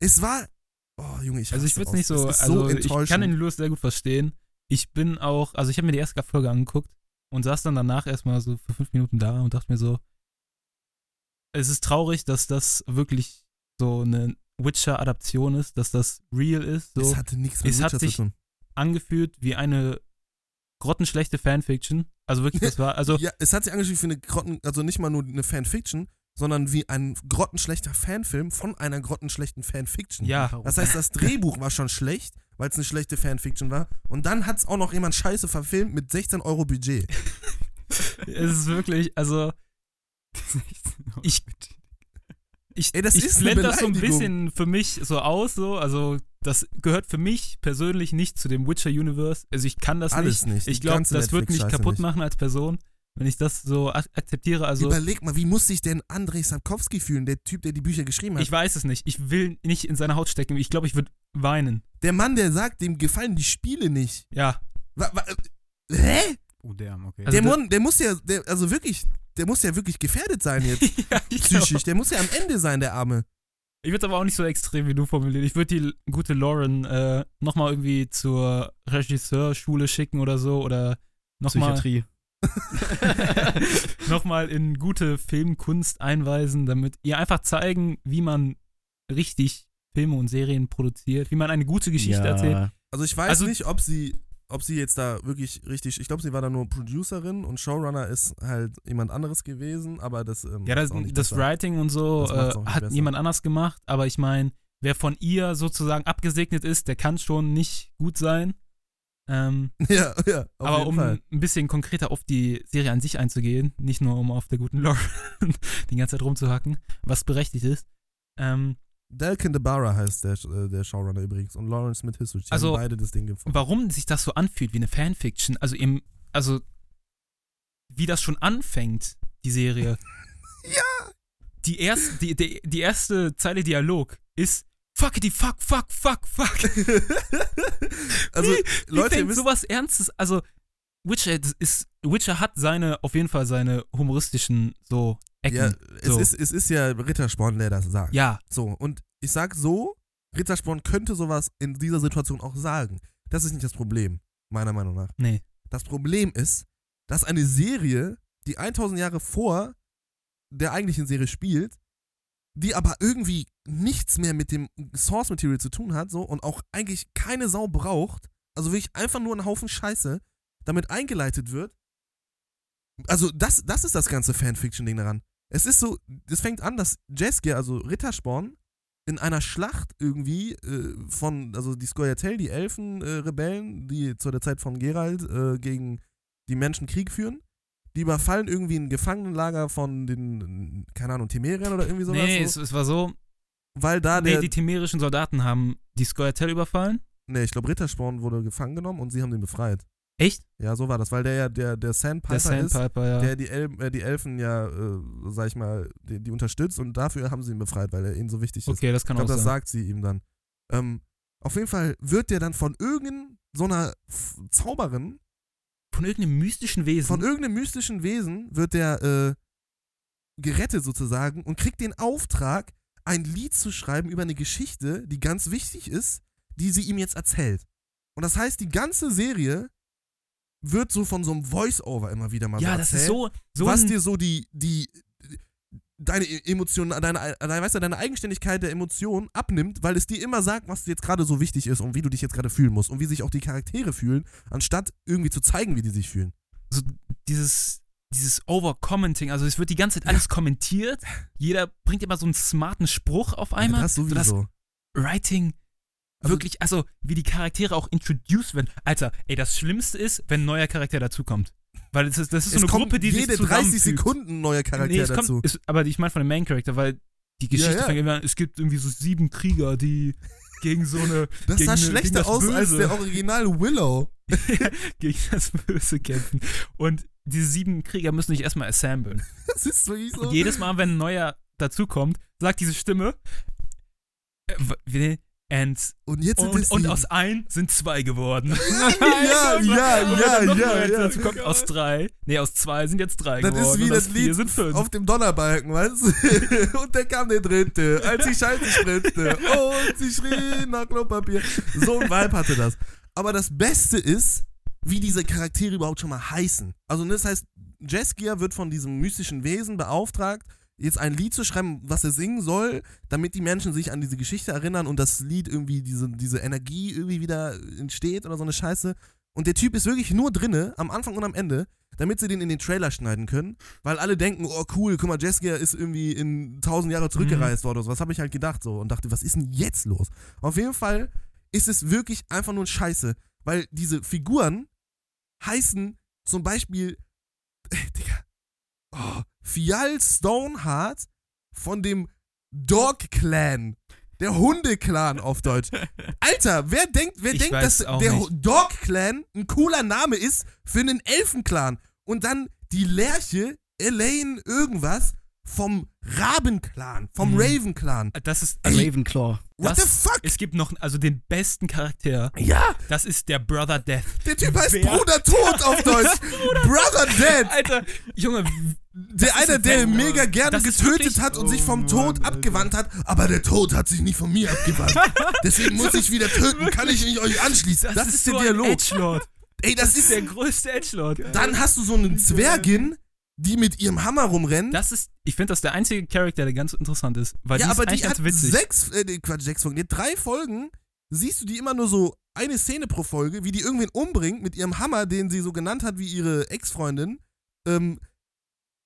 Es war. Oh, Junge, ich Also ich würde es nicht so, also so ich kann den Lewis sehr gut verstehen. Ich bin auch, also ich habe mir die erste Folge angeguckt und saß dann danach erstmal so für fünf Minuten da und dachte mir so, es ist traurig, dass das wirklich so eine Witcher-Adaption ist, dass das real ist, so es hatte nichts mit Es hat Witcher zu sich- tun. angefühlt wie eine grottenschlechte Fanfiction. Also wirklich, das war, also ja, es hat sich angefühlt für eine Grotten, also nicht mal nur eine Fanfiction, sondern wie ein grottenschlechter Fanfilm von einer grottenschlechten Fanfiction. ja, Das heißt, das Drehbuch war schon schlecht, weil es eine schlechte Fanfiction war. Und dann hat es auch noch jemand scheiße verfilmt mit 16 Euro Budget. es ist wirklich, also Ich- ich, Ey, das ich ist blende das so ein bisschen für mich so aus, so, also das gehört für mich persönlich nicht zu dem Witcher Universe. Also ich kann das Alles nicht. nicht. Ich glaube, das wird mich kaputt nicht. machen als Person, wenn ich das so ak akzeptiere. Also Überleg mal, wie muss sich denn Andrei Sapkowski fühlen, der Typ, der die Bücher geschrieben hat? ich weiß es nicht. Ich will nicht in seine Haut stecken. Ich glaube, ich würde weinen. der Mann, der sagt, dem gefallen die Spiele nicht. Ja. Wa, äh, hä? Oh, damn, okay. Also der, Mann, der muss ja, der, also wirklich, der muss ja wirklich gefährdet sein jetzt, ja ich glaub- psychisch. Der muss ja am Ende sein, der Arme. Ich würde es aber auch nicht so extrem wie du formulieren. Ich würde die gute Lauren äh, nochmal irgendwie zur Regisseurschule schicken oder so oder nochmal Psychiatrie. nochmal in gute Filmkunst einweisen, damit ihr einfach zeigen, wie man richtig Filme und Serien produziert, wie man eine gute Geschichte ja. erzählt. Also ich weiß Also- nicht, ob sie, ob sie jetzt da wirklich richtig, ich glaube, sie war da nur Producerin und Showrunner ist halt jemand anderes gewesen, aber das ähm, Ja, das, das. Writing und so äh, hat besser. jemand anders gemacht, aber ich meine, wer von ihr sozusagen abgesegnet ist, der kann schon nicht gut sein. Ähm, Ja, ja, aber um Fall. ein bisschen konkreter auf die Serie an sich einzugehen, nicht nur um auf der guten Lauren die ganze Zeit rumzuhacken, was berechtigt ist. Ähm, Delkin DeBarra heißt der, äh, der Showrunner übrigens und Lawrence Smith Hissrich. Die Also, haben beide das Ding gefunden. warum sich das so anfühlt wie eine Fanfiction, also im, also wie das schon anfängt, die Serie. Ja. Die, erst, die, die, die erste Zeile Dialog ist Fuckity fuck, fuck, fuck, fuck. also, wie, Leute, wie ihr fängt wisst, sowas Ernstes, also Witcher ist, Witcher hat seine, auf jeden Fall seine humoristischen so Ecken. ja, es, so. ist, es ist ja Rittersporn, der das sagt. ja, So, und ich sag so, Rittersporn könnte sowas in dieser Situation auch sagen. Das ist nicht das Problem, meiner Meinung nach. nee. Das Problem ist, dass eine Serie, die 1000 Jahre vor der eigentlichen Serie spielt, die aber irgendwie nichts mehr mit dem Source Material zu tun hat, so und auch eigentlich keine Sau braucht, also wirklich einfach nur ein Haufen Scheiße, damit eingeleitet wird. Also, das, das ist das ganze Fanfiction-Ding daran. Es ist so, es fängt an, dass Jaskier, also Rittersporn, in einer Schlacht irgendwie äh, von, also die Scoia'tael, die Elfen-Rebellen, die zu der Zeit von Geralt äh, gegen die Menschen Krieg führen, die überfallen irgendwie ein Gefangenenlager von den, keine Ahnung, Temeriern oder irgendwie sowas. nee, so, es, es war so, weil da nee, der, die temerischen Soldaten haben die Scoia'tael überfallen. nee, ich glaube, Rittersporn wurde gefangen genommen und sie haben den befreit. Echt? Ja, so war das, weil der ja der, der Sandpiper, Der Sandpiper, ja. ist, der die, El äh, die Elfen ja, äh, sag ich mal, die, die unterstützt und dafür haben sie ihn befreit, weil er ihnen so wichtig ist. okay, das kann Ich glaube, auch das sein. sagt sie ihm dann. Ähm, auf jeden Fall wird der dann von irgendeiner so Zauberin, Von irgendeinem mystischen Wesen. von irgendeinem mystischen Wesen, wird der äh, gerettet sozusagen und kriegt den Auftrag, ein Lied zu schreiben über eine Geschichte, die ganz wichtig ist, die sie ihm jetzt erzählt. Und das heißt, die ganze Serie wird so von so einem Voice-Over immer wieder mal ja, so das erzählt ist so, so was dir so die, die, deine Emotionen, deine, deine, weißt du, deine Eigenständigkeit der Emotionen abnimmt, weil es dir immer sagt, was jetzt gerade so wichtig ist und wie du dich jetzt gerade fühlen musst und wie sich auch die Charaktere fühlen, anstatt irgendwie zu zeigen, wie die sich fühlen. so dieses, dieses Over-Commenting, also es wird die ganze Zeit alles kommentiert. Jeder bringt immer so einen smarten Spruch auf einmal. Ja, das so das sowieso. Writing Also- wirklich, also wie die Charaktere auch introduced werden. Alter, ey, das Schlimmste ist, wenn ein neuer Charakter dazukommt. Weil das ist, das ist so eine Gruppe, die jede sich 30 zusammenfügt. Sekunden ein neuer Charakter nee, dazu. kommt, ist, aber ich meine von dem Main Character, weil die Geschichte Ja, ja. fängt immer an, es gibt irgendwie so sieben Krieger, die gegen so eine, das sah eine- schlechter aus als Böse. der Original Willow. gegen das Böse kämpfen. Und diese sieben Krieger müssen sich erstmal assemblen. Das ist wirklich so. Und jedes Mal, wenn ein neuer dazukommt, sagt diese Stimme, äh, and, Und jetzt sind und, es und aus ein sind zwei geworden. ja, ja, ja, ja, neuer ja. dazukommt, aus drei, nee, aus zwei sind jetzt drei Das geworden. ist wie das Lied sind fünf. auf dem Donnerbalken, weißt du? Und dann kam der dritte, als die Scheiße spritzte. Und sie schrie nach Klopapier. So ein Vibe hatte das. Aber das Beste ist, wie diese Charaktere überhaupt schon mal heißen. Also das heißt, Jeskia wird von diesem mystischen Wesen beauftragt, jetzt ein Lied zu schreiben, was er singen soll, damit die Menschen sich an diese Geschichte erinnern und das Lied irgendwie, diese, diese Energie irgendwie wieder entsteht oder so eine Scheiße. Und der Typ ist wirklich nur drinne, am Anfang und am Ende, damit sie den in den Trailer schneiden können, weil alle denken, oh cool, guck mal, Jeskia ist irgendwie in tausend Jahre zurückgereist worden oder so. Was habe ich halt gedacht so und dachte, was ist denn jetzt los? Auf jeden Fall ist es wirklich einfach nur Scheiße, weil diese Figuren heißen zum Beispiel, Digga, oh, Fial Stoneheart von dem Dog Clan. Der Hunde-Clan auf Deutsch. Alter, wer denkt, wer Ich denkt, dass der nicht. Dog Clan ein cooler Name ist für einen Elfenclan? Und dann die Lerche, Elaine, irgendwas vom Raben-Clan, vom Mhm. Raven-Clan. Das ist, also, Ravenclaw. What das, the fuck? Es gibt noch, also den besten Charakter. Ja, Das ist der Brother Death. der Typ heißt Wer- Bruder Tod auf Deutsch. Brother Dead. Alter, Junge, Der ist eine, ein der Fan. mega gerne Das ist getötet wirklich- hat und sich vom Oh Tod Mann, abgewandt hat, aber der Tod hat sich nicht von mir abgewandt. Deswegen muss ich wieder töten, kann ich nicht euch anschließen. Das, ist der so Dialog. Edgelord. Ey, das, Das ist ist. der größte Edgelord. Dann hast du so einen Zwergin, die mit ihrem Hammer rumrennt. Das ist, ich finde, das ist der einzige Charakter, der ganz interessant ist. Weil ja, die aber ist die hat ganz witzig. sechs, äh, Quatsch, sechs Folgen, die drei Folgen, siehst du die immer nur so eine Szene pro Folge, wie die irgendwen umbringt mit ihrem Hammer, den sie so genannt hat wie ihre Ex-Freundin. Ähm,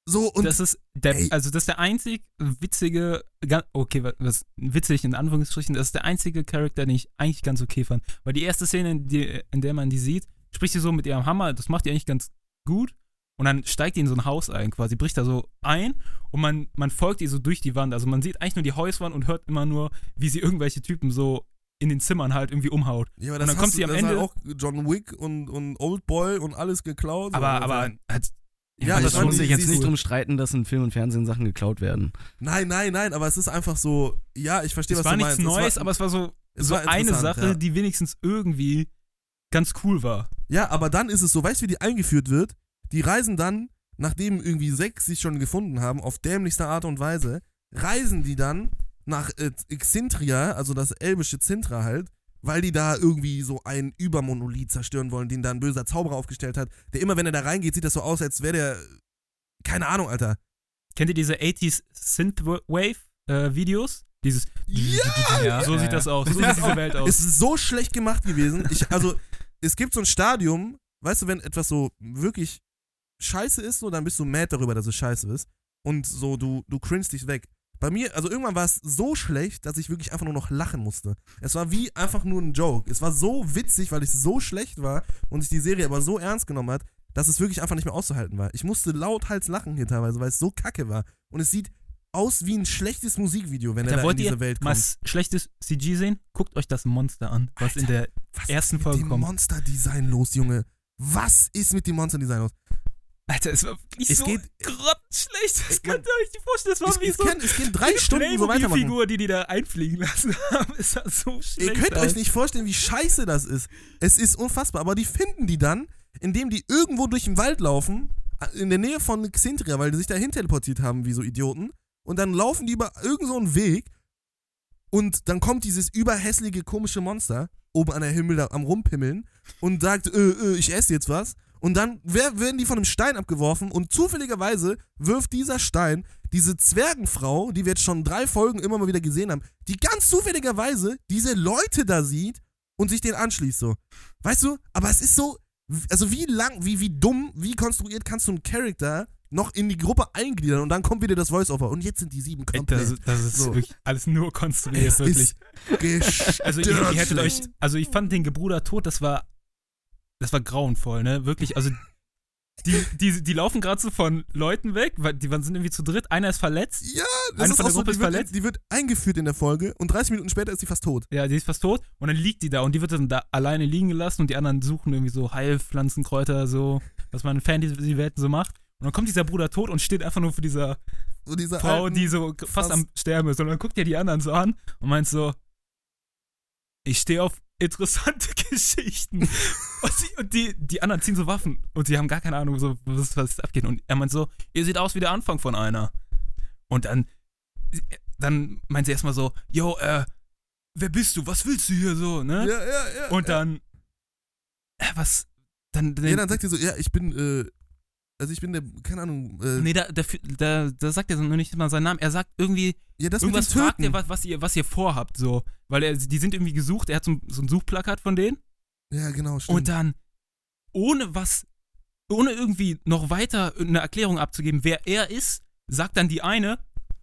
so und das ist der, ey. also das ist der einzig witzige, okay, wa- was witzig in Anführungsstrichen, das ist der einzige Charakter, den ich eigentlich ganz okay fand. Weil die erste Szene, in, die, in der man die sieht, spricht sie so mit ihrem Hammer, das macht die eigentlich ganz gut. Und dann steigt die in so ein Haus ein, quasi, bricht da so ein und man, man folgt ihr so durch die Wand. Also man sieht eigentlich nur die Hauswand und hört immer nur, wie sie irgendwelche Typen so in den Zimmern halt irgendwie umhaut. Ja, aber Und das dann hast kommt sie am Ende- hat auch John Wick und, und Old Boy und alles geklaut. Aber, aber hat, Ja, das ich muss sich jetzt nicht drum streiten, dass in Film und Fernsehen Sachen geklaut werden. Nein, nein, nein, aber es ist einfach so, ja, ich verstehe, was du nichts meinst. Es Neues, war, aber es war so, es so war eine Sache, ja. die wenigstens irgendwie ganz cool war. Ja, aber dann ist es so, weißt du, wie die eingeführt wird? Die reisen dann, nachdem irgendwie sechs sich schon gefunden haben, auf dämlichste Art und Weise, reisen die dann nach äh, Xintria, also das elbische Zintra halt, weil die da irgendwie so einen Übermonolith zerstören wollen, den da ein böser Zauberer aufgestellt hat, der immer, wenn er da reingeht, sieht das so aus, als wäre der, keine Ahnung, Alter. Kennt ihr diese 80s Synthwave-Videos? Dieses. Ja! Ja, so sieht das aus. So sieht diese Welt aus. Es ist so schlecht gemacht gewesen. Ich, also, es gibt so ein Stadium, weißt du, wenn etwas so wirklich scheiße ist, so, dann bist du mad darüber, dass es scheiße ist. Und so, du, du cringst dich weg. Bei mir, also irgendwann war es so schlecht, dass ich wirklich einfach nur noch lachen musste. Es war wie einfach nur ein Joke. Es war so witzig, weil es so schlecht war und sich die Serie aber so ernst genommen hat, dass es wirklich einfach nicht mehr auszuhalten war. Ich musste lauthals lachen hier teilweise, weil es so kacke war. Und es sieht aus wie ein schlechtes Musikvideo, wenn er Da da in wollt diese ihr Welt mal kommt. s- schlechtes CG sehen? Guckt euch das Monster an, was in Alter, der Was ersten ist mit Folge dem kommt. Monster-Design los, Junge? Was ist mit dem Monster-Design los? Alter, es war wirklich Es so geht- grottenschlecht. Das könnt ihr euch nicht vorstellen. Das war Es, wie es, so kann, es gehen drei Stunden so weitermachen. Playmobil-Figur, die die da einfliegen lassen haben. Es sah so schlecht Ihr könnt euch nicht vorstellen, wie scheiße das ist. Es ist unfassbar. Aber die finden die dann, indem die irgendwo durch den Wald laufen, in der Nähe von Xintria, weil die sich dahin teleportiert haben, wie so Idioten. Und dann laufen die über irgendeinen so einen Weg. Und dann kommt dieses überhässliche, komische Monster oben an der Himmel am Rumpimmeln und sagt, äh, äh, ich esse jetzt was. Und dann wer- werden die von einem Stein abgeworfen und zufälligerweise wirft dieser Stein diese Zwergenfrau, die wir jetzt schon drei Folgen immer mal wieder gesehen haben, die ganz zufälligerweise diese Leute da sieht und sich den anschließt so. Weißt du? Aber es ist so, also wie lang, wie, wie dumm, wie konstruiert kannst du einen Charakter noch in die Gruppe eingliedern und dann kommt wieder das Voice-Over und jetzt sind die sieben Ey, komplett. Das, ist- das ist So. wirklich alles nur konstruiert, es wirklich. Also ihr, ihr hättet euch, also ich fand den Gebruder tot, das war, das war grauenvoll, ne? Wirklich, also die, die, die laufen gerade so von Leuten weg, weil die sind irgendwie zu dritt, einer ist verletzt, Ja, das Eine ist von der so, Gruppe die ist wird, verletzt. die wird eingeführt in der Folge und 30 Minuten später ist sie fast tot. ja, die ist fast tot und dann liegt die da und die wird dann da alleine liegen gelassen und die anderen suchen irgendwie so Heilpflanzenkräuter, so, was man in Fantasy-Welten so macht. Und dann kommt dieser Bruder tot und steht einfach nur für dieser So diese Frau, alten, die so fast fast- am Sterben ist. Und dann guckt ihr die anderen so an und meint so, ich stehe auf interessante Geschichten. und sie, und die, die anderen ziehen so Waffen und sie haben gar keine Ahnung, so, was, was abgeht. Und er meint so, ihr seht aus wie der Anfang von einer. Und dann, dann meint sie erstmal so, yo, äh, wer bist du? Was willst du hier so, ne? Ja, ja, ja. und dann, äh, was, dann, Ja, dann sagt ihr so, ja, ich bin, äh, also ich bin der, keine Ahnung, äh, nee, da, da, da, da sagt er so noch nicht mal seinen Namen. Er sagt irgendwie, ja, das Irgendwas mit fragt er, was, was, ihr, was ihr vorhabt, so. Weil er, die sind irgendwie gesucht, er hat so, so ein Suchplakat von denen. Ja, genau, stimmt. Und dann, ohne was, ohne irgendwie noch weiter eine Erklärung abzugeben, wer er ist, sagt dann die eine,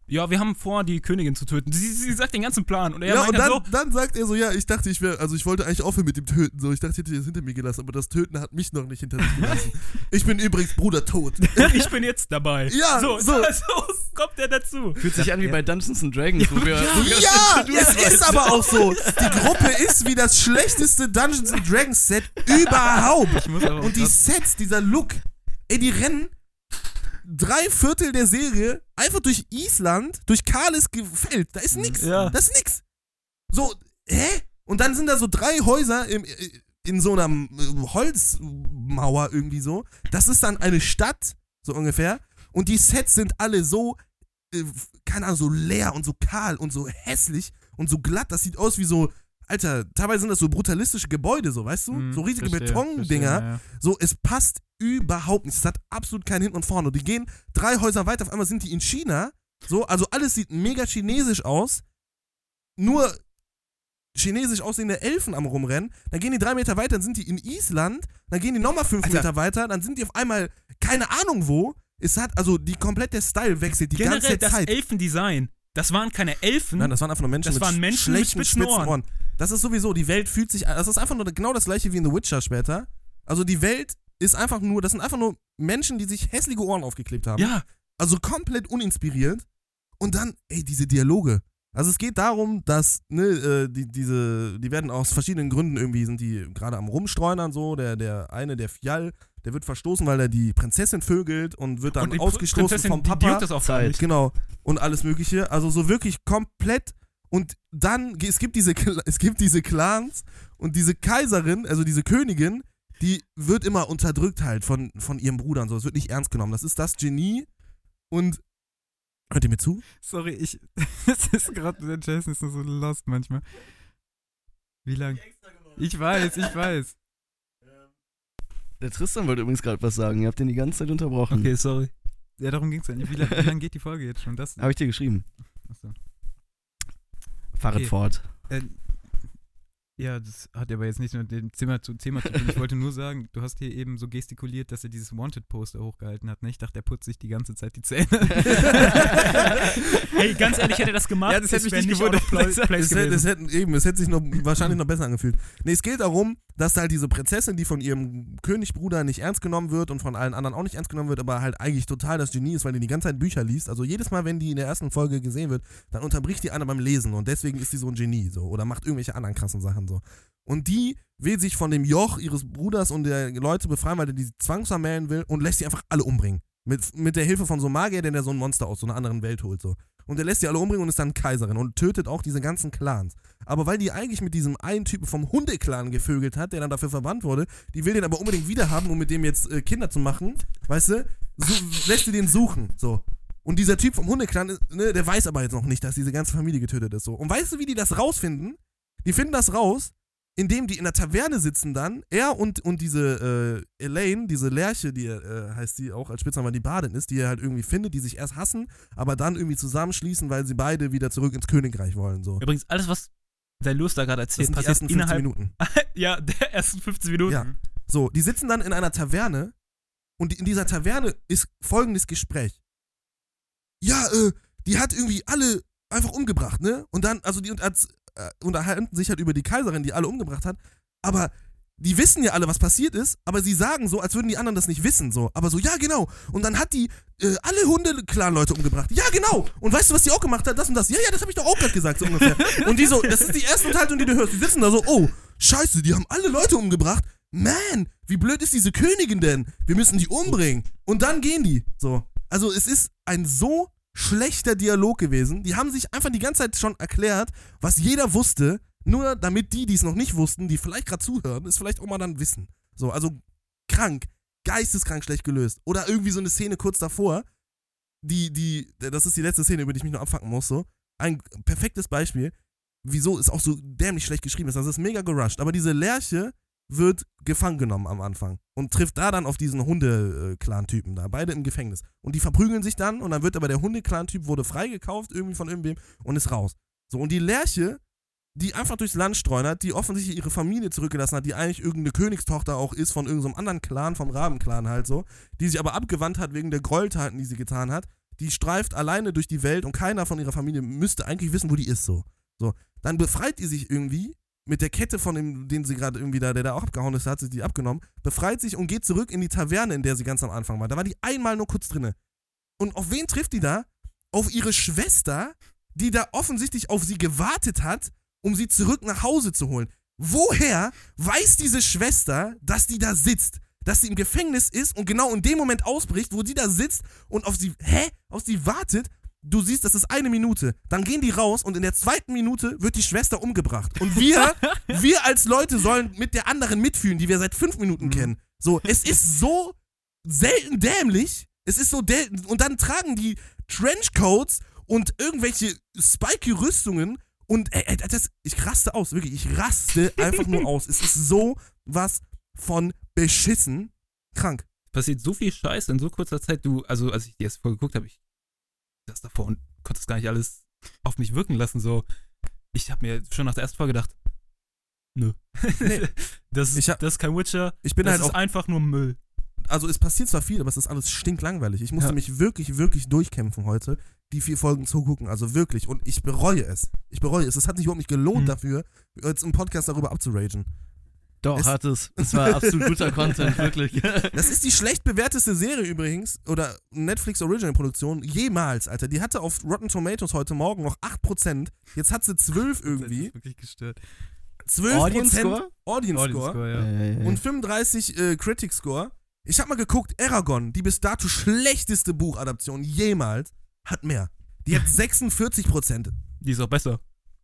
ja, wir haben vor, die Königin zu töten. Sie, sie sagt den ganzen Plan. Und er ja, meint und dann dann, so, dann sagt er so, ja, ich dachte, ich wäre, also ich wollte eigentlich aufhören mit dem Töten, so, ich dachte, ich hätte das hinter mir gelassen, aber das Töten hat mich noch nicht hinter sich gelassen. ich bin übrigens Bruder tot. ich bin jetzt dabei. Ja, so, so. so kommt er dazu. Fühlt sich an wie bei Dungeons and Dragons, wo wir, wo wir Ja, es ist aber auch so. Die Gruppe ist wie das schlechteste Dungeons and Dragons Set überhaupt. Ich muss aber auch Und die Sets, dieser Look, ey, die rennen drei Viertel der Serie einfach durch Island, durch kahles Feld. Da ist nix. Ja. Das ist nix. So, hä? Und dann sind da so drei Häuser im, äh, in so einer äh, Holzmauer irgendwie so. Das ist dann eine Stadt, so ungefähr. Und die Sets sind alle so, äh, keine Ahnung, so leer und so kahl und so hässlich und so glatt. Das sieht aus wie so, Alter, teilweise sind das so brutalistische Gebäude, so, weißt du? Mhm, so riesige verstehe, Betondinger. verstehe, ja. So, es passt überhaupt nicht. Es hat absolut keinen Hinten und Vorne. Und die gehen drei Häuser weiter, auf einmal sind die in China. So, also alles sieht mega chinesisch aus. Nur chinesisch aussehende Elfen am rumrennen. Dann gehen die drei Meter weiter, dann sind die in Island. Dann gehen die nochmal fünf Alter. Meter weiter, dann sind die auf einmal keine Ahnung wo. Es hat, also die komplette Style wechselt die Generell ganze das Zeit. Elfendesign. Das waren keine Elfen. Nein, das waren einfach nur Menschen Das mit waren Menschen mit spitzen Ohren. Das ist sowieso, die Welt fühlt sich, das ist einfach nur genau das gleiche wie in The Witcher später. Also die Welt ist einfach nur, das sind einfach nur Menschen, die sich hässliche Ohren aufgeklebt haben. ja, Also komplett uninspiriert. Und dann, ey, diese Dialoge. Also es geht darum, dass, ne, äh, die, diese, die werden aus verschiedenen Gründen irgendwie, sind die gerade am Rumstreunern so. Der, der eine, der Fjall, der wird verstoßen, weil er die Prinzessin vögelt und wird dann und die ausgestoßen Prinzessin, vom die Papa. juckt das auch Zeit. Genau. Und alles Mögliche. Also so wirklich komplett. Und dann, es gibt diese, es gibt diese Clans und diese Kaiserin, also diese Königin, die wird immer unterdrückt halt von, von ihrem Bruder und so. Es wird nicht ernst genommen. Das ist das Genie. Und. Hört ihr mir zu? Sorry, ich. Es ist gerade, der Jason ist so lost manchmal. Wie lang? Ich weiß, ich weiß. Der Tristan wollte übrigens gerade was sagen. Ihr habt den die ganze Zeit unterbrochen. Okay, sorry. Ja, darum ging es ja nicht. Wie lange lang geht die Folge jetzt schon? Das, Habe ich dir geschrieben. Achso. Fahret Okay. fort. Äh, ja, das hat aber jetzt nicht nur mit dem Thema zu, Thema zu tun. Ich wollte nur sagen, du hast hier eben so gestikuliert, dass er dieses Wanted-Poster hochgehalten hat. Ne? Ich dachte, er putzt sich die ganze Zeit die Zähne. Hey, ganz ehrlich, hätte er das gemacht, Ja, das hätte es mich nicht gewundert. place Es hätte, es gewesen. hätte, eben, es hätte sich noch, wahrscheinlich noch besser angefühlt. Nee, es geht darum, dass halt diese Prinzessin, die von ihrem Königbruder nicht ernst genommen wird und von allen anderen auch nicht ernst genommen wird, aber halt eigentlich total das Genie ist, weil die die ganze Zeit Bücher liest. Also jedes Mal, wenn die in der ersten Folge gesehen wird, dann unterbricht die einer beim Lesen und deswegen ist die so ein Genie so oder macht irgendwelche anderen krassen Sachen so. Und die will sich von dem Joch ihres Bruders und der Leute befreien, weil er die zwangsvermählen will und lässt sie einfach alle umbringen. Mit, mit der Hilfe von so einem Magier, der so ein Monster aus so einer anderen Welt holt so. Und der lässt die alle umbringen und ist dann Kaiserin und tötet auch diese ganzen Clans. Aber weil die eigentlich mit diesem einen Typen vom Hundeclan gevögelt hat, der dann dafür verbannt wurde, die will den aber unbedingt wiederhaben, um mit dem jetzt äh, Kinder zu machen, weißt du, so, lässt sie den suchen, so. Und dieser Typ vom Hundeclan, ist, ne, der weiß aber jetzt noch nicht, dass diese ganze Familie getötet ist, so. Und weißt du, wie die das rausfinden? Die finden das raus, indem die in der Taverne sitzen dann, er und, und diese äh, Elaine, diese Lerche, die äh, heißt sie auch als Spitzname, die Badin ist, die er halt irgendwie findet, die sich erst hassen, aber dann irgendwie zusammenschließen, weil sie beide wieder zurück ins Königreich wollen, so. Übrigens, alles, was der Lust da gerade erzählt, passiert ersten 15 innerhalb Minuten. ja, der ersten 15 Minuten. Ja. So, die sitzen dann in einer Taverne und in dieser Taverne ist folgendes Gespräch. Ja, äh, die hat irgendwie alle einfach umgebracht, ne? Und dann, also die und- als, äh, unterhalten sich halt über die Kaiserin, die alle umgebracht hat, aber die wissen ja alle, was passiert ist, aber sie sagen so, als würden die anderen das nicht wissen, so. Aber so, ja, genau. Und dann hat die äh, alle Hunde-Clan-Leute umgebracht. Ja, genau. Und weißt du, was die auch gemacht hat? Das und das. Ja, ja, das habe ich doch auch gerade gesagt, so ungefähr. Und die so, das ist die erste Unterhaltung, die du hörst. Die sitzen da so, oh, scheiße, die haben alle Leute umgebracht. Man, wie blöd ist diese Königin denn? Wir müssen die umbringen. Und dann gehen die. So. Also es ist ein so schlechter Dialog gewesen. Die haben sich einfach die ganze Zeit schon erklärt, was jeder wusste, nur damit die, die es noch nicht wussten, die vielleicht gerade zuhören, es vielleicht auch mal dann wissen. So, also krank, geisteskrank schlecht gelöst. Oder irgendwie so eine Szene kurz davor, die, die, das ist die letzte Szene, über die ich mich noch abfacken muss, so. Ein perfektes Beispiel, wieso es auch so dämlich schlecht geschrieben ist. Das ist mega gerusht. Aber diese Lerche wird gefangen genommen am Anfang und trifft da dann auf diesen Hunde-Clan-Typen da, beide im Gefängnis. Und die verprügeln sich dann und dann wird aber der Hunde-Clan-Typ wurde freigekauft irgendwie von irgendwem und ist raus. So, und die Lerche, die einfach durchs Land streunert, die offensichtlich ihre Familie zurückgelassen hat, die eigentlich irgendeine Königstochter auch ist von irgendeinem anderen Clan, vom Raben-Clan halt so, die sich aber abgewandt hat wegen der Gräueltaten, die sie getan hat, die streift alleine durch die Welt und keiner von ihrer Familie müsste eigentlich wissen, wo die ist so. So, dann befreit die sich irgendwie mit der Kette von dem, den sie gerade irgendwie da, der da auch abgehauen ist, hat sie die abgenommen, befreit sich und geht zurück in die Taverne, in der sie ganz am Anfang war. Da war die einmal nur kurz drinne. Und auf wen trifft die da? Auf ihre Schwester, die da offensichtlich auf sie gewartet hat, um sie zurück nach Hause zu holen. Woher weiß diese Schwester, dass die da sitzt? Dass sie im Gefängnis ist und genau in dem Moment ausbricht, wo die da sitzt und auf sie, hä? Auf sie wartet? Du siehst, das ist eine Minute. Dann gehen die raus und in der zweiten Minute wird die Schwester umgebracht. Und wir, wir als Leute sollen mit der anderen mitfühlen, die wir seit fünf Minuten Mhm. kennen. So, es ist so selten dämlich. Es ist so dämlich. Und dann tragen die Trenchcoats und irgendwelche spiky Rüstungen und ey, ey, das, ich raste aus, wirklich, ich raste einfach nur aus. Es ist so was von beschissen krank. passiert so viel Scheiß in so kurzer Zeit. Du, also als ich die erste Folge geguckt habe, ich saß davor und konnte das gar nicht alles auf mich wirken lassen. So, ich habe mir schon nach der ersten Folge gedacht, nö. Nee. das, ist, hab- das ist kein Witcher. Ich bin das halt ist auch, einfach nur Müll. also es passiert zwar viel, aber es ist alles stinklangweilig. Ich musste Ja. mich wirklich, wirklich durchkämpfen heute, die vier Folgen zugucken. Also wirklich. Und ich bereue es. Ich bereue es. Es hat sich überhaupt nicht gelohnt Mhm. dafür, jetzt im Podcast darüber abzuragen. Doch, Es- hat es. Es war absolut guter Content, wirklich. Das ist die schlecht bewerteste Serie übrigens, oder Netflix Original Produktion, jemals, Alter. Die hatte auf Rotten Tomatoes heute Morgen noch 8%. Jetzt hat sie 12 Das irgendwie. ist wirklich gestört. 12% Audience Score? Audience Audience Score. Score, ja. Und 35 äh, Critic Score. Ich hab mal geguckt, Aragon, die bis dato schlechteste Buchadaption jemals, hat mehr. Die hat 46%. Die ist auch besser.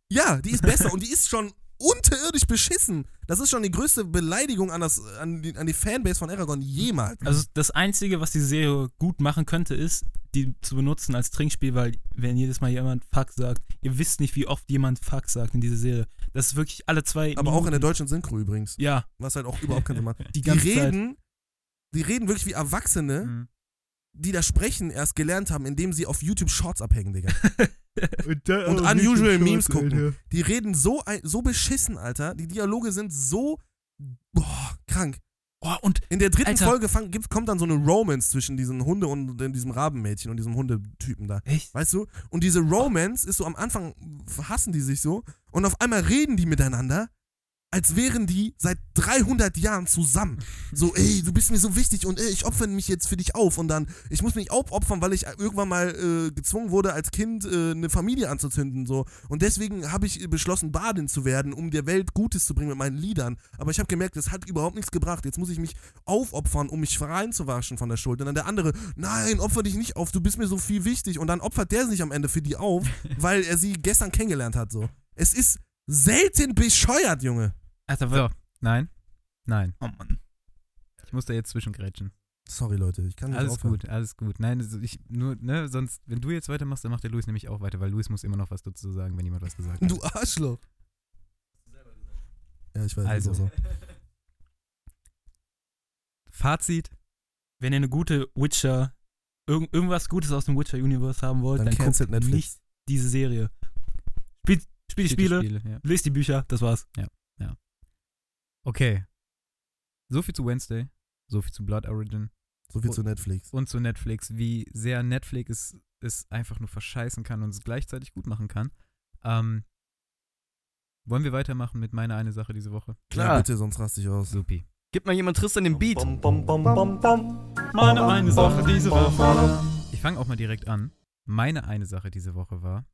Ja, die ist besser und die ist schon unterirdisch beschissen. Das ist schon die größte Beleidigung an, das, an, die, an die Fanbase von Aragon jemals. Also das Einzige, was die Serie gut machen könnte, ist, die zu benutzen als Trinkspiel, weil wenn jedes Mal jemand Fuck sagt, ihr wisst nicht, wie oft jemand Fuck sagt in dieser Serie. Das ist wirklich alle zwei Aber auch in der Minuten. deutschen Synchro übrigens. Ja, Was halt auch überhaupt keinen Sinn macht. die Die reden, die reden wirklich wie Erwachsene, Mhm. Die das Sprechen erst gelernt haben, indem sie auf YouTube Shorts abhängen, Digga. Und, Und unusual Memes gucken. Die reden so, so beschissen, Alter. Die Dialoge sind so, boah, krank. Oh, und In der dritten Alter. Folge fang, gibt, kommt dann so eine Romance zwischen diesen Hunde und diesem Rabenmädchen und diesem Hundetypen da. echt? Weißt du? Und diese Romance ist so am Anfang hassen die sich so und auf einmal reden die miteinander als wären die seit 300 Jahren zusammen. So, ey, du bist mir so wichtig und ey, ich opfere mich jetzt für dich auf und dann, ich muss mich auch opfern, weil ich irgendwann mal äh, gezwungen wurde, als Kind äh, eine Familie anzuzünden, so. Und deswegen habe ich beschlossen, Badin zu werden, um der Welt Gutes zu bringen mit meinen Liedern. Aber ich habe gemerkt, das hat überhaupt nichts gebracht. Jetzt muss ich mich aufopfern, um mich reinzuwaschen von der Schuld. Und dann der andere, nein, opfer dich nicht auf, du bist mir so viel wichtig. Und dann opfert der sich am Ende für die auf, weil er sie gestern kennengelernt hat, so. Es ist selten bescheuert, Junge. Alter, So, nein, nein. Oh Mann. Ich muss da jetzt zwischengrätschen. Sorry, Leute, ich kann nicht Alles aufhören. gut, alles gut. Nein, also ich nur, ne, sonst, wenn du jetzt weitermachst, dann macht der Luis nämlich auch weiter, weil Luis muss immer noch was dazu sagen, wenn jemand was gesagt hat. Du Arschloch. Ja, ich weiß. Also. so. Fazit, Wenn ihr eine gute Witcher, irg irgendwas Gutes aus dem Witcher-Universe haben wollt, Dann dann, cancelt guckt Netflix. nicht diese Serie. Spielt, spielt die Spiele, ja. lest die Bücher, das war's. Okay. So viel zu Wednesday, so viel zu Blood Origin So viel zu Netflix. und zu Netflix, wie sehr Netflix es, es einfach nur verscheißen kann und es gleichzeitig gut machen kann. Ähm, wollen wir weitermachen mit meiner eine Sache diese Woche? Ja, Klar. bitte, sonst raste ich aus. Supi. Gib mal jemand Tristan den Beat. Meine eine Sache diese Woche. Ich fange auch mal direkt an. Meine eine Sache diese Woche war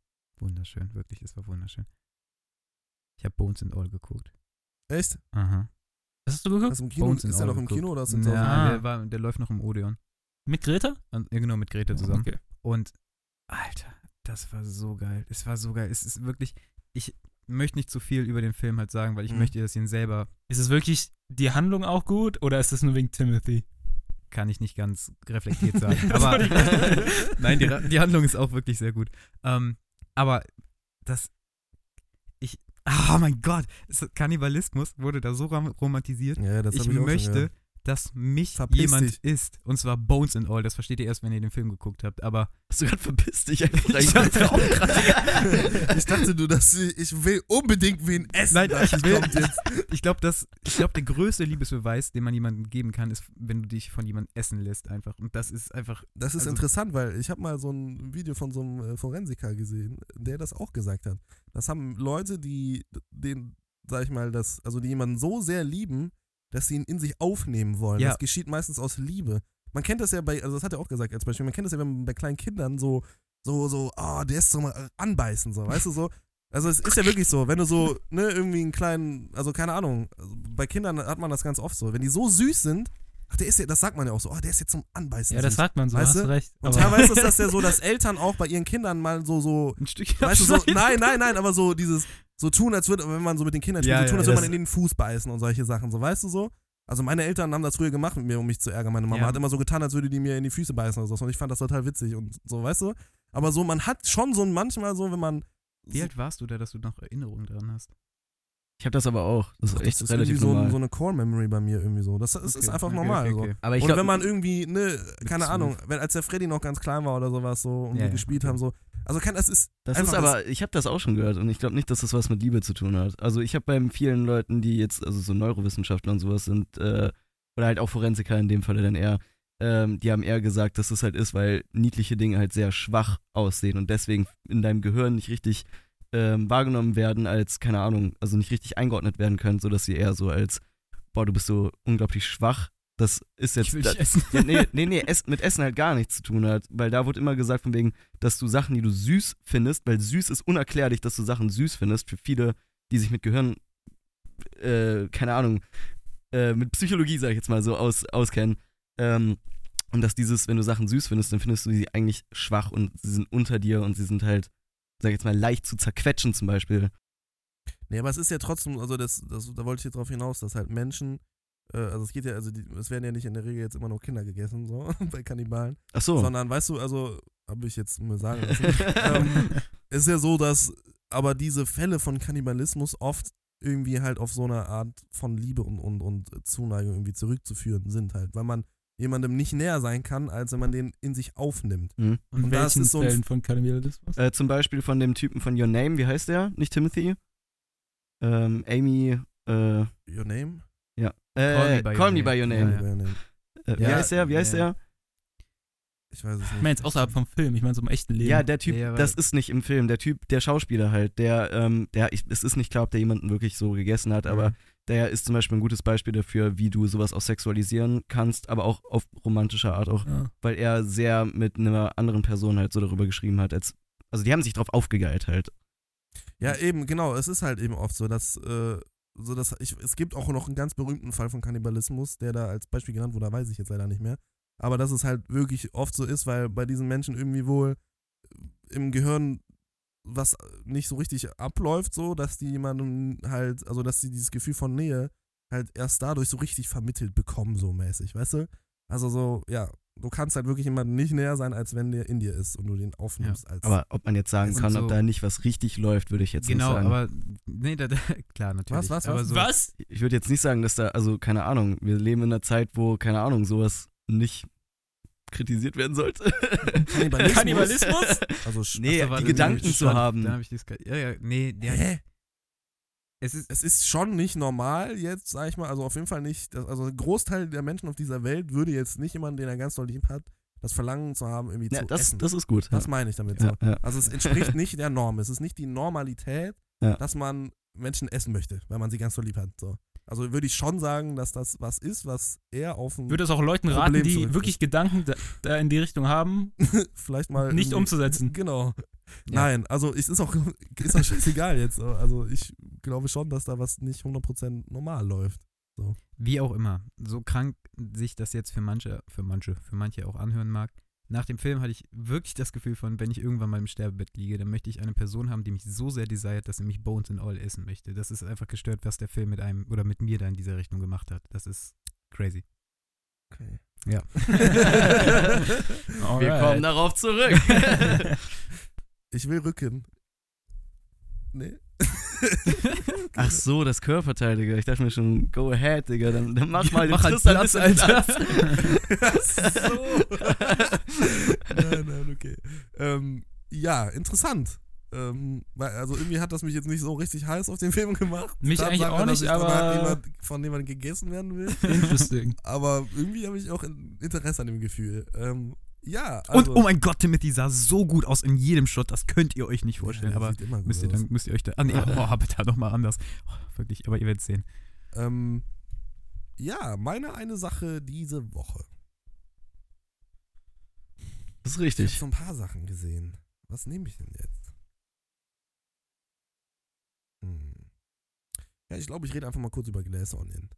wunderschön, wirklich, es war wunderschön. Ich habe Bones and All geguckt. Echt? Aha. Was hast du geguckt? Du im Kino? Bones Ist All noch im geguckt. Kino oder ist der Ja, Ah. der, war, der läuft noch im Odeon. Mit Greta? Und, ja, genau, mit Grete zusammen. Okay. Und, Alter, das war so geil. Es war so geil. Es ist wirklich, ich möchte nicht zu viel über den Film halt sagen, weil ich Mhm. möchte, dass ihn selber, Ist es wirklich die Handlung auch gut oder ist es nur wegen Timothy? kann ich nicht ganz reflektiert sagen. aber nein, die, die Handlung ist auch wirklich sehr gut. Ähm, aber das, ich, oh mein Gott, Kannibalismus wurde da so rom romantisiert. Ja, das ich ich auch schon möchte, gehört. Dass mich Verpiss jemand dich. isst. Und zwar Bones and All. Das versteht ihr erst, wenn ihr den Film geguckt habt. Aber Hast du gerade verpisst dich einfach Ich dachte ich dachte du, dass ich, ich will unbedingt wen essen. Nein, Das ich will- ich glaube, dass ich glaube, der größte Liebesbeweis, den man jemandem geben kann, ist, wenn du dich von jemandem essen lässt einfach. Und das ist einfach. Das ist Also- interessant, weil ich habe mal so ein Video von so einem äh, Forensiker gesehen, der das auch gesagt hat. Das haben Leute, die den, sag ich mal, das, also die jemanden so sehr lieben, dass sie ihn in sich aufnehmen wollen. Ja. Das geschieht meistens aus Liebe. Man kennt das ja bei, also das hat er auch gesagt als Beispiel, man kennt das ja, wenn man bei kleinen Kindern so, so, so, ah, der ist so mal anbeißen, so, weißt du so. Also es ist ja wirklich so, wenn du so, ne, irgendwie einen kleinen, also keine Ahnung, also bei Kindern hat man das ganz oft so, wenn die so süß sind, ach, der ist ja, das sagt man ja auch so, ah, der ist jetzt zum Anbeißen. Ja, das sagt man so, Weißt hast du? recht. Und teilweise ist das ja so, dass Eltern auch bei ihren Kindern mal so, so, Ein Stückchen weißt du, so, nein, nein, nein, aber so dieses, so tun, als würde, wenn man so mit den Kindern spielt, Ja, so tun, ja, als würde man in den Fuß beißen und solche Sachen, so, weißt du so? Also meine Eltern haben das früher gemacht mit mir, um mich zu ärgern. Meine Mama Ja. hat immer so getan, als würde die mir in die Füße beißen oder so. Und ich fand das total witzig und so, weißt du? Aber so, man hat schon so manchmal so, wenn man. Wie alt warst du da, dass du noch Erinnerungen dran hast? Ich habe das aber auch. Das ist das echt ist relativ so, normal. so eine Core-Memory bei mir irgendwie so. Das, das ist Okay, einfach okay, normal. okay, so. okay. aber ich und glaub, wenn man irgendwie, ne, keine. Ahnung, wenn, als der Freddy noch ganz klein war oder sowas so und Ja, wir ja, gespielt haben, so. Also kann, das ist. Das ist aber, ich habe das auch schon gehört und ich glaube nicht, dass das was mit Liebe zu tun hat. Also ich habe bei vielen Leuten, die jetzt, also so Neurowissenschaftler und sowas sind, äh, oder halt auch Forensiker in dem Falle dann eher, ähm, die haben eher gesagt, dass es halt ist, weil niedliche Dinge halt sehr schwach aussehen und deswegen in deinem Gehirn nicht richtig ähm, wahrgenommen werden als, keine Ahnung, also nicht richtig eingeordnet werden können, sodass sie eher so als, boah, du bist so unglaublich schwach. Das ist jetzt. Ich will da, dich essen. ja, nee, nee, nee, Ess, mit Essen halt gar nichts zu tun hat. Weil da wurde immer gesagt, von wegen, dass du Sachen, die du süß findest, weil süß ist unerklärlich, dass du Sachen süß findest, für viele, die sich mit Gehirn, äh, keine Ahnung, äh, mit Psychologie, sag ich jetzt mal so, aus, auskennen. Ähm, und dass dieses, wenn du Sachen süß findest, dann findest du sie eigentlich schwach und sie sind unter dir und sie sind halt, sag ich jetzt mal, leicht zu zerquetschen zum Beispiel. Nee, aber es ist ja trotzdem, also das, das da wollte ich jetzt drauf hinaus, dass halt Menschen, äh, also es geht ja, also die, es werden ja nicht in der Regel jetzt immer noch Kinder gegessen, so, bei Kannibalen, Ach so. sondern weißt du, also, habe ich jetzt mir sagen lassen, ähm, es ist ja so, dass aber diese Fälle von Kannibalismus oft irgendwie halt auf so eine Art von Liebe und, und, und Zuneigung irgendwie zurückzuführen sind halt, weil man jemandem nicht näher sein kann, als wenn man den in sich aufnimmt. Mhm. Und Und das welchen ist so ein- Fällen von Kannibalismus? Äh, zum Beispiel von dem Typen von Your Name, wie heißt der? Nicht Timothy? Ähm, Amy, äh, Your name? ja. Call Äh, Me by Call Your Me by Your Name. Your. Äh, wie heißt der? Wie heißt ja. der? Ich weiß es Ich nicht. meine jetzt außerhalb vom Film, ich meine so im echten Leben. Ja, der Typ, Ja, das ist nicht im Film. Der Typ, der Schauspieler halt, der, ähm, der, ich, es ist nicht klar, ob der jemanden wirklich so gegessen hat, aber Mhm. Der ist zum Beispiel ein gutes Beispiel dafür, wie du sowas auch sexualisieren kannst, aber auch auf romantische Art auch, Ja. weil er sehr mit einer anderen Person halt so darüber geschrieben hat, als, also die haben sich drauf aufgegeilt halt. Ja, eben, genau. Es ist halt eben oft so, dass, äh, so dass ich, es gibt auch noch einen ganz berühmten Fall von Kannibalismus, der da als Beispiel genannt wurde, da weiß ich jetzt leider nicht mehr. Aber dass es halt wirklich oft so ist, weil bei diesen Menschen irgendwie wohl im Gehirn was nicht so richtig abläuft, so, dass die jemandem halt, also dass sie dieses Gefühl von Nähe halt erst dadurch so richtig vermittelt bekommen, so mäßig, weißt du? Also so, ja, du kannst halt wirklich jemandem nicht näher sein, als wenn der in dir ist und du den aufnimmst als Aber ob man jetzt sagen kann, so- ob da nicht was richtig läuft, würde ich jetzt Genau, nicht sagen. aber nee, da, da, klar, natürlich. was, aber was? So, Was? ich würde jetzt nicht sagen, dass da, also keine Ahnung, wir leben in einer Zeit, wo, keine Ahnung, sowas nicht kritisiert werden sollte. Kannibalismus? Kannibalismus? Also, Nee, die Gedanken zu haben. Dann habe ich ja, ja, nee, der, Hä? es ist, es ist schon nicht normal jetzt, sag ich mal, also auf jeden Fall nicht, also ein Großteil der Menschen auf dieser Welt würde jetzt nicht jemanden, den er ganz doll lieb hat, das Verlangen zu haben, irgendwie Ja, zu das, essen. das ist gut. Das ja. meine ich damit ja, so. ja. Also es entspricht nicht der Norm, es ist nicht die Normalität, Ja. dass man Menschen essen möchte, weil man sie ganz doll lieb hat. So. Also würde ich schon sagen, dass das was ist, was eher auf ein, Würde es auch Leuten Problem raten, die wirklich Gedanken da, da in die Richtung haben, vielleicht mal nicht umzusetzen. Genau. Ja. Nein, also es ist auch, ist auch scheißegal jetzt. so. Also ich glaube schon, dass da was nicht 100% normal läuft. wie auch immer, so krank sich das jetzt für manche, für manche, für manche auch anhören mag. Nach dem Film hatte ich wirklich das Gefühl von, wenn ich irgendwann mal im Sterbebett liege, dann möchte ich eine Person haben, die mich so sehr desired, dass sie mich Bones and All essen möchte. Das ist einfach gestört, was der Film mit einem oder mit mir da in dieser Richtung gemacht hat. Das ist crazy. Okay. Ja. Wir kommen darauf zurück. Ich will Rücken. Nee. Ach so, das Körperteil, Digga. Ich dachte mir schon, go ahead, Digga. Dann, dann mach Ja, mal den mach halt Tristan Platz, ein bisschen Alter. Platz. So. nein, nein, okay. Ähm, ja, interessant. Ähm, also irgendwie hat das mich jetzt nicht so richtig heiß auf den Film gemacht. Mich eigentlich auch nicht, aber- jemand, von jemandem gegessen werden will. Interesting. Aber irgendwie habe ich auch in- Interesse an dem Gefühl. Ähm, ja, Und also, oh mein Gott, Timothy sah so gut aus in jedem Shot, das könnt ihr euch nicht vorstellen. Ja, aber sieht immer gut müsst ihr, dann müsst ihr euch da. Ah, nee, oh, bitte nochmal anders. Oh, wirklich, aber ihr werdet sehen. Ähm, ja, meine eine Sache diese Woche. Das ist Ich habe richtig. so ein paar Sachen gesehen. Was nehme ich denn jetzt? Hm. Ja, ich glaube, ich rede einfach mal kurz über Glass Onion.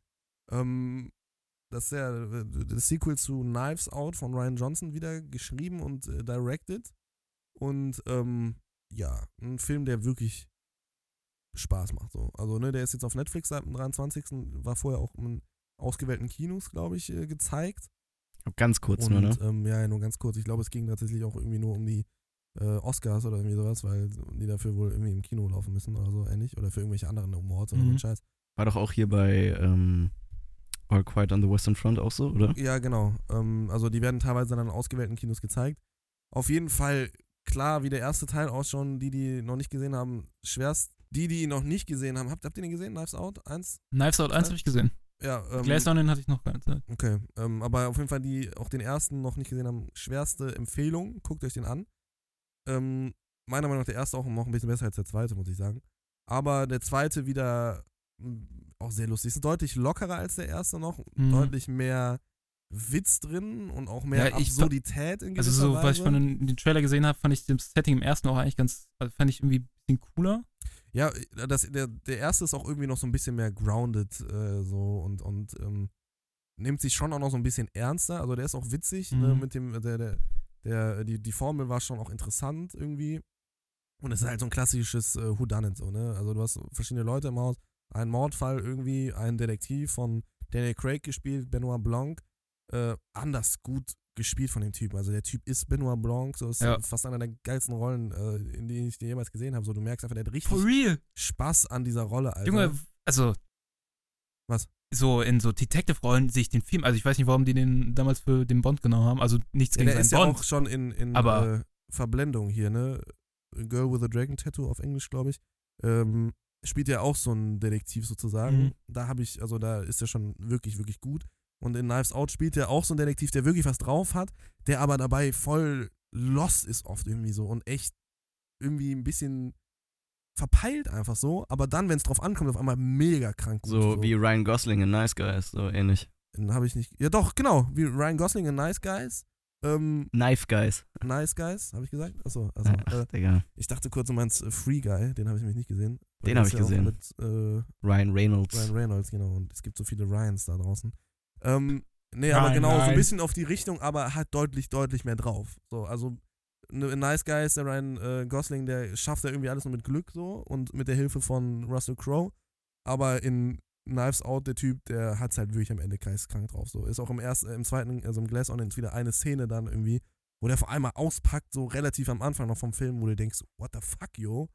Ähm, das ist ja das Sequel zu Knives Out von Ryan Johnson wieder geschrieben und äh, directed. Und ähm, ja, ein Film, der wirklich Spaß macht. So. Also, ne, der ist jetzt auf Netflix seit dem 23. War vorher auch in ausgewählten Kinos, glaube ich, äh, gezeigt. Ganz kurz Und nur, ne? ähm, ja, nur ganz kurz. Ich glaube, es ging tatsächlich auch irgendwie nur um die äh, Oscars oder irgendwie sowas, weil die dafür wohl irgendwie im Kino laufen müssen oder so ähnlich. Oder für irgendwelche anderen Awards oder so Mhm. ein Scheiß. War doch auch hier bei ähm, All Quiet on the Western Front auch so, oder? Ja, genau. Ähm, also die werden teilweise dann in ausgewählten Kinos gezeigt. Auf jeden Fall klar, wie der erste Teil ausschauen, die, die noch nicht gesehen haben, schwerst. Die, die ihn noch nicht gesehen haben, habt, habt ihr den gesehen? Knives Out? Eins? Knives Out 1 habe ich gesehen. Ja, ähm, Glass Onion hatte ich noch keine Zeit. Okay, ähm, aber auf jeden Fall, die auch den ersten noch nicht gesehen haben, schwerste Empfehlung, guckt euch den an. Ähm, meiner Meinung nach der erste auch noch ein bisschen besser als der zweite, muss ich sagen. Aber der zweite wieder auch sehr lustig. Ist deutlich lockerer als der erste noch, Mhm. deutlich mehr Witz drin und auch mehr Ja, Absurdität in Also gewisser so, was ich Weise. von den, den Trailer gesehen habe, fand ich das Setting im ersten auch eigentlich ganz, also fand ich irgendwie ein bisschen cooler. Ja, das, der, der erste ist auch irgendwie noch so ein bisschen mehr grounded äh, so und, und ähm, nimmt sich schon auch noch so ein bisschen ernster. Also der ist auch witzig, ne, Mhm. mit dem, der, der, der, die, die Formel war schon auch interessant irgendwie. Und es ist halt so ein klassisches äh, Whodunit so, ne? Also du hast verschiedene Leute im Haus, einen Mordfall irgendwie, einen Detektiv von Daniel Craig gespielt, Benoit Blanc, äh, anders gut gespielt von dem Typen. Also der Typ ist Benoit Blanc, so ist Ja. fast einer der geilsten Rollen, äh, in denen ich den jemals gesehen habe. So, du merkst einfach, der hat richtig? Spaß an dieser Rolle, Alter. Junge, also. Was? So in so Detective-Rollen sehe ich den Film, also ich weiß nicht, warum die den damals für den Bond genommen haben, also nichts ja, gegen der ist ja seinen Bond. auch schon in, in Aber- äh, Verblendung hier, ne? Girl with a Dragon Tattoo auf Englisch, glaube ich. Ähm, spielt ja auch so ein Detektiv sozusagen. Mhm. Da habe ich, also da ist er schon wirklich, wirklich gut. Und in Knives Out spielt er auch so einen Detektiv, der wirklich was drauf hat, der aber dabei voll lost ist oft irgendwie so und echt irgendwie ein bisschen verpeilt einfach so, aber dann, wenn es drauf ankommt, auf einmal mega krank gut. So wie Ryan Gosling in Nice Guys, so ähnlich. Den habe ich nicht. Ja, doch, genau. Wie Ryan Gosling in Nice Guys. Ähm, Knife Guys. nice Guys, habe ich gesagt? Achso, also, Ach, äh, Digga. ich dachte kurz, du meinst äh, Free Guy, den habe ich nämlich nicht gesehen. Den der hab ist ich gesehen. Mit, äh, Ryan Reynolds. Ryan Reynolds, genau. Und es gibt so viele Ryans da draußen. Ähm, nee, aber Ryan, genau, so ein bisschen auf die Richtung, aber hat deutlich, deutlich mehr drauf. So, also ne- in Nice Guys, der Ryan äh, Gosling, der schafft ja irgendwie alles nur mit Glück so und mit der Hilfe von Russell Crowe. Aber in Knives Out, der Typ, der hat's halt wirklich am Ende geistkrank drauf. So. Ist auch im ersten, im zweiten, also im Glass Onions wieder eine Szene dann irgendwie, wo der vor allem mal auspackt, so relativ am Anfang noch vom Film, wo du denkst, what the fuck, yo?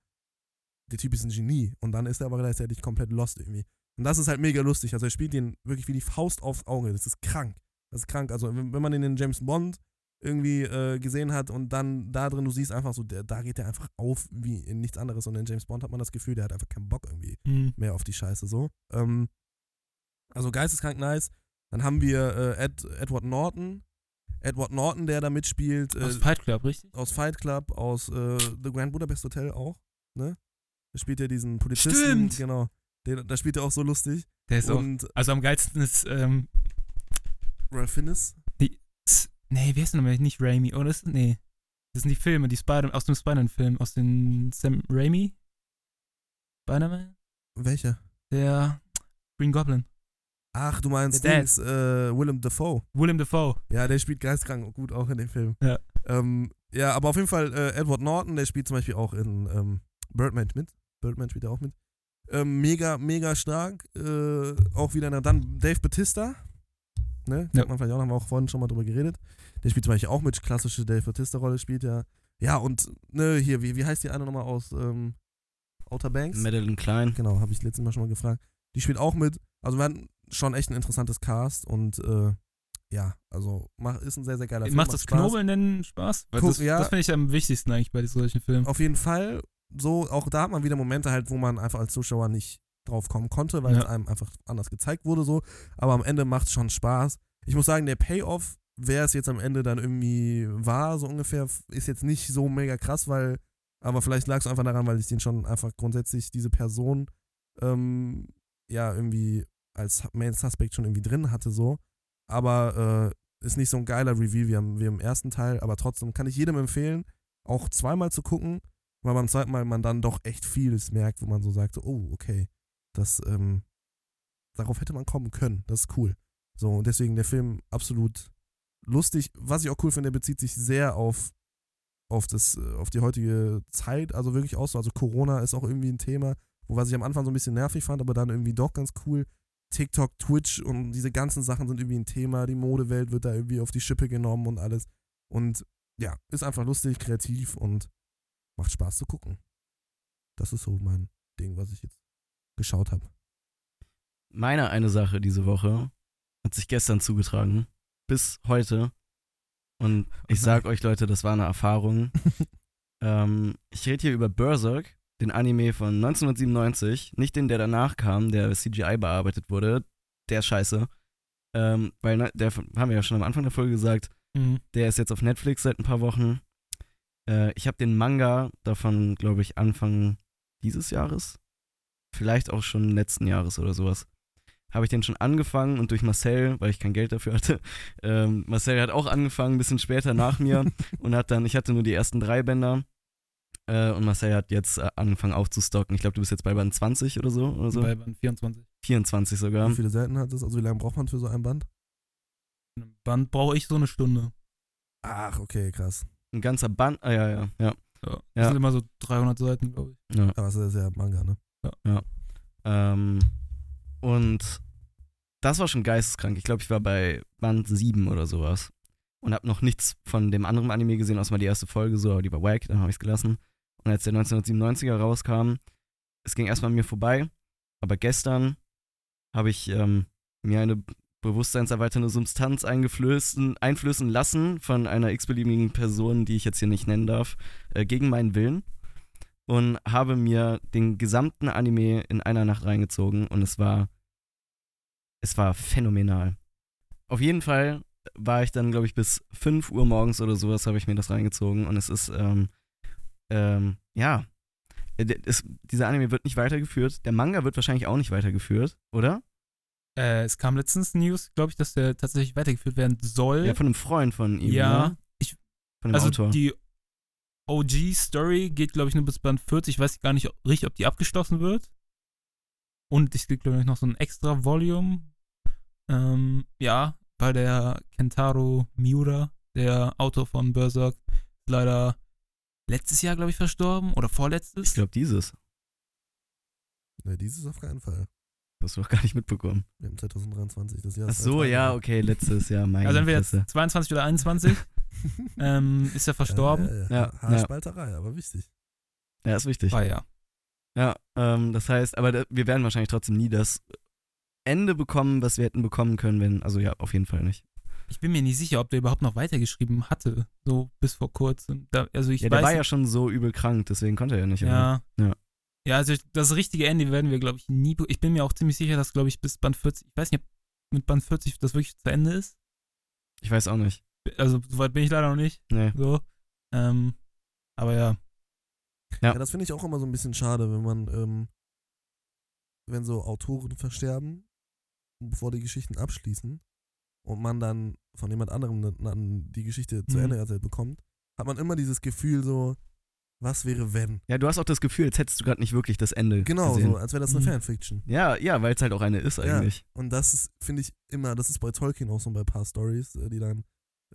Der Typ ist ein Genie. Und dann ist er aber gleichzeitig komplett lost irgendwie. Und das ist halt mega lustig. Also er spielt den wirklich wie die Faust aufs Auge. Das ist krank. Das ist krank. Also wenn, wenn man den in James Bond irgendwie äh, gesehen hat und dann da drin, du siehst einfach so, der, da geht der einfach auf wie in nichts anderes. Und in James Bond hat man das Gefühl, der hat einfach keinen Bock irgendwie Hm. mehr auf die Scheiße so. Ähm, also geisteskrank nice. Dann haben wir äh, Ed, Edward Norton. Edward Norton, der da mitspielt. Äh, Aus Fight Club, richtig? aus Fight Club, aus äh, The Grand Budapest Hotel auch, ne? Da spielt er diesen Polizisten. Stimmt. Genau. Den, da spielt er auch so lustig. Der ist auch. Und Also am geilsten ist, ähm, Ralph Fiennes. s- nee, wie heißt der nochmal? Nicht Raimi, oder? Ist, nee. Das sind die Filme, die Spider aus dem Spider-Man-Film, aus den Sam Raimi? Spider-Man? Welcher? Der Green Goblin. Ach, du meinst. Dings, äh, Willem Dafoe. Willem Dafoe. Ja, der spielt geistkrank gut auch in dem Film. Ja. Ähm, ja, aber auf jeden Fall äh, Edward Norton, der spielt zum Beispiel auch in ähm, Birdman mit. Birdman spielt er auch mit. Ähm, mega, mega stark. Äh, auch wieder, na, dann Dave Batista. Ne? Ja. Kennt man vielleicht auch, haben wir auch vorhin schon mal drüber geredet. Der spielt zum Beispiel auch mit, klassische Dave Batista-Rolle spielt ja. Ja, und ne, hier, wie, wie heißt die eine nochmal aus ähm, Outer Banks? Madeline Klein. Genau, habe ich letztes Mal schon mal gefragt. Die spielt auch mit. Also wir hatten schon echt ein interessantes Cast und äh, ja, also mach, ist ein sehr, sehr geiler Film. Macht das Spaß. Knobeln denn Spaß? Weil Guck, das ja. das finde ich am wichtigsten eigentlich bei solchen Filmen. Auf jeden Fall. So, auch da hat man wieder Momente halt, wo man einfach als Zuschauer nicht drauf kommen konnte, weil Ja. es einem einfach anders gezeigt wurde so. Aber am Ende macht es schon Spaß. Ich muss sagen, der Payoff, wer es jetzt am Ende dann irgendwie war, so ungefähr, ist jetzt nicht so mega krass, weil, aber vielleicht lag es einfach daran, weil ich den schon einfach grundsätzlich diese Person ähm, ja irgendwie als Main Suspect schon irgendwie drin hatte so. Aber äh, ist nicht so ein geiler Review wie, am, wie im ersten Teil, aber trotzdem kann ich jedem empfehlen, auch zweimal zu gucken, weil beim zweiten Mal man dann doch echt vieles merkt, wo man so sagt, so, oh, okay, das, ähm, darauf hätte man kommen können, das ist cool. So, und deswegen der Film absolut lustig. Was ich auch cool finde, der bezieht sich sehr auf, auf, das, äh, auf die heutige Zeit, also wirklich auch so, also Corona ist auch irgendwie ein Thema, wo was ich am Anfang so ein bisschen nervig fand, aber dann irgendwie doch ganz cool. TikTok, Twitch und diese ganzen Sachen sind irgendwie ein Thema, die Modewelt wird da irgendwie auf die Schippe genommen und alles. Und ja, ist einfach lustig, kreativ und macht Spaß zu gucken. Das ist so mein Ding, was ich jetzt geschaut habe. Meine eine Sache diese Woche hat sich gestern zugetragen. Bis heute. Und ich sag euch, Leute, das war eine Erfahrung. ähm, ich rede hier über Berserk, den Anime von 1997. Nicht den, der danach kam, der CGI bearbeitet wurde. Der ist scheiße. Ähm, weil, ne, der haben wir ja schon am Anfang der Folge gesagt, Mhm. der ist jetzt auf Netflix seit ein paar Wochen. Äh, ich habe den Manga davon, glaube ich, Anfang dieses Jahres, vielleicht auch schon letzten Jahres oder sowas, habe ich den schon angefangen und durch Marcel, weil ich kein Geld dafür hatte, ähm, Marcel hat auch angefangen, ein bisschen später nach mir und hat dann, ich hatte nur die ersten drei Bänder äh, und Marcel hat jetzt äh, angefangen aufzustocken. Ich glaube, du bist jetzt bei Band 20 oder so oder so. Bei Band 24. 24 sogar. Wie viele Seiten hat das? Also wie lange braucht man für so ein Band? In einem Band brauche ich so eine Stunde. Ach, okay, krass. Ein ganzer Band, ah ja, ja, ja. Ja. Ja. Das sind immer so 300 Seiten, glaube ich. ja. Aber es ist ja Manga, ne? Ähm, und das war schon geisteskrank. Ich glaube, ich war bei Band 7 oder sowas. Und habe noch nichts von dem anderen Anime gesehen, außer mal die erste Folge, so, aber die war wack, dann habe ich es gelassen. Und als der 1997er rauskam, es ging erstmal an mir vorbei, aber gestern habe ich ähm, mir eine bewusstseinserweiternde Substanz einflößen lassen von einer x-beliebigen Person, die ich jetzt hier nicht nennen darf, äh, gegen meinen Willen und habe mir den gesamten Anime in einer Nacht reingezogen und es war es war phänomenal. auf jeden Fall war ich dann, glaube ich, bis 5 Uhr morgens oder sowas habe ich mir das reingezogen und es ist, ähm, ähm, ja, äh, es, dieser Anime wird nicht weitergeführt. Der Manga wird wahrscheinlich auch nicht weitergeführt, oder? Äh, es kam letztens News, glaube ich, dass der tatsächlich weitergeführt werden soll. Ja, von einem Freund von ihm, Ja, ne? ich- Von dem also Autor. die OG-Story geht, glaube ich, nur bis Band 40. Ich weiß gar nicht ob- richtig, ob die abgeschlossen wird. Und es gibt, glaube ich, noch so ein extra Volume. Ähm, ja, bei der Kentaro Miura, der Autor von Berserk, ist leider letztes Jahr, glaube ich, verstorben. Oder vorletztes. ich glaube, dieses. Ne, dieses auf keinen Fall. Das hast du doch gar nicht mitbekommen. Wir haben 2023, das Jahr Ach so, ja, okay, letztes Jahr, mein also entweder Fresse. 22 oder 21 ähm, ist er verstorben. Ja, ja, Ja, ja. Haarspalterei, aber wichtig. Ja, ist wichtig. War ja. Ja, ähm, das heißt, aber da, wir werden wahrscheinlich trotzdem nie das Ende bekommen, was wir hätten bekommen können, wenn, also ja, auf jeden Fall nicht. Ich bin mir nicht sicher, ob der überhaupt noch weitergeschrieben hatte, so bis vor kurzem. Da, also ich ja, weiß der war ja schon so übel krank, deswegen konnte er ja nicht. Ja. Ja. Ja, also das richtige Ende werden wir, glaube ich, nie. Ich bin mir auch ziemlich sicher, dass, glaube ich, bis Band 40, ich weiß nicht, ob mit Band 40 das wirklich zu Ende ist. Ich weiß auch nicht. Also, soweit bin ich leider noch nicht. Nee. So. Ähm, aber ja. Ja. Ja, das finde ich auch immer so ein bisschen schade, wenn man, ähm, wenn so Autoren versterben, bevor die Geschichten abschließen und man dann von jemand anderem die Geschichte zu Mhm. Ende erzählt bekommt, hat man immer dieses Gefühl so, was wäre wenn? Ja, du hast auch das Gefühl, als hättest du gerade nicht wirklich das Ende Genau, gesehen. so, als wäre das eine Mhm. Fanfiction. Ja, ja, weil es halt auch eine ist Ja. eigentlich. Und das ist, finde ich, immer, das ist bei Tolkien auch so bei ein paar Stories, äh, die dann,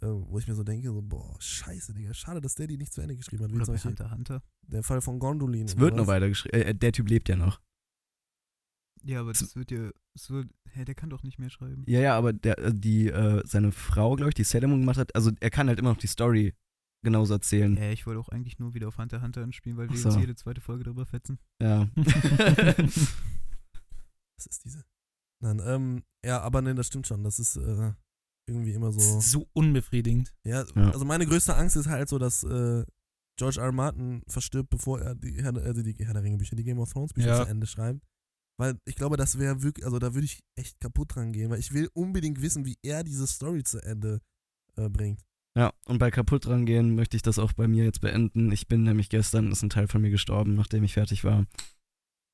äh, wo ich mir so denke, so, boah, scheiße, Digga, schade, dass der die nicht zu Ende geschrieben hat. Wie Oder Beispiel Hunter Hunter. der Fall von Gondolin. Es wird noch weitergeschrieben. Äh, der Typ lebt ja noch. Ja, aber das wird ja, es wird, hä, der kann doch nicht mehr schreiben. Ja, ja, aber der, äh, die, äh, seine Frau, glaube ich, die Sailor Moon gemacht hat, also er kann halt immer noch die Story genauso erzählen. Ja, ich wollte auch eigentlich nur wieder auf Hunter x Hunter anspielen, weil wir so. jetzt jede zweite Folge darüber fetzen. Ja. Was ist diese? Nein, ähm, ja, aber ne, das stimmt schon. Das ist äh, irgendwie immer Das so. ist so unbefriedigend. Ja, Ja. also meine größte Angst ist halt so, dass äh, George R. R. Martin verstirbt, bevor er die Herr, also die Herr der Ringe Bücher, die Game of Thrones Bücher Ja. zu Ende schreibt. Weil ich glaube, das wäre wirklich, also da würde ich echt kaputt dran gehen, weil ich will unbedingt wissen, wie er diese Story zu Ende äh, bringt. Ja, und bei kaputt rangehen möchte ich das auch bei mir jetzt beenden. Ich bin nämlich gestern, ist ein Teil von mir gestorben, nachdem ich fertig war.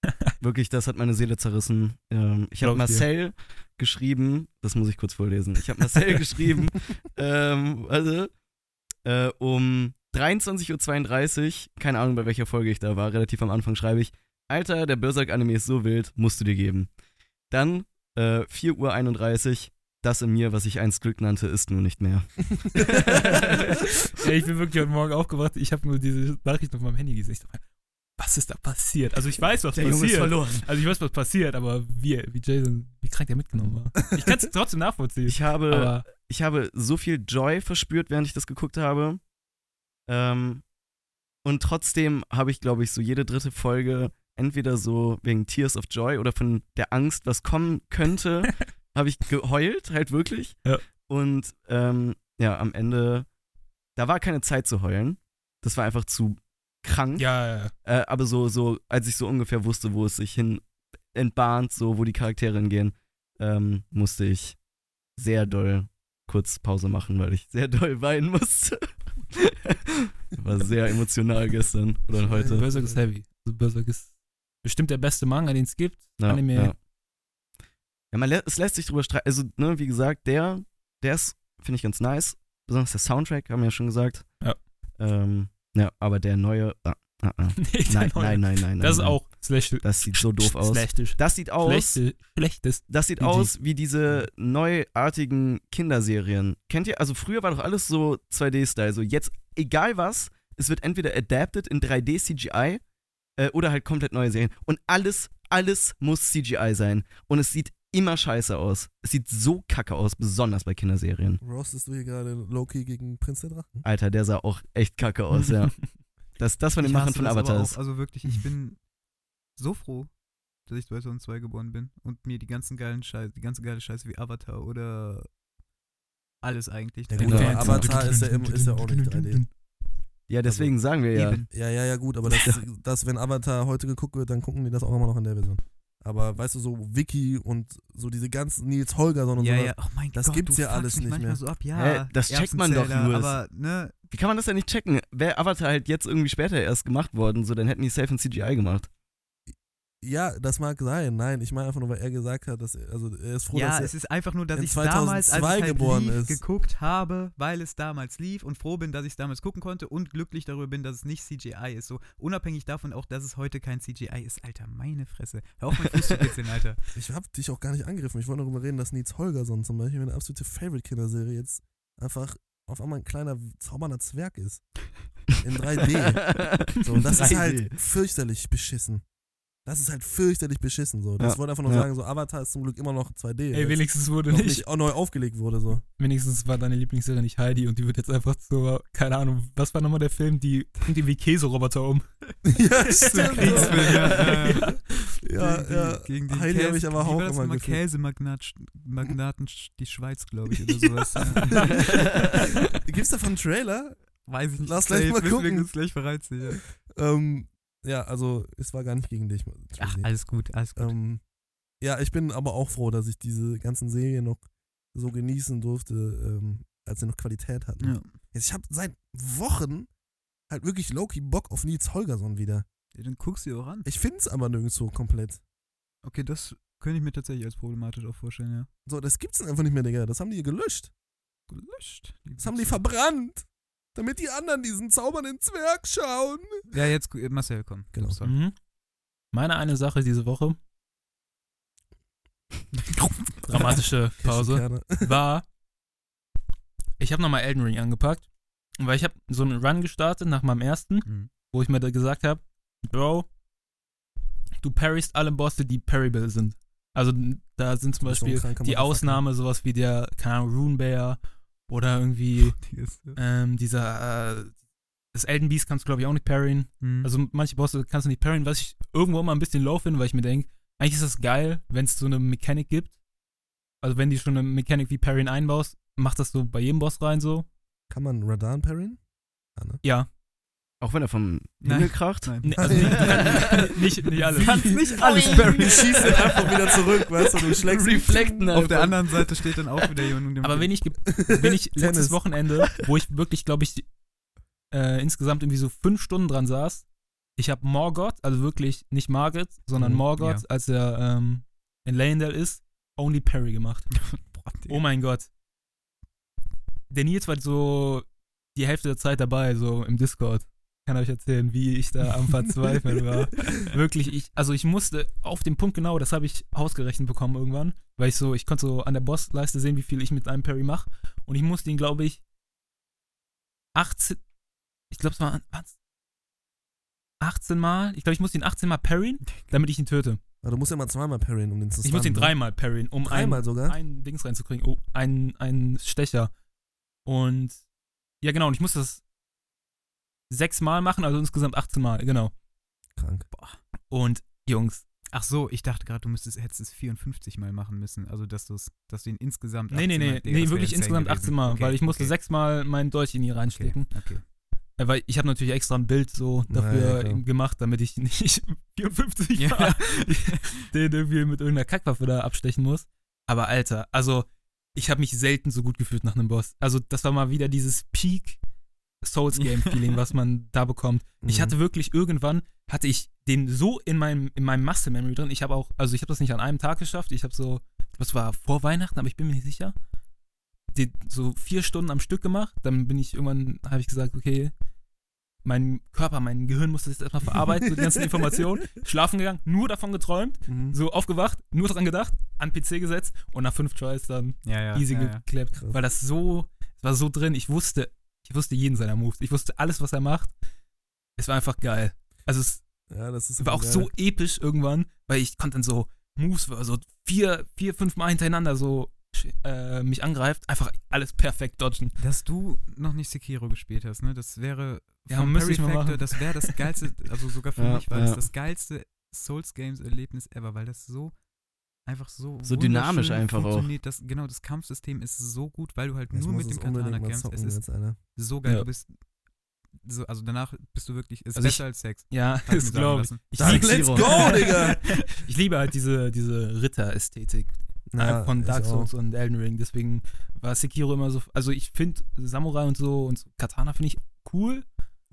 Wirklich, das hat meine Seele zerrissen. Ähm, ich habe ich dir. Marcel geschrieben, das muss ich kurz vorlesen. Ich habe Marcel geschrieben, ähm, warte, äh, um 23.32 Uhr, keine Ahnung, bei welcher Folge ich da war, relativ am Anfang schreibe ich, Alter, der Berserk-Anime ist so wild, musst du dir geben. Dann äh, 4.31 Uhr, das in mir, was ich einst Glück nannte, ist nun nicht mehr. ja, ich bin wirklich heute Morgen aufgewacht. Ich habe nur diese Nachricht auf meinem Handy gesehen. Ich dachte, was ist da passiert? Also ich weiß, was passiert. verloren. Also ich weiß, was passiert, aber wie, wie Jason, wie krank der mitgenommen war. Ich kann es trotzdem nachvollziehen. Ich habe, aber ich habe so viel Joy verspürt, während ich das geguckt habe. Ähm, und trotzdem habe ich, glaube ich, so jede dritte Folge entweder so wegen Tears of Joy oder von der Angst, was kommen könnte, habe ich geheult, halt wirklich. Ja. Und ähm, ja, am Ende, da war keine Zeit zu heulen. Das war einfach zu krank. ja, ja, ja. Äh, aber so, so, als ich so ungefähr wusste, wo es sich hin entbahnt, so wo die Charaktere hingehen, ähm, musste ich sehr doll kurz Pause machen, weil ich sehr doll weinen musste. War sehr emotional gestern oder heute. Berserk ist heavy. Also Berserk ist bestimmt der beste Manga, den es gibt. Ja, Anime. ja. Ja man lä es lässt sich drüber streiten. Also, ne, wie gesagt, der, der ist, finde ich, ganz nice. Besonders der Soundtrack, haben wir ja schon gesagt. Ja. Ähm, ja, aber der neue. Ah, ah, ah. Nee, Nein, neue. nein, nein, nein. Das ist auch slash, Das sieht so doof aus. Slashtisch. Das sieht aus. Schlechte, schlechtes. Das sieht aus wie diese neuartigen Kinderserien. Kennt ihr? Also früher war doch alles so 2D-Style. So jetzt, egal was, es wird entweder adapted in 3D CGI äh, oder halt komplett neue Serien. Und alles, alles muss CGI sein. Und es sieht immer scheiße aus. Es sieht so kacke aus, besonders bei Kinderserien. Roastest du hier gerade Loki gegen Prinz der Drachen? Alter, der sah auch echt kacke aus, ja. Das, das von den Ich Machern hasse von Avatar ist. Also wirklich, ich bin so froh, dass ich 2002 geboren bin und mir die ganzen geilen Scheiße, die ganze geile Scheiße wie Avatar oder alles eigentlich. Aber Fans- Avatar ist ja, im, ist ja auch nicht 3D. Ja, deswegen sagen wir ja. Eben. Ja, ja, ja, gut, aber das, das, wenn Avatar heute geguckt wird, dann gucken die das auch immer noch in der Version. Aber weißt du, so Wiki und so diese ganzen Nils Holgersson und ja, so. ja, oh mein das Gott, gibt's ja alles nicht mehr. So ab. Ja, Hä, das checkt man doch, Louis. Aber, ne, Wie kann man das denn nicht checken? Wäre Avatar halt jetzt irgendwie später erst gemacht worden, so dann hätten die safe in CGI gemacht. Ja, das mag sein. Nein, ich meine einfach nur, weil er gesagt hat, dass er, also er ist froh, ja, dass er, es ist einfach nur, dass ich damals, als es 2002 halt lief, ist. geguckt habe, weil es damals lief und froh bin, dass ich es damals gucken konnte und glücklich darüber bin, dass es nicht CGI ist. So unabhängig davon auch, dass es heute kein CGI ist. Alter, meine Fresse. Hör auf, mein Fuß zu kitzeln, Alter. ich habe dich auch gar nicht angegriffen. Ich wollte darüber reden, dass Nils Holgersson zum Beispiel meine absolute Favorite-Kinderserie jetzt einfach auf einmal ein kleiner zaubernder Zwerg ist. In 3D. So, und das ist 3D. halt fürchterlich beschissen. Das ist halt fürchterlich beschissen so. Das Ja, wollte einfach nur ja. sagen, so Avatar ist zum Glück immer noch 2D. Ey, es wenigstens wurde noch nicht, nicht auch neu aufgelegt wurde so. wenigstens war deine Lieblingsserie nicht Heidi und die wird jetzt einfach so, keine Ahnung, was war nochmal der Film, die bringt die wie Käseroboter um. ja, stimmt. Kriegsfilm, ja, ja, ja. Ja, gegen ja. Die, gegen die Heidi habe ich aber auch immer nochmal? gefühlt. Käsemagnat, Magnaten, die Schweiz, glaube ich, oder sowas. ja. Gibt's davon einen Trailer? Weiß ich nicht. Lass gleich Jetzt mal gucken. Wir uns gleich bereit sehen. Ja. Ähm, ja, also es war gar nicht gegen dich. Ach, alles gut, alles gut. Ähm, ja, ich bin aber auch froh, dass ich diese ganzen Serien noch so genießen durfte, ähm, als sie noch Qualität hatten. ja. Jetzt, ich habe seit Wochen halt wirklich Loki Bock auf Nils Holgersson wieder. ja, dann guckst du auch an. Ich find's aber nirgendwo komplett. Okay, das könnte ich mir tatsächlich als problematisch auch vorstellen, ja. So, das gibt's einfach nicht mehr, Digga. Das haben die gelöscht. Gelöscht. Das haben die verbrannt. Damit die anderen diesen zaubernden Zwerg schauen. Ja, jetzt, Marcel, komm. Genau. Mhm. Meine eine Sache diese Woche, dramatische Pause, war, ich habe nochmal Elden Ring angepackt, weil ich habe so einen Run gestartet nach meinem ersten, Mhm. wo ich mir da gesagt habe, Bro, du parryst alle Bosse, die parryable sind. Also da sind zum so Beispiel kranker die. Ausnahme sowas wie der, keine Ahnung, Rune Bear oder irgendwie ähm, dieser, äh, das Elden Beast kannst du glaube ich auch nicht parryen. Mhm. Also manche Bosse kannst du nicht parryen, was ich irgendwo immer ein bisschen low finde, weil ich mir denke, eigentlich ist das geil, wenn es so eine Mechanik gibt. Also wenn die schon eine Mechanik wie Parryen einbaust, macht das so bei jedem Boss rein so. Kann man Radan parryen? Ja. Auch wenn er vom Nein. Himmel kracht. Nein. Nee, also nicht, nicht, nicht alle. Kannst nicht alles parryen. schießt den einfach wieder zurück, weißt du, du schlägst Reflekten Auf der anderen Seite steht dann auch wieder jemand. Aber wenn ich, wenn ich letztes. Wochenende, wo ich wirklich, glaube ich, äh, insgesamt irgendwie so fünf Stunden dran saß, ich habe Morgoth, also wirklich nicht Margit, sondern Mhm, Morgoth, ja. als er ähm, in Leyendale ist, Only Parry gemacht. Boah. Oh mein Gott. Der Nils war so die Hälfte der Zeit dabei, so im Discord. Kann euch erzählen, wie ich da am Verzweifeln war. Wirklich, ich, also ich musste auf den Punkt genau, das habe ich ausgerechnet bekommen irgendwann, weil ich so, ich konnte so an der Bossleiste sehen, wie viel ich mit einem Parry mache. Und ich musste ihn, glaube ich, 18, ich glaube, es waren waren's 18 Mal, ich glaube, ich musste ihn 18 Mal parryen, damit ich ihn töte. Aber du musst ja mal zweimal parryen, um den zu Ich muss ihn stunnen, ne? dreimal parryen, um Dreimal einen, sogar? einen Dings reinzukriegen. Oh, einen, einen Stecher. Und ja, genau, und ich musste das sechsmal machen, also insgesamt 18 Mal, genau. Krank. Und Jungs, Ach so, ich dachte gerade, du müsstest, hättest es 54 Mal machen müssen. Also, dass, du's, dass du ihn insgesamt. nee, nee, 18 nee, Mal- nee, wirklich insgesamt gewesen. 18 Mal, Okay, weil ich musste okay, sechsmal meinen Dolch in ihn reinstecken. Okay, okay. Äh, Weil ich habe natürlich extra ein Bild so dafür eben gemacht, damit ich nicht 54 Ja. Mal den irgendwie mit irgendeiner Kackwaffe da abstechen muss. Aber Alter, also ich habe mich selten so gut gefühlt nach einem Boss. Also das war mal wieder dieses Peak Souls Game Feeling, was man da bekommt. Ich Mhm. hatte wirklich irgendwann hatte ich den so in meinem in meinem Muscle Memory drin. Ich habe auch, also ich habe das nicht an einem Tag geschafft. Ich habe so, das war vor Weihnachten, aber ich bin mir nicht sicher. Die, so vier Stunden am Stück gemacht. Dann bin ich irgendwann, habe ich gesagt, okay, mein Körper, mein Gehirn musste das erstmal verarbeiten, so die ganzen Informationen. Schlafen gegangen, nur davon geträumt, Mhm. so aufgewacht, nur dran gedacht, an PC gesetzt und nach fünf Tries dann Ja, ja. easy ja, geklappt. Weil das so, es war so drin. Ich wusste, ich wusste jeden seiner Moves. Ich wusste alles, was er macht. Es war einfach geil. Also es Ja, das ist war auch geil. so episch irgendwann, weil ich konnte dann so Moves, so vier, vier, fünf Mal hintereinander so äh, mich angreift, einfach alles perfekt dodgen. Dass du noch nicht Sekiro gespielt hast, ne? Das wäre Ja, vom Parry Factor, machen. das wäre das geilste, also sogar für Ja, mich war das ja. das geilste Souls Games Erlebnis ever, weil das so einfach so So dynamisch einfach auch. funktioniert. Das, genau, das Kampfsystem ist so gut, weil du halt Ich nur mit dem Katana kämpfst. zocken Es ist jetzt, so geil. Ja. Du bist so, also danach bist du wirklich, ist Also ich- besser als Sex. Ja, ich sagen glaube ich. Ich, Dann lieb, let's go, Digga! ich liebe halt diese, diese Ritter-Ästhetik Ja, äh, von ich Dark auch. Souls und Elden Ring. Deswegen war Sekiro immer so. Also ich finde Samurai und so und Katana finde ich cool.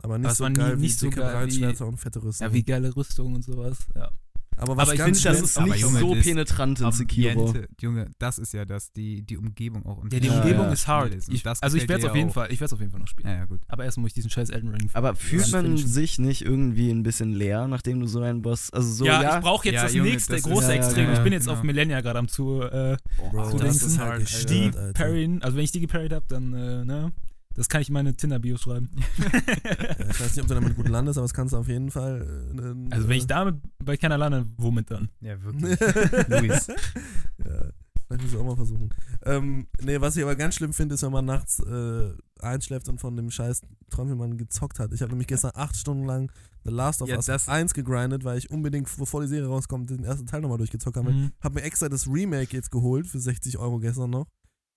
Aber nicht Aber so war nie- geil wie nicht so dicke geil wie- Breitschwerter und fette Rüstung. Ja, wie geile Rüstung und sowas. Ja. Aber was aber ich finde, das ist nicht Junge, so penetrant in Sekiro. Junge, das ist ja das, die, die Umgebung auch. Und Ja, die Umgebung ja. ist hard. Ich, das also ich werde es auf jeden auch. Fall, ich werde es auf jeden Fall noch spielen. Ja, ja, gut. Aber erst muss ich diesen scheiß Elden Ring. Aber fühlt Ja, man sich nicht irgendwie ein bisschen leer, nachdem du so einen Boss. Also so, ja, ja. ich brauche jetzt Ja, das Junge, nächste das große Ja, ja, Extrem. genau, ich bin jetzt genau. auf Millennia gerade am zu, äh, Bro, zu das ist gestört, die parryen. Also wenn ich die geparried habe, dann, äh, ne? Das kann ich in meine Tinder-Bio schreiben. Ja, ich weiß nicht, ob du damit gut landest, aber das kannst du auf jeden Fall. Äh, äh, also wenn ich damit bei keiner lande, womit dann? Ja, wirklich. Luis. ja, vielleicht muss ich auch mal versuchen. Ähm, nee, was ich aber ganz schlimm finde, ist, wenn man nachts äh, einschläft und von dem scheiß Träumelmann gezockt hat. Ich habe nämlich gestern acht Stunden lang The Last of Ja, Us das- 1 gegrindet, weil ich unbedingt, bevor die Serie rauskommt, den ersten Teil nochmal durchgezockt habe. Mhm. Hab mir extra das Remake jetzt geholt für 60 Euro gestern noch,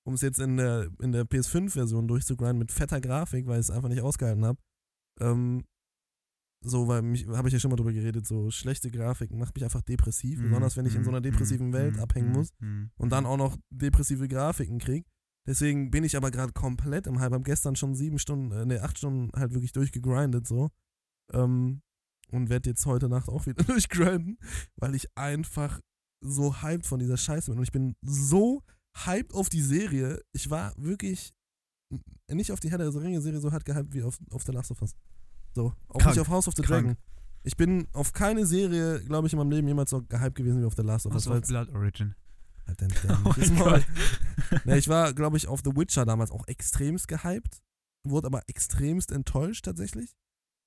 um es jetzt in der, in der PS5-Version durchzugrinden mit fetter Grafik, weil ich es einfach nicht ausgehalten habe. Ähm, so, weil mich, habe ich ja schon mal drüber geredet, so schlechte Grafik macht mich einfach depressiv, Mhm, besonders wenn ich in so einer depressiven Welt abhängen muss und dann auch noch depressive Grafiken krieg. Deswegen bin ich aber gerade komplett im Hype. Hab gestern schon sieben Stunden, äh, ne, acht Stunden halt wirklich durchgegrindet so. Ähm, und werde jetzt heute Nacht auch wieder durchgrinden, weil ich einfach so hyped von dieser Scheiße bin. Und ich bin so hyped auf die Serie. Ich war wirklich nicht auf die Herr der Ringe-Serie so hart gehyped wie auf, auf The Last of Us. So. Auch Krank. nicht auf House of the Krank. Dragon. Ich bin auf keine Serie, glaube ich, in meinem Leben jemals so gehyped gewesen wie auf The Last of Us. Was auf Blood Origin. Halt Oh dämliches mein Maul. Gott. Ne, ich war, glaube ich, auf The Witcher damals auch extremst gehypt. Wurde aber extremst enttäuscht tatsächlich.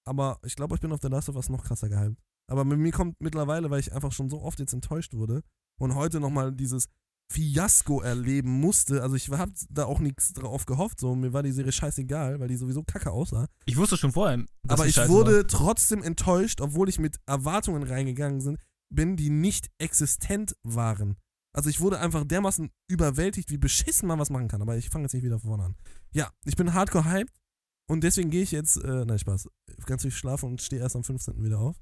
Aber ich glaube, ich bin auf The Last of Us noch krasser gehypt. Aber mit mir kommt mittlerweile, weil ich einfach schon so oft jetzt enttäuscht wurde und heute nochmal dieses Fiasko erleben musste. Also ich habe da auch nichts drauf gehofft. So, mir war die Serie scheißegal, weil die sowieso kacke aussah. Ich wusste schon vorher, aber ich wurde war. trotzdem enttäuscht, obwohl ich mit Erwartungen reingegangen sind, bin, die nicht existent waren. Also ich wurde einfach dermaßen überwältigt, wie beschissen man was machen kann. Aber ich fange jetzt nicht wieder vorne an. Ja, ich bin hardcore hyped und deswegen gehe ich jetzt, äh, nein, Spaß, ganz durch schlafen und stehe erst am 15. wieder auf.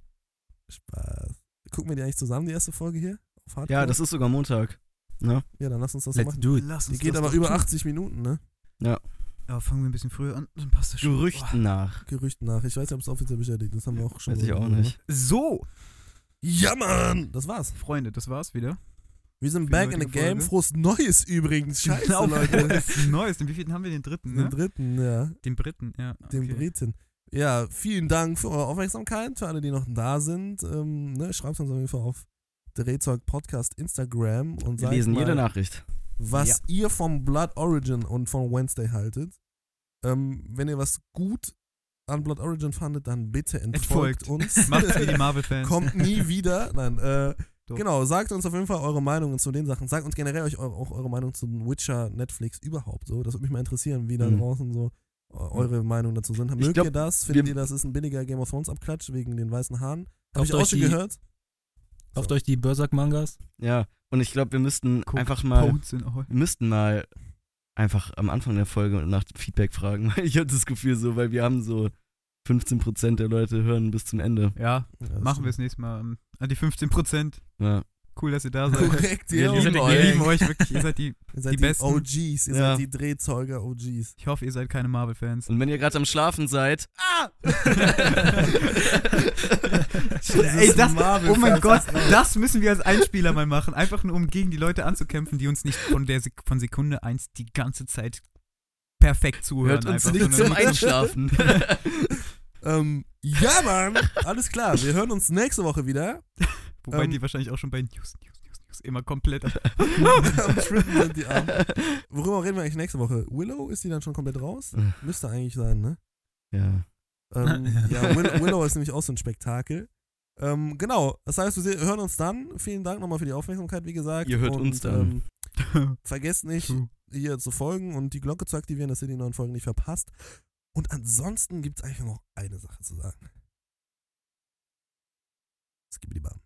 Spaß. Gucken wir die eigentlich zusammen, die erste Folge hier? Ja, das ist sogar Montag. Ne? Ja, dann lass uns das so Let's machen. do it. Lass Die geht aber über 80 Minuten, ne? Ja, fangen wir ein bisschen früher an, dann passt das schon. Gerüchten nach. Gerüchten nach. Ich weiß nicht, ob es offiziell bestätigt ist. Das haben wir auch schon Weiß so ich auch gemacht. nicht. So, Ja, Mann! Das war's. Freunde, das war's wieder. Wir sind Für back in the game. Folge. Frohes Neues übrigens. Scheiße, Genau, Leute. Neues. Den wievielten haben wir? Den dritten, Den ne? dritten, ja. Den Briten, ja. Den okay. Briten. Ja, vielen Dank für eure Aufmerksamkeit, für alle, die noch da sind. Ähm, ne, schreibt uns auf jeden Fall auf Drehzeug Podcast Instagram und Wir sagt lesen mal, jede Nachricht. was Ja. ihr vom Blood Origin und von Wednesday haltet. Ähm, wenn ihr was gut an Blood Origin fandet, dann bitte entfolgt, Entfolgt. uns. Macht's wie die Marvel-Fans. Kommt nie wieder. Nein, äh, genau, sagt uns auf jeden Fall eure Meinungen zu den Sachen. Sagt uns generell euch eu- auch eure Meinung zu Witcher, Netflix überhaupt so. Das würde mich mal interessieren, wie da Mhm. draußen so äh, eure Meinungen dazu sind. Mögt glaub, ihr das? Findet ihr, das ist ein billiger Game of Thrones Abklatsch wegen den weißen Haaren? Hab Kauft ich auch euch schon gehört. Kauft euch die Berserk-Mangas. Ja, und ich glaube, wir müssten Guckt einfach mal, wir müssten mal einfach am Anfang der Folge nach Feedback fragen, weil ich hatte das Gefühl so, weil wir haben so 15% der Leute hören bis zum Ende. Ja, Ja, machen wir es nächstes Mal. An die 15%. Ja. Cool, dass ihr da seid. Korrekt, Wir ja. lieben und wir euch. lieben euch wirklich. Ihr seid die. Ihr seid die, die Besten. OGs, ihr Ja. seid die Drehzeuger OGs. Ich hoffe, ihr seid keine Marvel-Fans. Und wenn ihr gerade am Schlafen seid, ah! Ey, das, Marvel oh mein Gott, das müssen wir als Einspieler mal machen. Einfach nur, um gegen die Leute anzukämpfen, die uns nicht von, der Sek von Sekunde 1 die ganze Zeit perfekt zuhören. hört uns einfach, nicht zum Einschlafen. Ähm, ja, Mann. Alles klar. Wir hören uns nächste Woche wieder. Wobei Ähm, die wahrscheinlich auch schon bei News, News, News, News immer komplett. Sind die Arme. Worüber reden wir eigentlich nächste Woche? Willow, ist die dann schon komplett raus? Müsste eigentlich sein, ne? ja. Ähm, ja, Will Willow ist nämlich auch so ein Spektakel. Ähm, genau, das heißt, wir hören uns dann. Vielen Dank nochmal für die Aufmerksamkeit, wie gesagt. Ihr hört und, uns dann. Ähm, vergesst nicht, hier zu folgen und die Glocke zu aktivieren, dass ihr die neuen Folgen nicht verpasst. Und ansonsten gibt es eigentlich noch eine Sache zu sagen. Skibidi Bam.